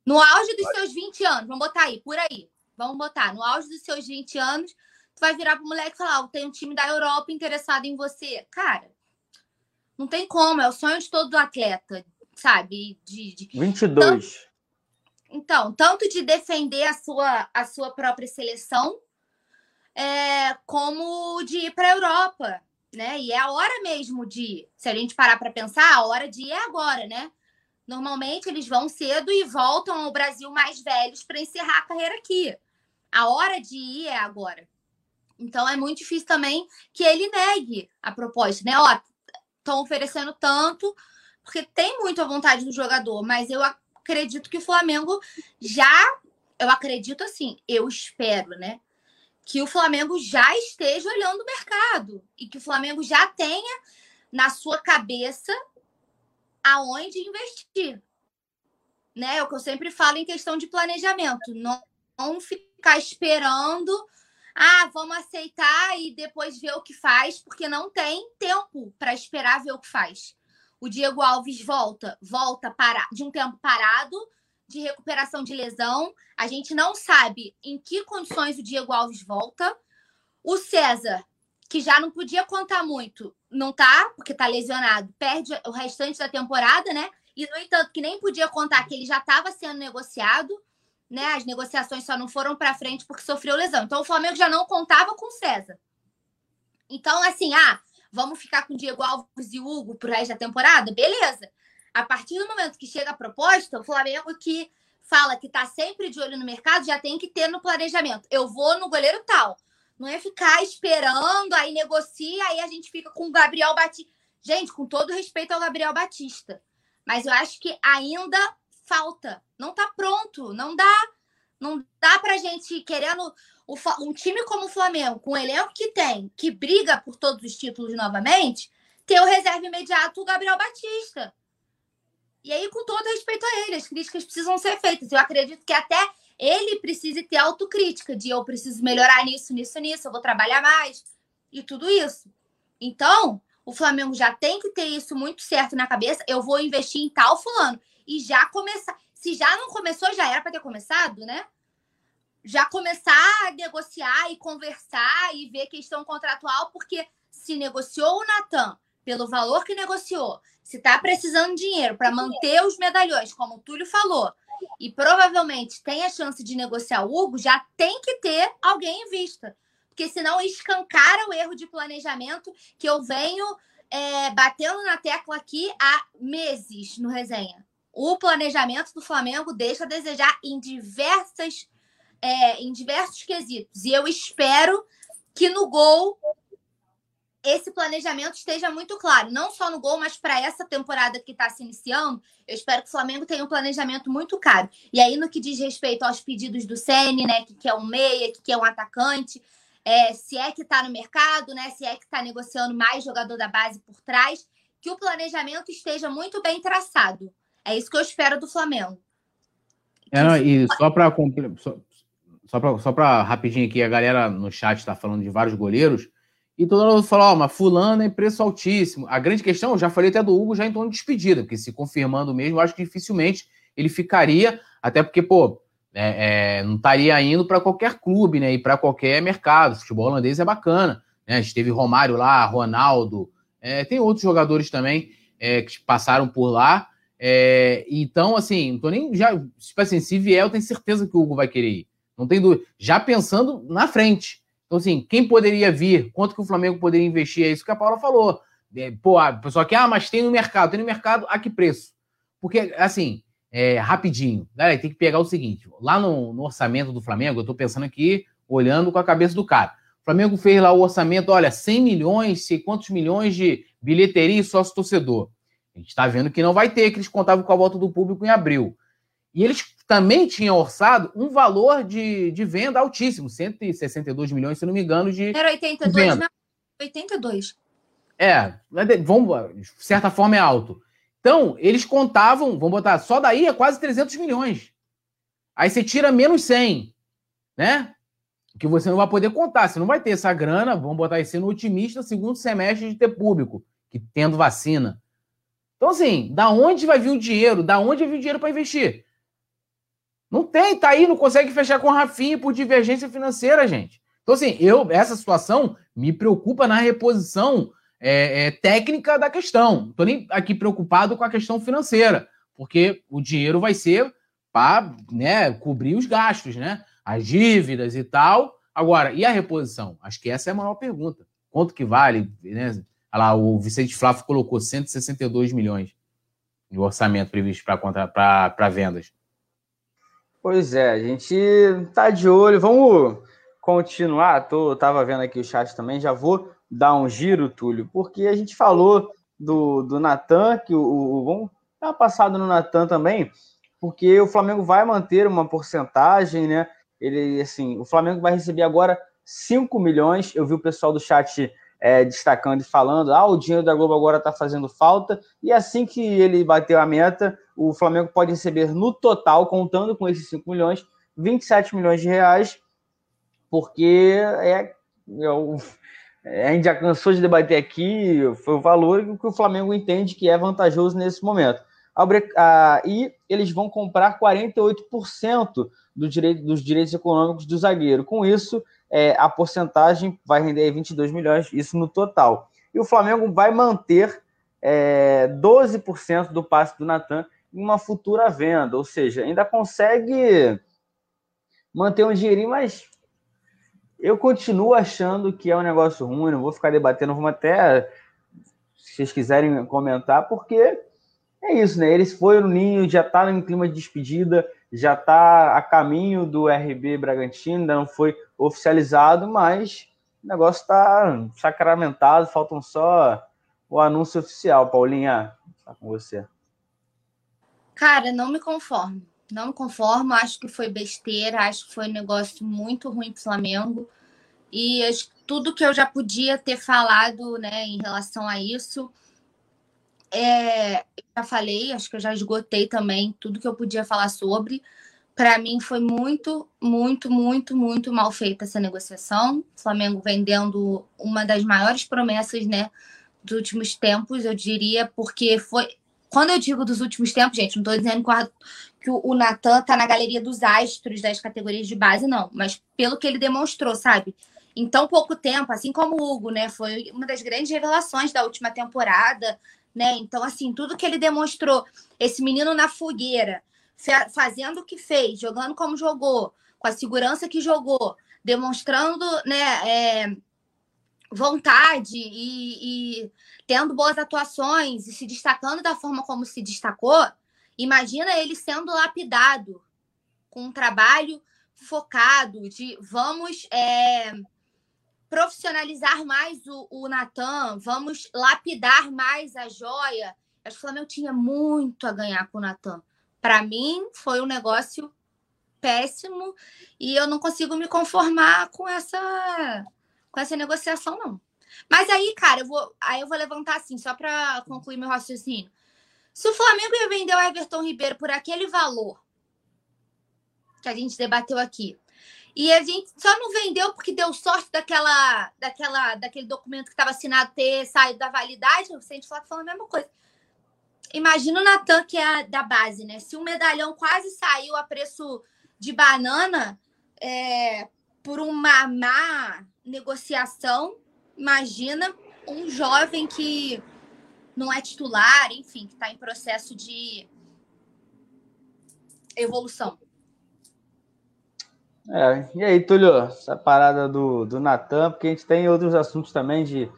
No auge dos seus 20 anos, vamos botar aí, por aí. Vamos botar. No auge dos seus 20 anos, tu vai virar pro moleque e falar: oh, tem um time da Europa interessado em você. Cara, não tem como, é o sonho de todo atleta, sabe? De, de...
22.
Tanto, então, tanto de defender a sua, a sua própria seleção, é, como de ir para a Europa, né? E é a hora mesmo de, se a gente parar para pensar, a hora de ir é agora, né? Normalmente eles vão cedo e voltam ao Brasil mais velhos para encerrar a carreira aqui. A hora de ir é agora. Então é muito difícil também que ele negue a proposta, né? Ó, estão oferecendo tanto, porque tem muita vontade do jogador, mas eu acredito que o Flamengo já, eu acredito assim, eu espero, né? Que o Flamengo já esteja olhando o mercado e que o Flamengo já tenha na sua cabeça aonde investir. Né? É o que eu sempre falo em questão de planejamento. Não, não ficar esperando, ah, vamos aceitar e depois ver o que faz, porque não tem tempo para esperar ver o que faz. O Diego Alves volta, volta para, de um tempo parado, de recuperação de lesão. A gente não sabe em que condições o Diego Alves volta. O César, que já não podia contar muito, não tá, porque tá lesionado, perde o restante da temporada, né? E, no entanto, que nem podia contar que ele já estava sendo negociado, né? As negociações só não foram para frente porque sofreu lesão. Então, o Flamengo já não contava com o César. Então, assim, ah, vamos ficar com o Diego Alves e Hugo pro resto da temporada? Beleza. A partir do momento que chega a proposta, o Flamengo que fala que tá sempre de olho no mercado já tem que ter no planejamento. Eu vou no goleiro tal. Não é ficar esperando, aí negocia, aí a gente fica com o Gabriel Batista. Gente, com todo respeito ao Gabriel Batista, mas eu acho que ainda falta. Não tá pronto, não dá. Não dá pra gente querendo um time como o Flamengo, com o elenco que tem, que briga por todos os títulos novamente, ter o reserva imediato o Gabriel Batista. E aí, com todo respeito a ele, as críticas precisam ser feitas. Eu acredito que até ele precise ter autocrítica de eu preciso melhorar nisso, nisso, nisso, eu vou trabalhar mais e tudo isso. Então, o Flamengo já tem que ter isso muito certo na cabeça. Eu vou investir em tal fulano e já começar. Se já não começou, já era para ter começado, né? Já começar a negociar e conversar e ver questão contratual, porque se negociou o Natan pelo valor que negociou, se está precisando de dinheiro para manter os medalhões, como o Túlio falou, e provavelmente tem a chance de negociar o Hugo, já tem que ter alguém em vista. Porque senão escancara o erro de planejamento que eu venho é, batendo na tecla aqui há meses no resenha. O planejamento do Flamengo deixa a desejar em diversas é, em diversos quesitos. E eu espero que no gol esse planejamento esteja muito claro, não só no gol, mas para essa temporada que está se iniciando, eu espero que o Flamengo tenha um planejamento muito caro. E aí, no que diz respeito aos pedidos do Sene, né, que quer um meia, que quer um atacante, é, se é que está no mercado, né, se é que está negociando mais jogador da base por trás, que o planejamento esteja muito bem traçado. É isso que eu espero do Flamengo.
É, não, e só para só, só só rapidinho aqui, a galera no chat está falando de vários goleiros. E todo mundo falou, ó, oh, mas fulano é preço altíssimo. A grande questão, eu já falei até do Hugo já em torno de despedida, porque se confirmando mesmo, eu acho que dificilmente ele ficaria, até porque, pô, é, é, não estaria indo para qualquer clube, né? E para qualquer mercado. O futebol holandês é bacana. Né? A gente teve Romário lá, Ronaldo, é, tem outros jogadores também é, que passaram por lá. É, então, assim, não tô nem. Já, tipo assim, se vier, eu tenho certeza que o Hugo vai querer ir. Não tem dúvida. Já pensando na frente. Então, assim, quem poderia vir? Quanto que o Flamengo poderia investir? É isso que a Paula falou. É, pô, a pessoa que, ah, mas tem no mercado. Tem no mercado, a que preço? Porque, assim, é, rapidinho. Galera, tem que pegar o seguinte: lá no, no, orçamento do Flamengo, eu tô pensando aqui, olhando com a cabeça do cara. O Flamengo fez lá o orçamento, olha, 100 milhões, sei quantos milhões de bilheteria e sócio torcedor. A gente está vendo que não vai ter, que eles contavam com a volta do público em abril. E eles também tinham orçado um valor de, de venda altíssimo, 162 milhões, se não me engano, de.
Era 82, venda. não? 82.
É, vamos, de certa forma é alto. Então, eles contavam, vamos botar, só daí é quase 300 milhões. Aí você tira menos 100, né? Que você não vai poder contar, você não vai ter essa grana, vamos botar esse no otimista, segundo semestre de ter público, que tendo vacina. Então, assim, da onde vai vir o dinheiro? Da onde vai vir o dinheiro para investir? Não tem, tá aí, não consegue fechar com o Rafinha por divergência financeira, gente. Então, assim, eu, essa situação me preocupa na reposição é, é, técnica da questão. Não estou nem aqui preocupado com a questão financeira, porque o dinheiro vai ser para né, cobrir os gastos, né? As dívidas e tal. Agora, e a reposição? Acho que essa é a maior pergunta. quanto que vale, né? Olha lá, o Vicente Flávio colocou 162 milhões de orçamento previsto para vendas.
Pois é, a gente tá de olho. Vamos continuar. Tô, tava vendo aqui o chat também. Já vou dar um giro, Túlio, porque a gente falou do, do Natan, que o, o vamos dar uma passada no Natan também, porque o Flamengo vai manter uma porcentagem, né? Ele, assim, o Flamengo vai receber agora 5 milhões. Eu vi o pessoal do chat é, destacando e falando: ah, o dinheiro da Globo agora está fazendo falta. E assim que ele bateu a meta, o Flamengo pode receber no total, contando com esses 5 milhões, 27 milhões de reais, porque é, é o, é, a gente já cansou de debater aqui, foi o valor que o Flamengo entende que é vantajoso nesse momento. e eles vão comprar 48% do direito, dos direitos econômicos do zagueiro. Com isso, é, a porcentagem vai render 22 milhões, isso no total. E o Flamengo vai manter é, 12% do passe do Natan em uma futura venda, ou seja, ainda consegue manter um dinheirinho, mas eu continuo achando que é um negócio ruim, não vou ficar debatendo, vamos até, se vocês quiserem comentar, porque é isso, né? Eles foram no ninho, já tá em clima de despedida, já tá a caminho do RB Bragantino, ainda não foi oficializado, mas o negócio está sacramentado, faltam só o anúncio oficial. Paulinha, tá com você.
Cara, não me conformo. Não me conformo, acho que foi besteira, acho que foi um negócio muito ruim para o Flamengo. E tudo que eu já podia ter falado né, em relação a isso, é, já falei, acho que eu já esgotei também tudo que eu podia falar sobre. Para mim foi muito, muito, muito, muito mal feita essa negociação. O Flamengo vendendo uma das maiores promessas, né, dos últimos tempos, eu diria, porque foi. Quando eu digo dos últimos tempos, gente, não estou dizendo que o Natan tá na galeria dos astros das categorias de base, não, mas pelo que ele demonstrou, sabe? Em tão pouco tempo, assim como o Hugo, né? Foi uma das grandes revelações da última temporada, né? Então, assim, tudo que ele demonstrou, esse menino na fogueira, fazendo o que fez, jogando como jogou, com a segurança que jogou, demonstrando né, é, vontade e, e, tendo boas atuações e se destacando da forma como se destacou, imagina ele sendo lapidado com um trabalho focado de vamos é, profissionalizar mais o, o Natan, vamos lapidar mais a joia. Acho que o Flamengo tinha muito a ganhar com o Natan. Para mim, foi um negócio péssimo e eu não consigo me conformar com essa com essa negociação não. Mas aí, cara, eu vou aí eu vou levantar assim, só para concluir meu raciocínio. Se o Flamengo ia vender o Everton Ribeiro por aquele valor que a gente debateu aqui, e a gente só não vendeu porque deu sorte daquela, daquela, daquele documento que estava assinado ter saído da validade. O Vicente Flávio falou a mesma coisa. Imagina o Natan, que é da base, né? Se o medalhão quase saiu a preço de banana é, por uma má negociação, imagina um jovem que não é titular, enfim, que está em processo de evolução.
É, e aí, Túlio, essa parada do, do Natan, porque a gente tem outros assuntos também de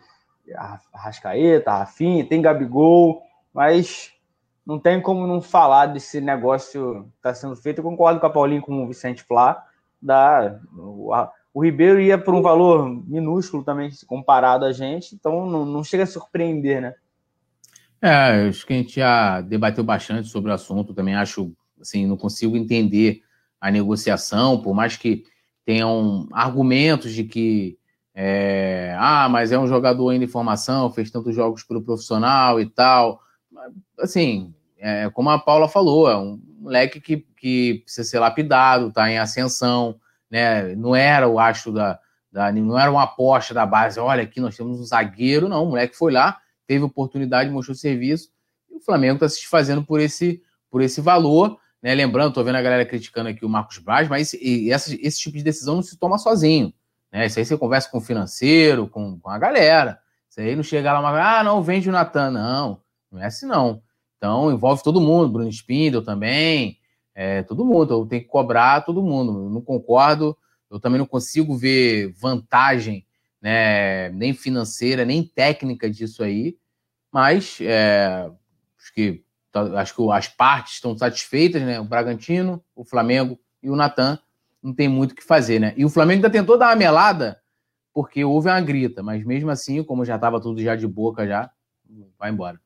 Arrascaeta, Rafinha, tem Gabigol, mas não tem como não falar desse negócio que está sendo feito. Eu concordo com a Paulinho, com o Vicente Flá. Da, o, a, o Ribeiro ia por um valor minúsculo também, comparado a gente, então não, não chega a surpreender, né?
É, acho que a gente já debateu bastante sobre o assunto, também acho, assim, não consigo entender a negociação, por mais que tenham argumentos de que é, ah, mas é um jogador ainda em formação, fez tantos jogos pelo profissional e tal. Assim, é, como a Paula falou, é um moleque que, que precisa ser lapidado, está em ascensão, né? Não era o astro da, da, não era uma aposta da base, olha, aqui nós temos um zagueiro, não, o moleque foi lá, teve oportunidade, mostrou serviço, e o Flamengo está se desfazendo por esse, por esse valor. Né? Lembrando, estou vendo a galera criticando aqui o Marcos Braz, mas esse, esse, esse tipo de decisão não se toma sozinho. Né? Isso aí você conversa com o financeiro, com, com a galera. Isso aí não chega lá, mas, ah, não, vende o Natan. Não, não é assim não. Então envolve todo mundo, Bruno Spindle também, é, todo mundo. Eu tenho que cobrar todo mundo. Eu não concordo, eu também não consigo ver vantagem né, nem financeira, nem técnica disso aí, mas é, acho que acho que as partes estão satisfeitas, né? O Bragantino, o Flamengo e o Natan não tem muito o que fazer, né? E o Flamengo ainda tentou dar uma melada porque houve uma grita, mas mesmo assim, como já estava tudo já de boca já, vai embora.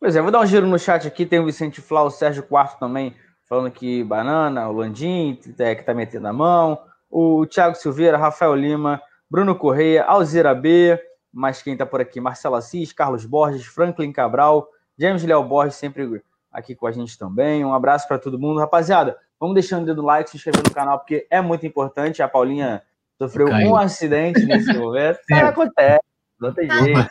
Pois é, vou dar um giro no chat aqui, tem o Vicente Flau, o Sérgio Quarto também, falando que banana, o Landim, é, que tá metendo a mão, o Thiago Silveira, Rafael Lima, Bruno Correia, Alzira B, mas quem tá por aqui, Marcelo Assis, Carlos Borges, Franklin Cabral, James Léo Borges, sempre aqui com a gente também. Um abraço para todo mundo. Rapaziada, vamos deixando o dedo like, se inscrever no canal, porque é muito importante. A Paulinha sofreu um acidente nesse momento. É. acontece, não tem tá jeito.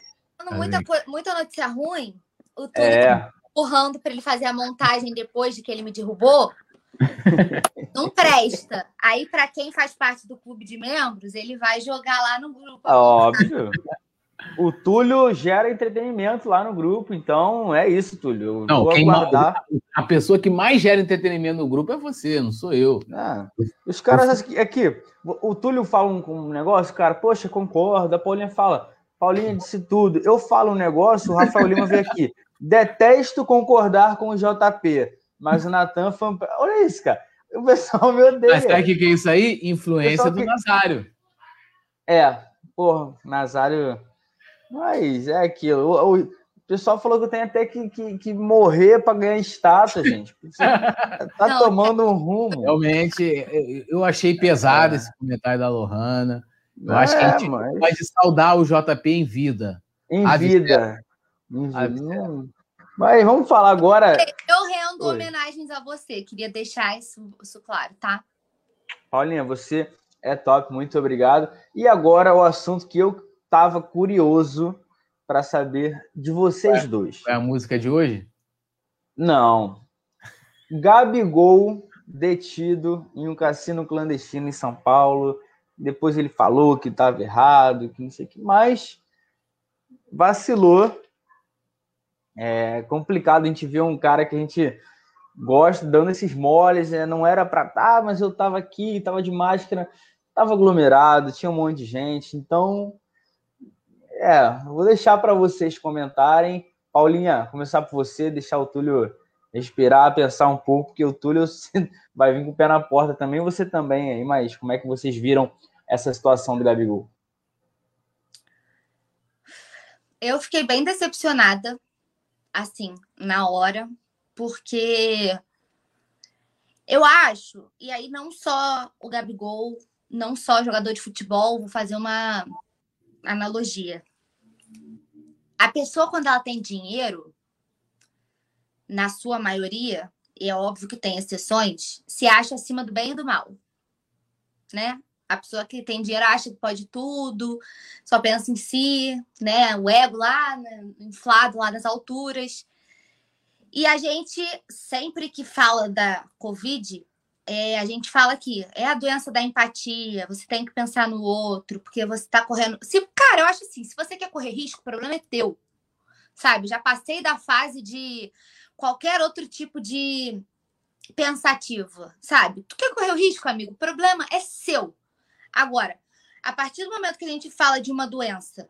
Muita, muita notícia ruim. O Túlio é. empurrando para ele fazer a montagem depois de que ele me derrubou. Não presta. Aí, para quem faz parte do clube de membros, ele vai jogar lá no grupo.
Óbvio. O Túlio gera entretenimento lá no grupo, então é isso, Túlio.
Eu não, quem aguardar... a pessoa que mais gera entretenimento no grupo é você, não sou eu.
Ah, os caras aqui, o Túlio fala um, um negócio, cara, poxa, concorda. A Paulinha fala, Paulinha disse tudo. Eu falo um negócio, o Rafael Lima veio aqui. Detesto concordar com o JP, mas o Natan foi. Olha isso, cara. O pessoal me odeia. Mas
sabe o que é isso aí? Influência do que... Nazário.
É, porra, Nazário mas é aquilo. O, o pessoal falou que eu tenho até que, que, que morrer para ganhar status, gente. Você tá Não, tomando um rumo.
Realmente, eu achei pesado é. esse comentário da Lohana. Eu é, acho que a gente mas... pode saudar o JP em vida.
Em a vida. Em vida. Mas vamos falar agora.
Eu rendo Oi. homenagens a você. Queria deixar isso, isso claro, tá?
Paulinha, você é top, muito obrigado. E agora o assunto que eu estava curioso para saber de vocês é, dois.
É a música de hoje?
Não. Gabigol detido em um cassino clandestino em São Paulo. Depois ele falou que estava errado, que não sei o que, mas vacilou. É complicado a gente ver um cara que a gente gosta dando esses moles, né? não era para tá, mas eu estava aqui, estava de máscara, estava aglomerado, tinha um monte de gente, então é, vou deixar para vocês comentarem. Paulinha, começar por você, deixar o Túlio respirar, pensar um pouco, porque o Túlio vai vir com o pé na porta também, você também aí, mas como é que vocês viram essa situação do Gabigol?
Eu fiquei bem decepcionada, assim, na hora, porque eu acho, e aí não só o Gabigol, não só jogador de futebol, vou fazer uma analogia. A pessoa, quando ela tem dinheiro, na sua maioria, e é óbvio que tem exceções, se acha acima do bem e do mal. Né? A pessoa que tem dinheiro acha que pode tudo, só pensa em si, né? O ego lá, né? inflado lá nas alturas. E a gente, sempre que fala da Covid, é, a gente fala que é a doença da empatia, você tem que pensar no outro, porque você está correndo. Se, cara, eu acho assim, se você quer correr risco, o problema é teu. Sabe? Já passei da fase de qualquer outro tipo de pensativa, sabe? Tu quer correr o risco, amigo? O problema é seu. Agora, a partir do momento que a gente fala de uma doença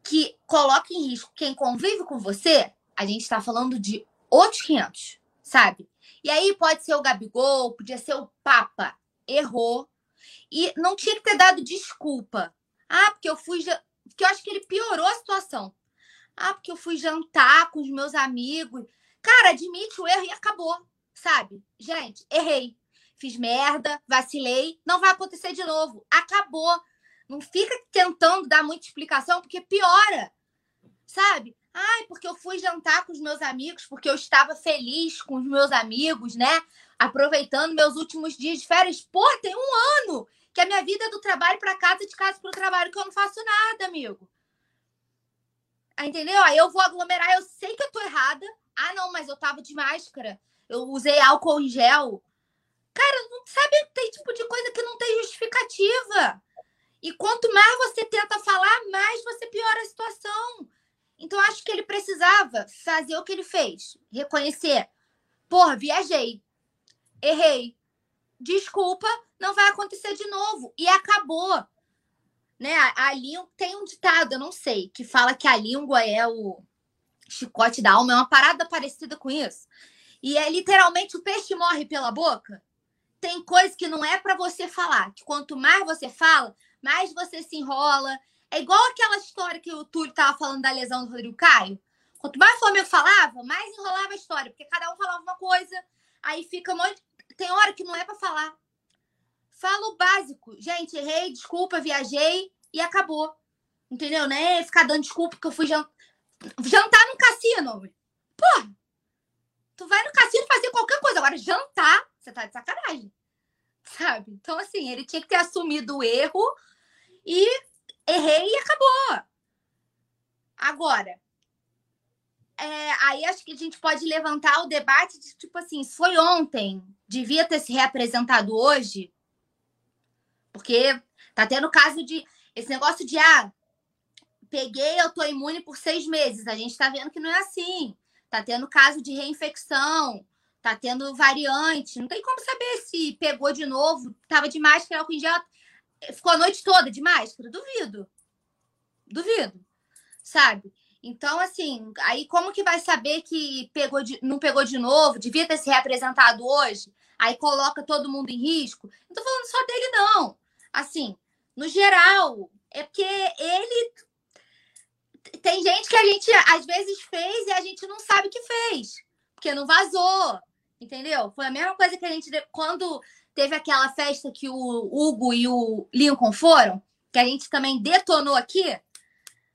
que coloca em risco quem convive com você, a gente está falando de outros 500, sabe? E aí pode ser o Gabigol, podia ser o Papa. Errou. E não tinha que ter dado desculpa. Ah, porque eu fui. Porque eu acho que ele piorou a situação. Ah, porque eu fui jantar com os meus amigos. Cara, admite o erro e acabou. Sabe? Gente, errei. Fiz merda, vacilei. Não vai acontecer de novo. Acabou. Não fica tentando dar muita explicação, porque piora. Sabe? Ai, porque eu fui jantar com os meus amigos, porque eu estava feliz com os meus amigos, né? Aproveitando meus últimos dias de férias. Pô, tem um ano que a minha vida é do trabalho para casa, de casa para o trabalho, que eu não faço nada, amigo. Entendeu? Aí eu vou aglomerar, eu sei que eu tô errada. Ah, não, mas eu tava de máscara. Eu usei álcool em gel. Cara, não sabe, tem tipo de coisa que não tem justificativa. E quanto mais você tenta falar, mais você piora a situação. Então, acho que ele precisava fazer o que ele fez. Reconhecer. Porra, viajei. Errei. Desculpa, não vai acontecer de novo. E acabou. né? A, a língua tem um ditado, eu não sei, que fala que a língua é o chicote da alma, é uma parada parecida com isso. E é literalmente o peixe morre pela boca. Tem coisa que não é para você falar, que quanto mais você fala, mais você se enrola. É igual aquela história que o Túlio tava falando da lesão do Rodrigo Caio. Quanto mais o Flamengo falava, mais enrolava a história, porque cada um falava uma coisa, aí fica um monte... Tem hora que não é para falar. Fala o básico. Gente, errei, desculpa, viajei e acabou. Entendeu? Né? Ficar dando desculpa que eu fui jantar. Jantar no cassino. Pô, tu vai no cassino fazer qualquer coisa. Agora, jantar, você tá de sacanagem. Sabe? Então, assim, ele tinha que ter assumido o erro e errei e acabou. Agora, é, aí acho que a gente pode levantar o debate de tipo assim, foi ontem, devia ter se reapresentado hoje, porque tá tendo caso de esse negócio de ah, peguei, eu tô imune por seis meses. A gente tá vendo que não é assim. Tá tendo caso de reinfecção, tá tendo variante. Não tem como saber se pegou de novo, tava de máscara, álcool em gel, ficou a noite toda de máscara. Duvido. Duvido. Sabe? Então, assim, aí como que vai saber que pegou de, não pegou de novo, devia ter se representado hoje, aí coloca todo mundo em risco? Não tô falando só dele, não. Assim, no geral, é porque ele. Tem gente que a gente às vezes fez e a gente não sabe que fez, porque não vazou, entendeu? Foi a mesma coisa que a gente. Quando teve aquela festa que o Hugo e o Lincoln foram, que a gente também detonou aqui.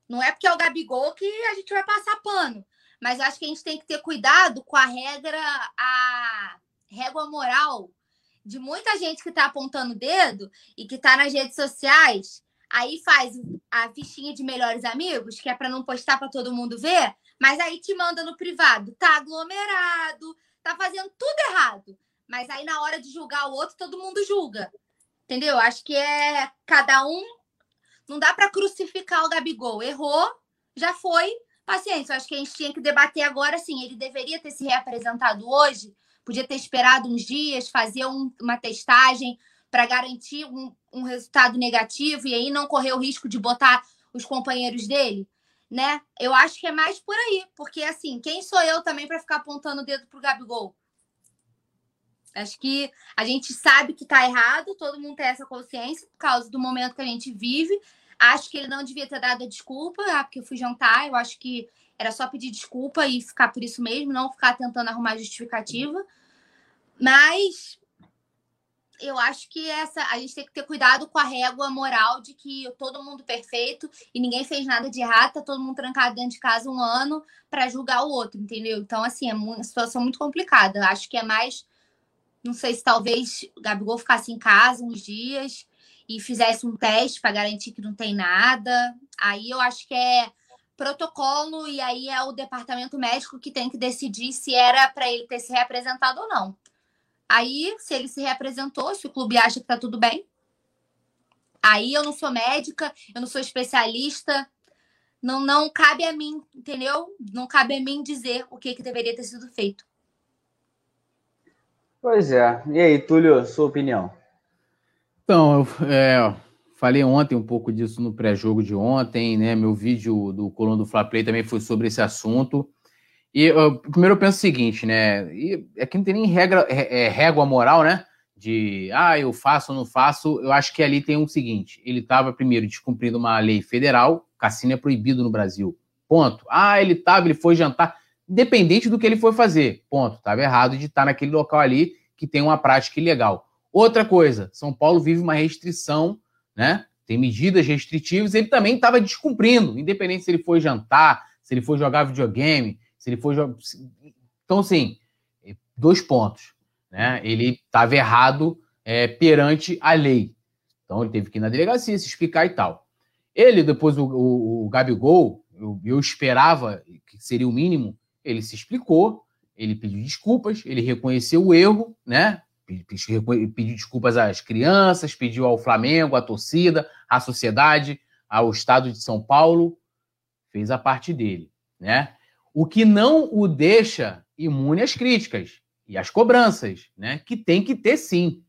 Não é porque é o Gabigol que a gente vai passar pano. Mas acho que a gente tem que ter cuidado com a regra, a régua moral de muita gente que está apontando o dedo e que está nas redes sociais, aí faz a fichinha de melhores amigos, que é para não postar para todo mundo ver, mas aí te manda no privado, tá aglomerado, tá fazendo tudo errado. Mas aí na hora de julgar o outro, todo mundo julga. Entendeu? Acho que é cada um não dá para crucificar o Gabigol. Errou, já foi, paciência. Acho que a gente tinha que debater agora, sim. Ele deveria ter se reapresentado hoje podia ter esperado uns dias, fazer um, uma testagem para garantir um, um, resultado negativo e aí não correr o risco de botar os companheiros dele, né? Eu acho que é mais por aí, porque assim, quem sou eu também para ficar apontando o dedo pro Gabigol? Acho que a gente sabe que tá errado, todo mundo tem essa consciência por causa do momento que a gente vive. Acho que ele não devia ter dado a desculpa, ah, porque eu fui jantar. Eu acho que era só pedir desculpa e ficar por isso mesmo, não ficar tentando arrumar justificativa. Mas eu acho que essa a gente tem que ter cuidado com a régua moral de que todo mundo perfeito e ninguém fez nada de errado, tá todo mundo trancado dentro de casa um ano para julgar o outro, entendeu? Então, assim, é uma situação muito complicada. Eu acho que é mais. Não sei se talvez o Gabigol ficasse em casa uns dias e fizesse um teste para garantir que não tem nada. Aí eu acho que é protocolo e aí é o departamento médico que tem que decidir se era para ele ter se representado ou não. Aí, se ele se reapresentou, se o clube acha que tá tudo bem, aí eu não sou médica, eu não sou especialista, não, não cabe a mim, entendeu? Não cabe a mim dizer o que, que deveria ter sido feito.
Pois é. E aí, Túlio, sua opinião?
Então, eu é, falei ontem um pouco disso no pré-jogo de ontem, né? Meu vídeo do Coluna do Fla Play também foi sobre esse assunto. E uh, primeiro eu penso o seguinte, né? E aqui não tem nem regra, é, é, régua moral, né? De ah, eu faço ou não faço. Eu acho que ali tem o um seguinte: ele estava primeiro descumprindo uma lei federal, cassino é proibido no Brasil. Ponto. Ah, ele estava, ele foi jantar, independente do que ele foi fazer. Ponto. Estava errado de estar naquele local ali que tem uma prática ilegal. Outra coisa, São Paulo vive uma restrição, né? Tem medidas restritivas, ele também estava descumprindo, independente se ele foi jantar, se ele foi jogar videogame, se ele for. Então, assim, dois pontos. Né? Ele estava errado é, perante a lei. Então, ele teve que ir na delegacia se explicar e tal. Ele, depois, o, o, o Gabigol, eu, eu esperava que seria o mínimo, ele se explicou, ele pediu desculpas, ele reconheceu o erro, né? Pediu desculpas às crianças, pediu ao Flamengo, à torcida, à sociedade, ao Estado de São Paulo, fez a parte dele, né? O que não o deixa imune às críticas e às cobranças, né? Que tem que ter sim.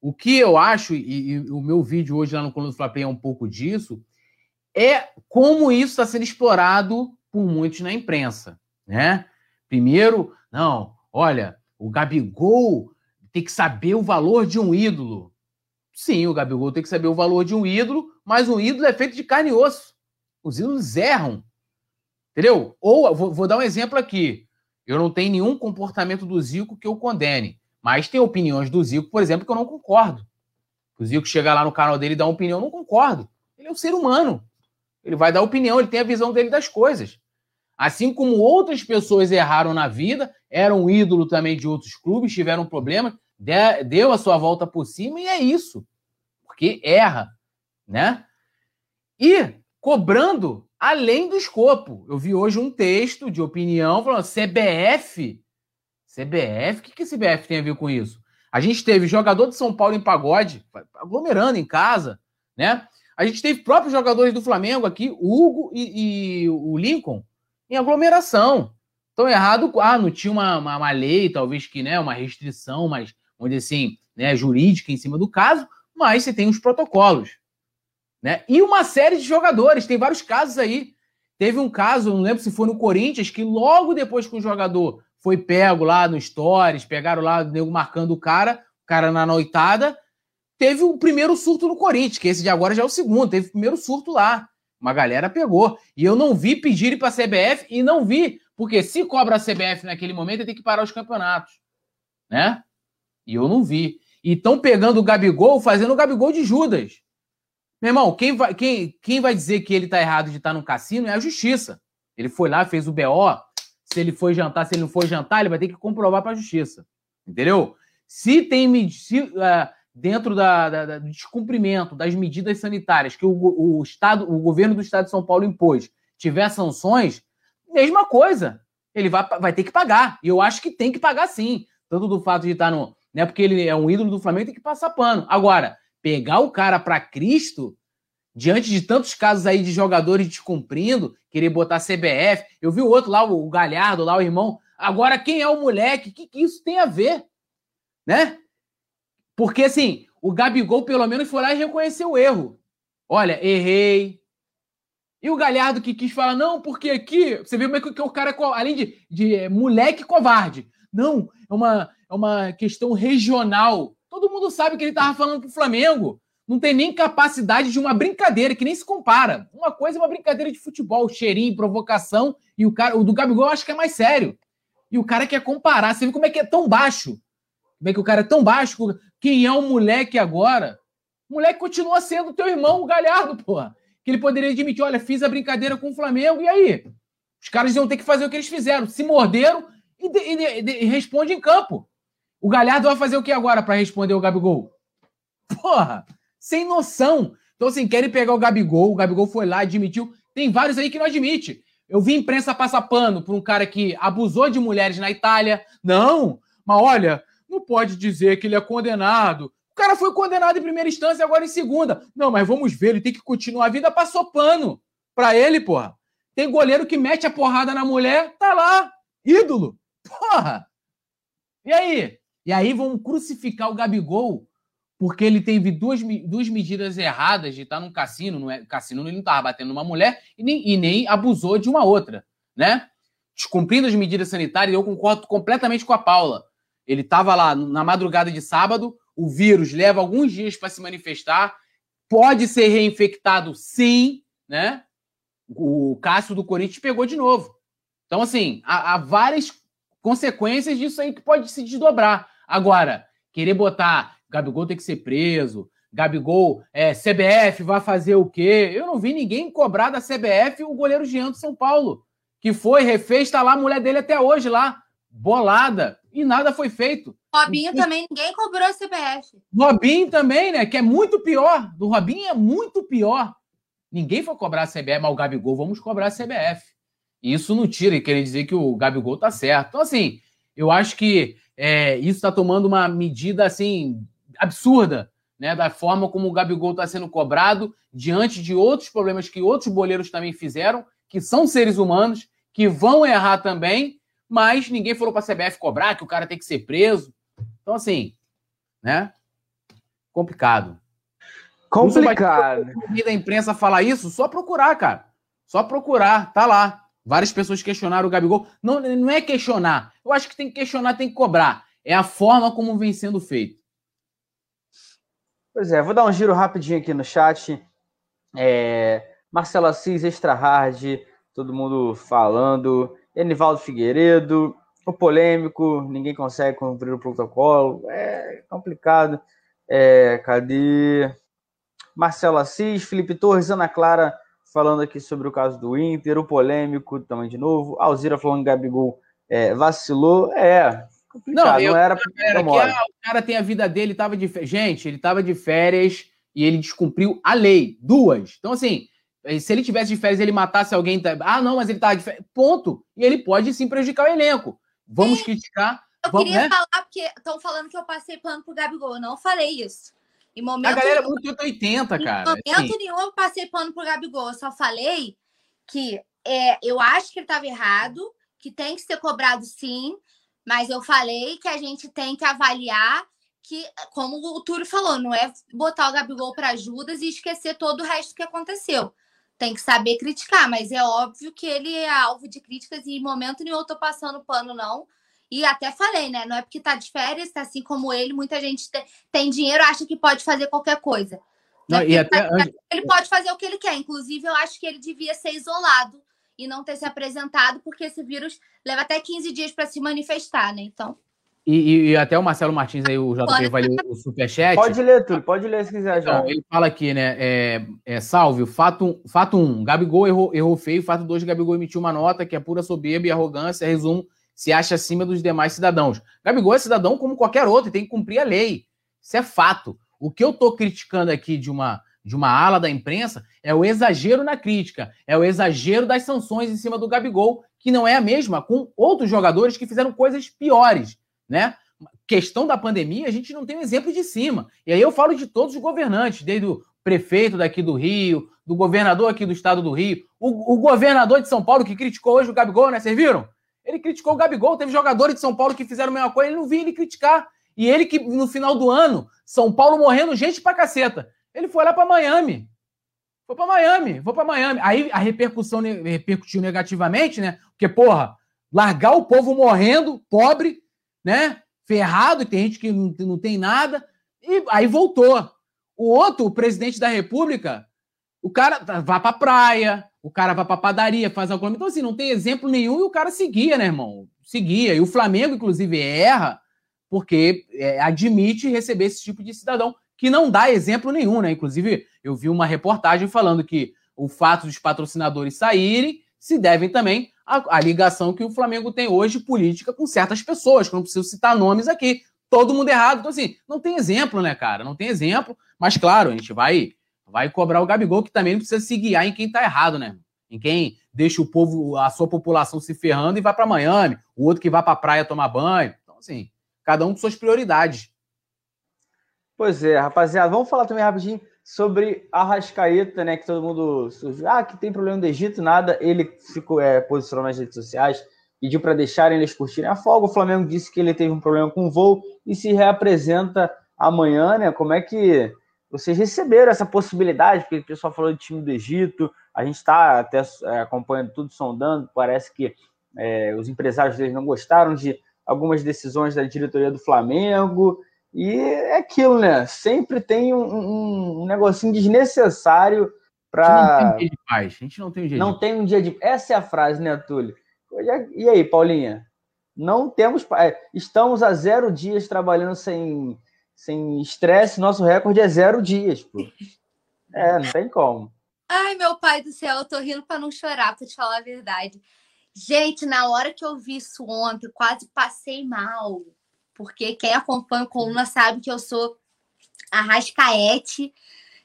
o que eu acho, e, e o meu vídeo hoje lá no Coluna do Flapé é um pouco disso, é como isso está sendo explorado por muitos na imprensa, né? Primeiro, não, olha, o Gabigol tem que saber o valor de um ídolo. Sim, o Gabigol tem que saber o valor de um ídolo, mas um ídolo é feito de carne e osso. Os ídolos erram. Entendeu? Ou, vou, vou dar um exemplo aqui. Eu não tenho nenhum comportamento do Zico que eu condene. Mas tem opiniões do Zico, por exemplo, que eu não concordo. O Zico chega lá no canal dele e dá uma opinião, eu não concordo. Ele é um ser humano. Ele vai dar opinião, ele tem a visão dele das coisas. Assim como outras pessoas erraram na vida, eram ídolo também de outros clubes, tiveram problemas, deu a sua volta por cima e é isso. Porque erra, né? E cobrando além do escopo. Eu vi hoje um texto de opinião falando CBF CBF? O que, que CBF tem a ver com isso? A gente teve jogador de São Paulo em pagode, aglomerando em casa, né? A gente teve próprios jogadores do Flamengo aqui, Hugo e, e o Lincoln, em aglomeração. Estão errado, ah, não tinha uma, uma, uma, lei, talvez que, né, uma restrição, mas, vamos dizer assim, né, jurídica em cima do caso, mas você tem os protocolos, né? E uma série de jogadores, tem vários casos aí. Teve um caso, não lembro se foi no Corinthians, que logo depois que o jogador foi pego lá no Stories, pegaram lá o nego marcando o cara, o cara na noitada. Teve o primeiro surto no Corinthians, que esse de agora já é o segundo, teve o primeiro surto lá. Uma galera pegou. E eu não vi pedirem para a CBF e não vi, porque se cobra a CBF naquele momento, tem que parar os campeonatos. Né? E eu não vi. E estão pegando o Gabigol, fazendo o Gabigol de Judas. Meu irmão, quem vai, quem, quem vai dizer que ele está errado de estar tá no cassino é a justiça. Ele foi lá, fez o BO, se ele foi jantar, se ele não foi jantar, ele vai ter que comprovar para a justiça. Entendeu? Se tem se, uh, dentro da, da, da, do descumprimento das medidas sanitárias que o, o, Estado, o governo do Estado de São Paulo impôs, tiver sanções, mesma coisa. Ele vai, vai ter que pagar. E eu acho que tem que pagar sim. Tanto do fato de estar no. Né, porque ele é um ídolo do Flamengo, tem que passar pano. Agora, pegar o cara para Cristo, diante de tantos casos aí de jogadores descumprindo, querer botar CBF. Eu vi o outro lá, o Galhardo, lá, o irmão. Agora, quem é o moleque? O que, que isso tem a ver? Né? Porque, assim, o Gabigol, pelo menos, foi lá e reconheceu o erro. Olha, errei. E o Galhardo que quis falar, não, porque aqui. Você vê como é que o cara, além de, de é, moleque covarde. Não, é uma, é uma questão regional. Todo mundo sabe que ele estava falando pro Flamengo não tem nem capacidade de uma brincadeira, que nem se compara. Uma coisa é uma brincadeira de futebol, cheirinho, provocação, e o cara, o do Gabigol eu acho que é mais sério. E o cara quer comparar. Você vê como é que é tão baixo? Como é que o cara é tão baixo? Quem é o moleque agora? O moleque continua sendo teu irmão, o Galhardo, porra. Que ele poderia admitir: olha, fiz a brincadeira com o Flamengo, e aí? Os caras iam ter que fazer o que eles fizeram. Se morderam e, de, e, de, e responde em campo. O Galhardo vai fazer o que agora para responder o Gabigol? Porra! sem noção. Então, assim, querem pegar o Gabigol, o Gabigol foi lá, admitiu. Tem vários aí que não admite. Eu vi imprensa passar pano por um cara que abusou de mulheres na Itália. Não, mas olha, não pode dizer que ele é condenado. O cara foi condenado em primeira instância e agora em segunda. Não, mas vamos ver, ele tem que continuar a vida, passou pano pra ele, porra. Tem goleiro que mete a porrada na mulher, tá lá, ídolo. Porra! E aí? E aí vão crucificar o Gabigol porque ele teve duas, duas medidas erradas de estar num cassino, no é, cassino ele não estava batendo numa mulher e nem, e nem abusou de uma outra, né? Descumprindo as medidas sanitárias, eu concordo completamente com a Paula. Ele estava lá na madrugada de sábado, o vírus leva alguns dias para se manifestar, pode ser reinfectado sim, né? O Cássio do Corinthians pegou de novo. Então, assim, há, há várias consequências disso aí que pode se desdobrar. Agora, querer botar Gabigol tem que ser preso, Gabigol, é, CBF vai fazer o quê? Eu não vi ninguém cobrar da CBF o goleiro Jean do São Paulo, que foi, refez, tá lá a mulher dele até hoje lá, bolada, e nada foi feito.
Robinho e... também, ninguém cobrou a CBF.
Robinho também, né? Que é muito pior. Do Robinho é muito pior. Ninguém foi cobrar a CBF, mas o Gabigol, vamos cobrar a CBF. Isso não tira e querer dizer que o Gabigol tá certo. Então, assim, eu acho que é, isso está tomando uma medida, assim, absurda, né, da forma como o Gabigol está sendo cobrado diante de outros problemas que outros boleiros também fizeram, que são seres humanos, que vão errar também, mas ninguém falou para a CBF cobrar que o cara tem que ser preso. Então, assim, né? complicado.
Complicado.
Da imprensa falar isso, só procurar, cara. Só procurar, tá lá. Várias pessoas questionaram o Gabigol. Não, não é questionar. Eu acho que tem que questionar, tem que cobrar. É a forma como vem sendo feito.
Pois é, vou dar um giro rapidinho aqui no chat. É, Marcelo Assis, Extra Hard, todo mundo falando. Enivaldo Figueiredo, o polêmico, ninguém consegue cumprir o protocolo. É complicado. É, cadê? Marcelo Assis, Felipe Torres, Ana Clara falando aqui sobre o caso do Inter, o polêmico também de novo. Alzira falando que Gabigol é, vacilou. É,
complicado, não, eu, não era. era que a, o cara tem a vida dele, tava de Gente, ele tava de férias e ele descumpriu a lei. Duas. Então, assim, se ele tivesse de férias ele matasse alguém. Tá, ah, não, mas ele tava de férias. Ponto. E ele pode sim prejudicar o elenco. Vamos sim. criticar.
Eu
vamos,
queria né? falar, porque estão falando que eu passei plano pro Gabigol. Eu não falei isso.
Em momento a galera é muito 80, cara.
Em momento assim. nenhum eu passei pano pro Gabigol. Eu só falei que é, eu acho que ele estava errado, que tem que ser cobrado sim, mas eu falei que a gente tem que avaliar que, como o Túlio falou, não é botar o Gabigol para Judas e esquecer todo o resto que aconteceu. Tem que saber criticar, mas é óbvio que ele é alvo de críticas e em momento nenhum eu tô passando pano, não. E até falei, né? Não é porque tá de férias, assim como ele, muita gente tem, tem dinheiro, acha que pode fazer qualquer coisa. Não, e até... Tá, ele pode fazer o que ele quer. Inclusive, eu acho que ele devia ser isolado e não ter se apresentado, porque esse vírus leva até 15 dias para se manifestar, né? Então.
E, e, até o Marcelo Martins aí, o JP vai ler o superchat.
Pode ler, tudo, pode ler se quiser já. Então,
ele fala aqui, né? É, é, salve, fato, fato 1, um, Gabigol errou, errou feio. Fato 2, Gabigol emitiu uma nota que é pura soberba e arrogância. Resumo, se acha acima dos demais cidadãos. Gabigol é cidadão como qualquer outro e tem que cumprir a lei. Isso é fato. O que eu estou criticando aqui de uma, de uma ala da imprensa é o exagero na crítica, é o exagero das sanções em cima do Gabigol, que não é a mesma com outros jogadores que fizeram coisas piores, né? Questão da pandemia, a gente não tem um exemplo de cima. E aí eu falo de todos os governantes, desde o prefeito daqui do Rio, do governador aqui do estado do Rio, o, o governador de São Paulo que criticou hoje o Gabigol, né? Vocês viram? Ele criticou o Gabigol, teve jogadores de São Paulo que fizeram a mesma coisa, ele não vinha ele criticar. E ele que, no final do ano, São Paulo morrendo gente pra caceta. Ele foi lá para Miami. Foi para Miami, foi para Miami. Aí a repercussão repercutiu negativamente, né? Porque, porra, largar o povo morrendo, pobre, né? Ferrado, e tem gente que não, não tem nada. E aí voltou. O outro, o presidente da República, o cara vai pra praia, o cara vai pra padaria, faz alguma Então, assim, não tem exemplo nenhum e o cara seguia, né, irmão? Seguia. E o Flamengo, inclusive, erra porque é, admite receber esse tipo de cidadão que não dá exemplo nenhum, né? Inclusive, eu vi uma reportagem falando que o fato dos patrocinadores saírem se devem também à, à ligação que o Flamengo tem hoje política com certas pessoas, que não preciso citar nomes aqui. Todo mundo errado. Então, assim, não tem exemplo, né, cara? Não tem exemplo. Mas, claro, a gente vai vai cobrar o Gabigol, que também não precisa se guiar em quem tá errado, né? Em quem deixa o povo, a sua população se ferrando e vai para Miami, o outro que vai para a praia tomar banho. Então, assim, cada um com suas prioridades.
Pois é, rapaziada, vamos falar também rapidinho sobre a Rascaeta, né? Que todo mundo surgiu. Ah, que tem problema do Egito, nada. Ele ficou é, posicionou nas redes sociais, pediu para deixarem eles curtirem a folga. O Flamengo disse que ele teve um problema com o voo e se reapresenta amanhã, né? Como é que vocês receberam essa possibilidade, porque o pessoal falou de time do Egito, a gente está até é, acompanhando tudo, sondando, parece que é, os empresários deles não gostaram de algumas decisões da diretoria do Flamengo, e é aquilo, né? Sempre tem um, um, um negocinho desnecessário para. A gente não tem um dia de paz. A gente não tem um dia não de... tem um dia de Essa é a frase, né, Túlio? E aí, Paulinha? Não temos. É, estamos há zero dias trabalhando sem sem estresse, nosso recorde é zero dias, pô. É, não tem como.
Ai, meu pai do céu, eu tô rindo para não chorar, para te falar a verdade. Gente, na hora que eu vi isso ontem, quase passei mal. Porque quem acompanha o Coluna sabe que eu sou a Rascaete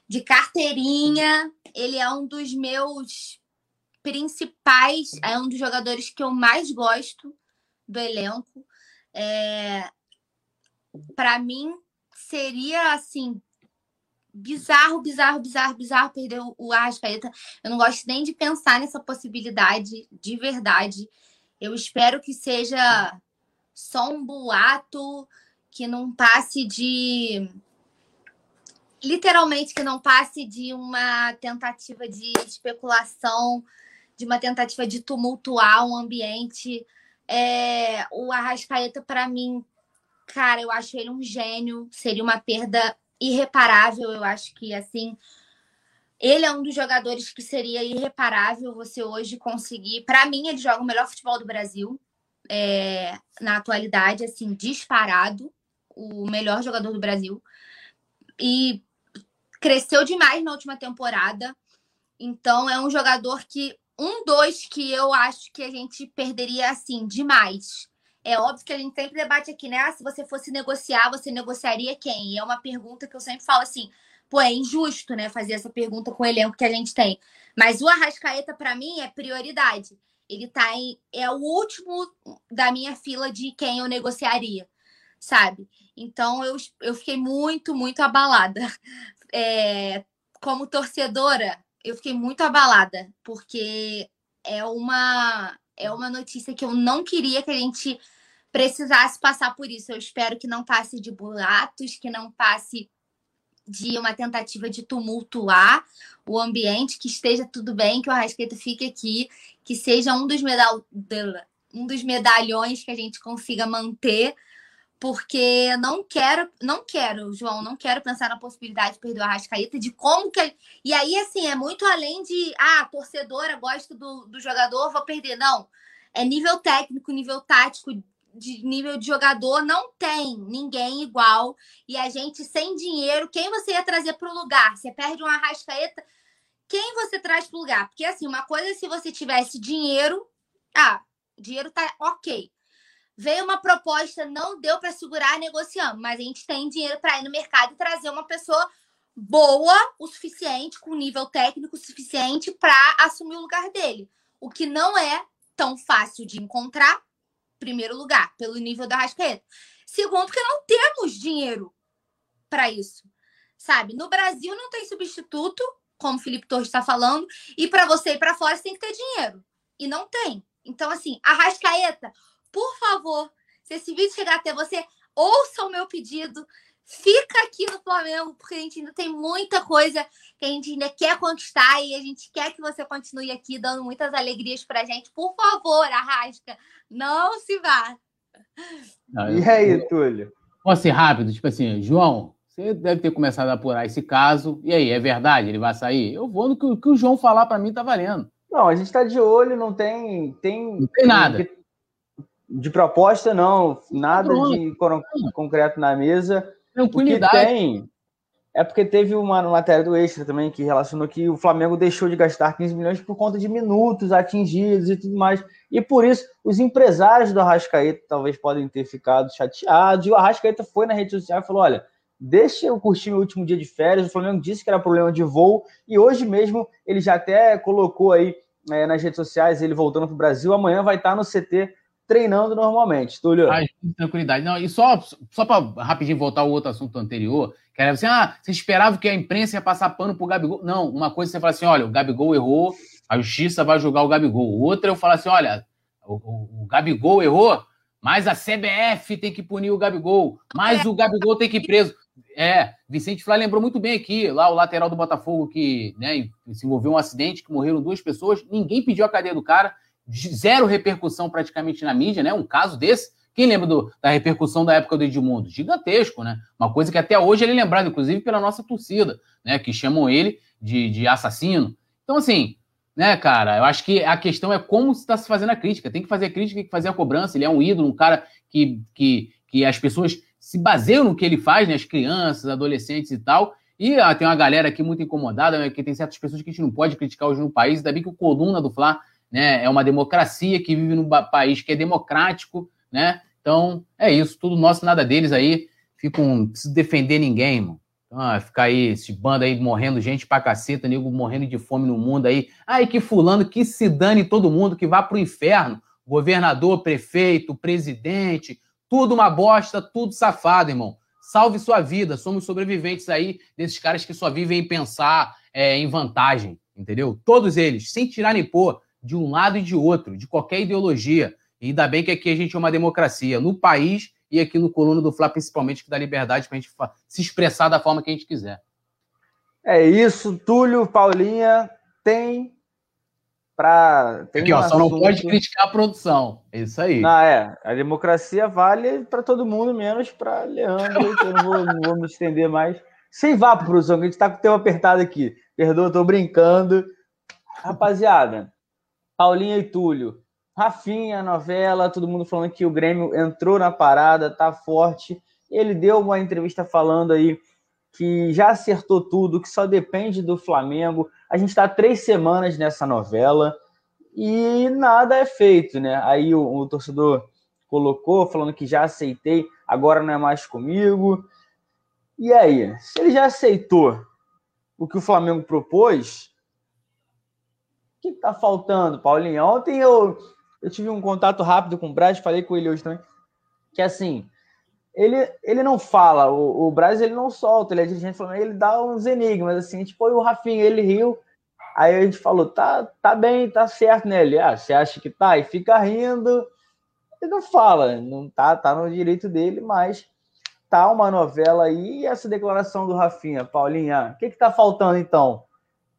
de carteirinha. Ele é um dos meus principais, é um dos jogadores que eu mais gosto do elenco. É... Para mim, seria assim bizarro, bizarro, bizarro, bizarro perder o Arrascaeta. Eu não gosto nem de pensar nessa possibilidade de verdade. Eu espero que seja só um boato, que não passe de literalmente que não passe de uma tentativa de especulação, de uma tentativa de tumultuar um ambiente. É, o Arrascaeta, para mim, cara, eu acho ele um gênio. Seria uma perda irreparável. Eu acho que, assim, ele é um dos jogadores que seria irreparável você hoje conseguir. Para mim, ele joga o melhor futebol do Brasil é, na atualidade, assim, disparado. O melhor jogador do Brasil. E cresceu demais na última temporada. Então, é um jogador que. Um, dois que eu acho que a gente perderia, assim, demais é óbvio que a gente sempre debate aqui, né? Ah, se você fosse negociar, você negociaria quem? E é uma pergunta que eu sempre falo assim, pô, é injusto, né, fazer essa pergunta com o elenco que a gente tem. Mas o Arrascaeta, para mim, é prioridade. Ele tá em. É o último da minha fila de quem eu negociaria, sabe? Então eu, eu fiquei muito, muito abalada. É, como torcedora, eu fiquei muito abalada, porque é uma é uma notícia que eu não queria que a gente precisasse passar por isso. Eu espero que não passe de boatos, que não passe de uma tentativa de tumultuar o ambiente, que esteja tudo bem, que o Arrasqueta fique aqui, que seja um dos, medal... um dos medalhões que a gente consiga manter, porque não quero, não quero, João, não quero pensar na possibilidade de perder o Arrascaeta, de como que. E aí, assim, é muito além de, ah, torcedora, gosto do, do jogador, vou perder. Não. É nível técnico, nível tático, de nível de jogador não tem ninguém igual. E a gente sem dinheiro, quem você ia trazer para o lugar? Você perde uma rascaeta, quem você traz para o lugar? Porque assim, uma coisa é se você tivesse dinheiro, ah, dinheiro tá ok. Veio uma proposta, não deu para segurar, negociando, mas a gente tem dinheiro para ir no mercado e trazer uma pessoa boa o suficiente, com nível técnico suficiente para assumir o lugar dele. O que não é tão fácil de encontrar primeiro lugar, pelo nível da Rascaeta. Segundo, que não temos dinheiro para isso. Sabe? No Brasil não tem substituto, como o Felipe Torres está falando, e para você ir para fora você tem que ter dinheiro. E não tem. Então, assim, a Rascaeta, por favor, se esse vídeo chegar até você, ouça o meu pedido, fica aqui no Flamengo, porque a gente ainda tem muita coisa que a gente ainda quer conquistar e a gente quer que você continue aqui dando muitas alegrias pra gente. Por favor, Arrasca, não se vá.
Não, e aí, Túlio?
Posso ser rápido? Tipo assim, João, você deve ter começado a apurar esse caso. E aí, é verdade? Ele vai sair? Eu vou no que, o que o João falar para mim, tá valendo.
Não, a gente tá de olho, não tem. tem
não tem nada.
De proposta, não. Nada de concreto na mesa.
Tranquilidade.
O que tem é porque teve uma matéria do Extra também que relacionou que o Flamengo deixou de gastar 15 milhões por conta de minutos atingidos e tudo mais. E por isso, os empresários do Arrascaeta talvez podem ter ficado chateados. E o Arrascaeta foi na rede social e falou: olha, deixa eu curtir meu último dia de férias. O Flamengo disse que era problema de voo. E hoje mesmo ele já até colocou aí é, nas redes sociais, ele voltando para o Brasil. Amanhã vai estar no CT treinando normalmente, Túlio.
Ah, tranquilidade. Não, e só, só para rapidinho voltar ao outro assunto anterior, que era assim, ah, você esperava que a imprensa ia passar pano pro Gabigol. Não, uma coisa você fala assim, olha, o Gabigol errou, a justiça vai julgar o Gabigol. Outra eu falo assim, olha, o, o, o Gabigol errou, mas a CBF tem que punir o Gabigol, mas o Gabigol tem que ir preso. É, Vicente Flá lembrou muito bem aqui, lá o lateral do Botafogo que né, se envolveu um acidente, que morreram duas pessoas, ninguém pediu a cadeia do cara, zero repercussão praticamente na mídia, né? Um caso desse. Quem lembra do, da repercussão da época do Edmundo? Gigantesco, né? Uma coisa que até hoje ele é lembrado, inclusive, pela nossa torcida, né? Que chamam ele de, de assassino. Então, assim, né, cara, eu acho que a questão é como está se fazendo a crítica. Tem que fazer a crítica, tem que fazer a cobrança. Ele é um ídolo, um cara que, que, que as pessoas se baseiam no que ele faz, né? As crianças, adolescentes e tal. E ah, tem uma galera aqui muito incomodada, né, que tem certas pessoas que a gente não pode criticar hoje no país. Ainda bem que o coluna do Fla né? É uma democracia que vive num país que é democrático, né? Então, é isso, tudo nosso, nada deles aí. Ficam, não precisa defender ninguém, mano. Então, ah, ficar aí, esse bando aí morrendo gente pra caceta, nego morrendo de fome no mundo aí. Ai, que fulano, que se dane todo mundo, que vá pro inferno. Governador, prefeito, presidente, tudo uma bosta, tudo safado, irmão. Salve sua vida, somos sobreviventes aí desses caras que só vivem em pensar é, em vantagem, entendeu? Todos eles, sem tirar nem pôr de um lado e de outro, de qualquer ideologia. E ainda bem que aqui a gente é uma democracia, no país e aqui no Coluna do Fla, principalmente, que dá liberdade para a gente se expressar da forma que a gente quiser.
É isso, Túlio, Paulinha, tem para.
Aqui, ó, só não pode criticar a produção. É isso aí.
Não, é. A democracia vale para todo mundo, menos para Leandro, que eu não vou, não vou me estender mais. Sem vá, produção, que a gente está com o tempo apertado aqui. Perdoa, estou brincando. Rapaziada, Paulinha e Túlio. Rafinha, novela, todo mundo falando que o Grêmio entrou na parada, tá forte. Ele deu uma entrevista falando aí que já acertou tudo, que só depende do Flamengo. A gente está três semanas nessa novela e nada é feito, né? Aí o, o, torcedor colocou, falando que já aceitei, agora não é mais comigo. E aí, se ele já aceitou o que o Flamengo propôs, que está faltando, Paulinho? Ontem eu, eu tive um contato rápido com o Brad, falei com ele hoje também, que assim, ele, ele não fala, o, o Braz ele não solta, ele é dirigente ele dá uns enigmas, assim, tipo, o Rafinha, ele riu, aí a gente falou, tá, tá bem, tá certo, né? Ele, ah, você acha que tá? E fica rindo, ele não fala, não tá, tá no direito dele, mas tá uma novela aí, e essa declaração do Rafinha, Paulinha, o que que tá faltando então?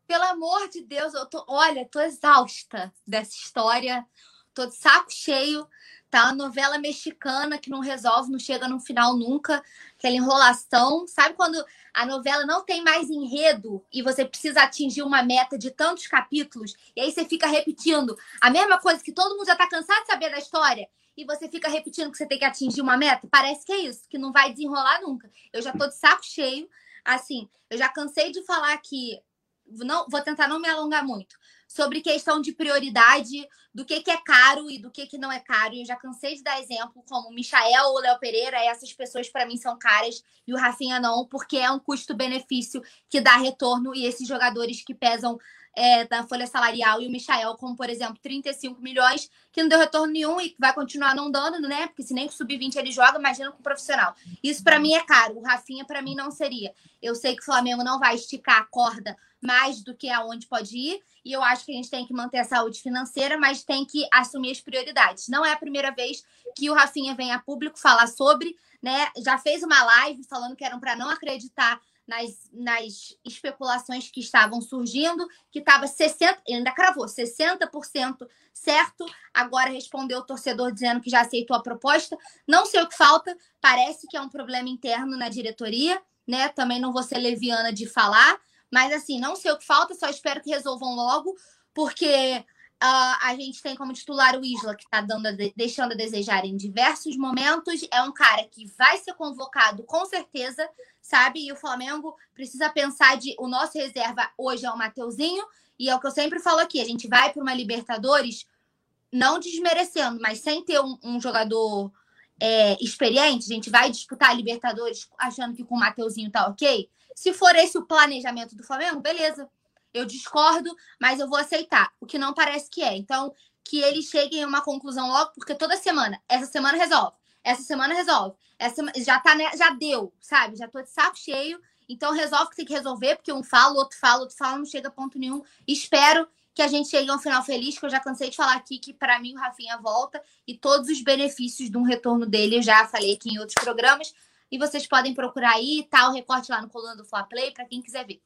Pelo amor de Deus, eu tô, olha, tô exausta dessa história, tô de saco cheio, tá? Novela mexicana que não resolve, não chega no final nunca, aquela enrolação. Sabe quando a novela não tem mais enredo e você precisa atingir uma meta de tantos capítulos, e aí você fica repetindo a mesma coisa que todo mundo já tá cansado de saber da história, e você fica repetindo que você tem que atingir uma meta? Parece que é isso, que não vai desenrolar nunca. Eu já tô de saco cheio. Assim, eu já cansei de falar aqui não vou tentar não me alongar muito sobre questão de prioridade do que, que é caro e do que, que não é caro. Eu já cansei de dar exemplo como Michael ou Léo Pereira, essas pessoas para mim são caras e o Rafinha não, porque é um custo-benefício que dá retorno e esses jogadores que pesam é, da folha salarial e o Michael, como por exemplo, 35 milhões, que não deu retorno nenhum e vai continuar não dando, né? Porque se nem com sub-20 ele joga, imagina com o profissional. Isso para mim é caro. O Rafinha para mim não seria. Eu sei que o Flamengo não vai esticar a corda mais do que aonde pode ir, e eu acho que a gente tem que manter a saúde financeira, mas tem que assumir as prioridades. Não é a primeira vez que o Rafinha vem a público falar sobre, né? Já fez uma live falando que eram para não acreditar nas, nas especulações que estavam surgindo, que estava 60%, ele ainda cravou, 60% certo. Agora respondeu o torcedor dizendo que já aceitou a proposta. Não sei o que falta, parece que é um problema interno na diretoria, né? Também não vou ser leviana de falar, mas assim, não sei o que falta, só espero que resolvam logo, porque Uh, a gente tem como titular o Isla, que está deixando a desejar em diversos momentos. É um cara que vai ser convocado com certeza, sabe? E o Flamengo precisa pensar de. O nosso reserva hoje é o Mateuzinho, e é o que eu sempre falo aqui: a gente vai para uma Libertadores não desmerecendo, mas sem ter um, um jogador é, experiente, a gente vai disputar a Libertadores achando que com o Mateuzinho tá ok. Se for esse o planejamento do Flamengo, beleza eu discordo, mas eu vou aceitar. O que não parece que é. Então, que eles cheguem a uma conclusão logo, porque toda semana, essa semana resolve, essa semana resolve, essa já tá, né, já deu, sabe? Já tô de saco cheio. Então resolve que tem que resolver, porque um fala, outro fala, outro fala, não chega a ponto nenhum. Espero que a gente chegue a um final feliz, que eu já cansei de falar aqui que para mim o Rafinha volta e todos os benefícios de um retorno dele, eu já falei aqui em outros programas, e vocês podem procurar aí, tá o recorte lá no coluna do Fla Play para quem quiser ver.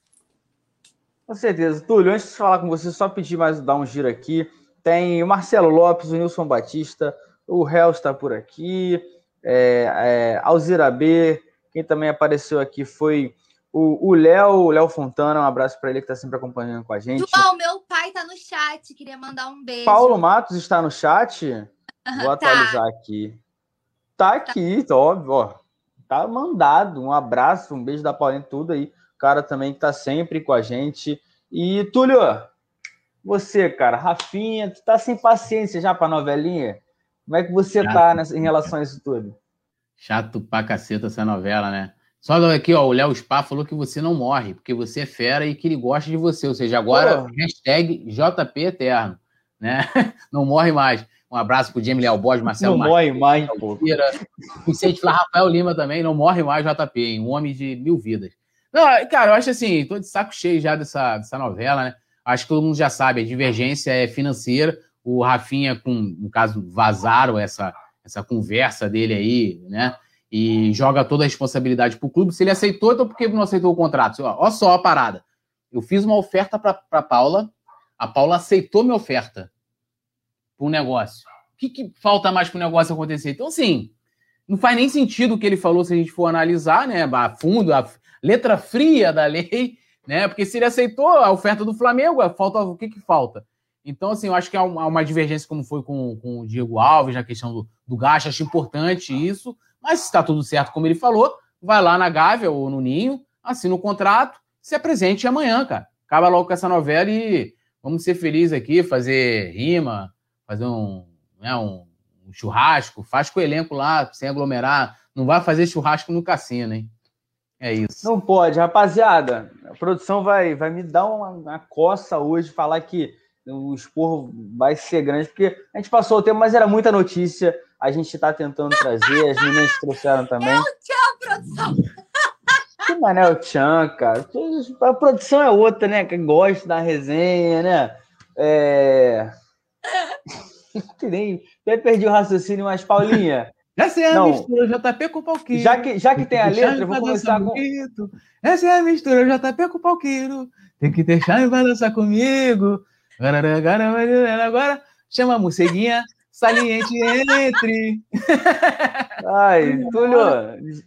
Com certeza. Túlio, antes de falar com você, só pedir mais dar um giro aqui. Tem o Marcelo Lopes, o Nilson Batista, o Réu está por aqui, é, é, Alzira B, quem também apareceu aqui foi o Léo, o Léo Fontana, um abraço para ele que está sempre acompanhando com a gente.
João, meu pai está no chat, queria mandar um beijo.
Paulo Matos está no chat? Vou tá. atualizar aqui. Tá aqui, tá. óbvio, ó. Tá mandado. Um abraço, um beijo da Paulinha, tudo aí cara também que está sempre com a gente. E, Túlio, você, cara, Rafinha, tu tá sem paciência já para novelinha? Como é que você Chato. tá nessa, em relação a isso tudo?
Chato pra caceta essa novela, né? Só aqui, ó, o Léo Spa falou que você não morre, porque você é fera e que ele gosta de você. Ou seja, agora, Pô. hashtag JP Eterno, né? Não morre mais. Um abraço pro Jamie Léo Borges, Marcelo
Não morre mais, pô.
Vicente Rafael Lima também, não morre mais JP, hein? um homem de mil vidas. Não, cara, eu acho assim, tô de saco cheio já dessa, dessa novela, né? Acho que todo mundo já sabe, a divergência é financeira. O Rafinha, com, no caso, vazaram essa, essa conversa dele aí, né? E joga toda a responsabilidade pro clube. Se ele aceitou, então por que não aceitou o contrato? Olha só a parada. Eu fiz uma oferta para Paula, a Paula aceitou minha oferta para um negócio. O que, que falta mais para o negócio acontecer? Então, assim, não faz nem sentido o que ele falou se a gente for analisar, né, a fundo, a letra fria da lei, né? Porque se ele aceitou a oferta do Flamengo, falta o que que falta? Então, assim, eu acho que há uma, uma divergência, como foi com, com o Diego Alves, na questão do, do gasto, acho importante isso, mas se está tudo certo, como ele falou, vai lá na Gávea ou no Ninho, assina o contrato, se apresente amanhã, cara. Acaba logo com essa novela e vamos ser felizes aqui, fazer rima, fazer um, né, um, um churrasco, faz com o elenco lá, sem aglomerar. Não vai fazer churrasco no cassino, hein? É isso.
Não pode, rapaziada. A produção vai, vai me dar uma, uma coça hoje, falar que o esporro vai ser grande, porque a gente passou o tempo, mas era muita notícia. A gente está tentando trazer, as meninas trouxeram também. É o
tchau, produção!
Que mané o Tchan, cara. A produção é outra, né? Que gosta da resenha, né? É. nem. Eu perdi o raciocínio, mas Paulinha.
Essa é a não, mistura JP com Palqueiro.
Já que, já que tem a letra, eu vou começar com.
Essa é a mistura JP com Palqueiro. Tem que deixar e vai dançar comigo. Agora, agora, agora chama a morceguinha saliente entre.
Ai, Túlio.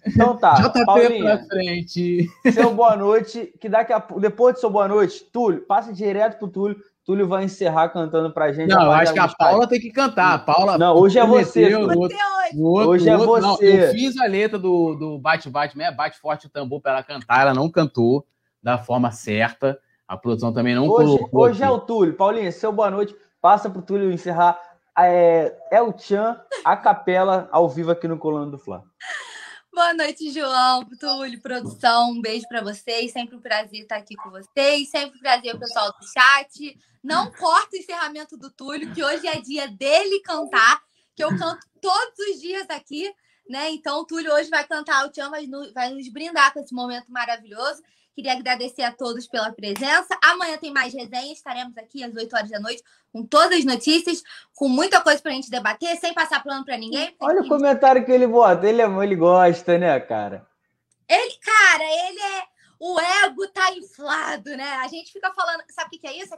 Então tá.
JP Paulinha, pra frente.
Seu boa noite, que daqui a depois do seu boa noite, Túlio, passa direto pro Túlio. Túlio vai encerrar cantando pra gente.
Não, eu acho que a Paula tem que cantar. A Paula.
Não, hoje é você.
Outro, outro, outro, hoje é você. Não, eu fiz a letra do, do Bate Bate, né? Bate forte o tambor para ela cantar. Ela não cantou da forma certa. A produção também não
hoje, colocou. Hoje aqui. é o Túlio. Paulinho, seu boa noite. Passa pro Túlio encerrar. É, é o Tchan, a capela, ao vivo aqui no Coluna do Fla.
Boa noite, João, Túlio, produção. Um beijo para vocês. Sempre um prazer estar aqui com vocês. Sempre um prazer, pessoal do chat. Não corta o encerramento do Túlio, que hoje é dia dele cantar, que eu canto todos os dias aqui, né? Então, o Túlio hoje vai cantar, o Tião vai, vai nos brindar com esse momento maravilhoso. Queria agradecer a todos pela presença. Amanhã tem mais resenha. Estaremos aqui às 8 horas da noite com todas as notícias, com muita coisa para a gente debater, sem passar plano para ninguém.
Olha o comentário que ele bota. Ele, é, ele gosta, né, cara?
Ele, cara, ele é. O ego tá inflado, né? A gente fica falando. Sabe o que é isso?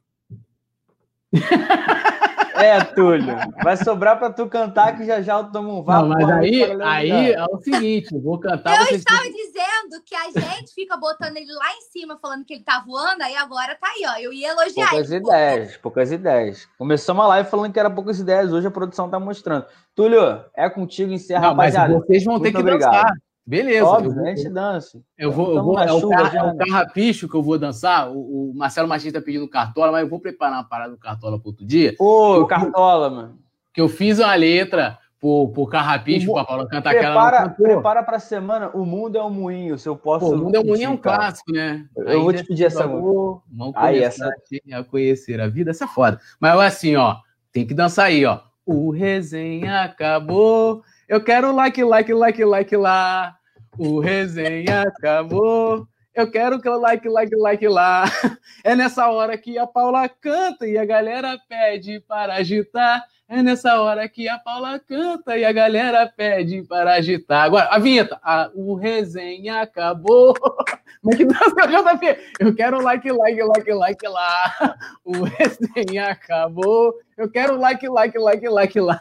É, Túlio. Vai sobrar para tu cantar que já já eu tomo um vapo.
mas aí, aí é o seguinte, eu vou cantar.
Eu estava dizendo que a gente fica botando ele lá em cima, falando que ele tá voando, aí agora tá aí, ó. Eu ia elogiar.
Poucas ideias, poucas ideias. Começamos a live falando que era poucas ideias, hoje a produção tá mostrando. Túlio, é contigo, encerra, Não, rapaziada.
Mas vocês vão ter que obrigado. dançar. Beleza.
Óbvio, eu, a gente dança.
Eu vou, eu vou é, o car, é o carrapicho que eu vou dançar. O, o Marcelo Martins tá pedindo cartola, mas eu vou preparar uma parada do cartola para outro dia.
Ô, eu, cartola, mano.
Que eu fiz uma letra pro, pro carrapicho, para Paula cantar
prepara, aquela. Prepara pra semana. O mundo é um moinho. Se eu posso. Pô,
o mundo é um moinho é um clássico, né?
Eu vou te pedir essa
música. Vamos aí, essa... a conhecer a vida. Essa é foda. Mas assim, ó. Tem que dançar aí, ó. O resenha acabou. Eu quero like, like, like, like lá. O resenha acabou. Eu quero que like, like, like lá. É nessa hora que a Paula canta e a galera pede para agitar. É nessa hora que a Paula canta e a galera pede para agitar. Agora, a vinheta. O resenha acabou. Mas que dança? Eu quero like, like, like, like lá. O resenha acabou. Eu quero like, like, like, like lá.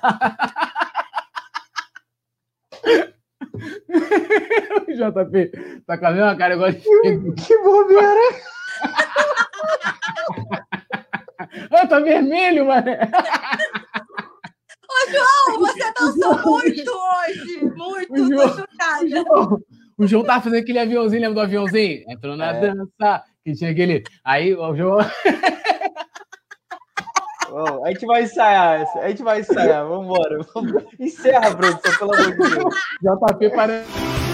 JP, tá com a mesma cara agora.
Que bobeira!
ah, tá vermelho, mano.
Ô, João, você dançou muito hoje. Muito, o João, tô chocada. O João,
o João tá fazendo aquele aviãozinho, lembra do aviãozinho? Entrou na é. dança, que tinha aquele. Aí o João.
A gente vai ensaiar, a gente vai ensaiar, vamos embora. Encerra, produção, pelo amor de Deus.
JP parece.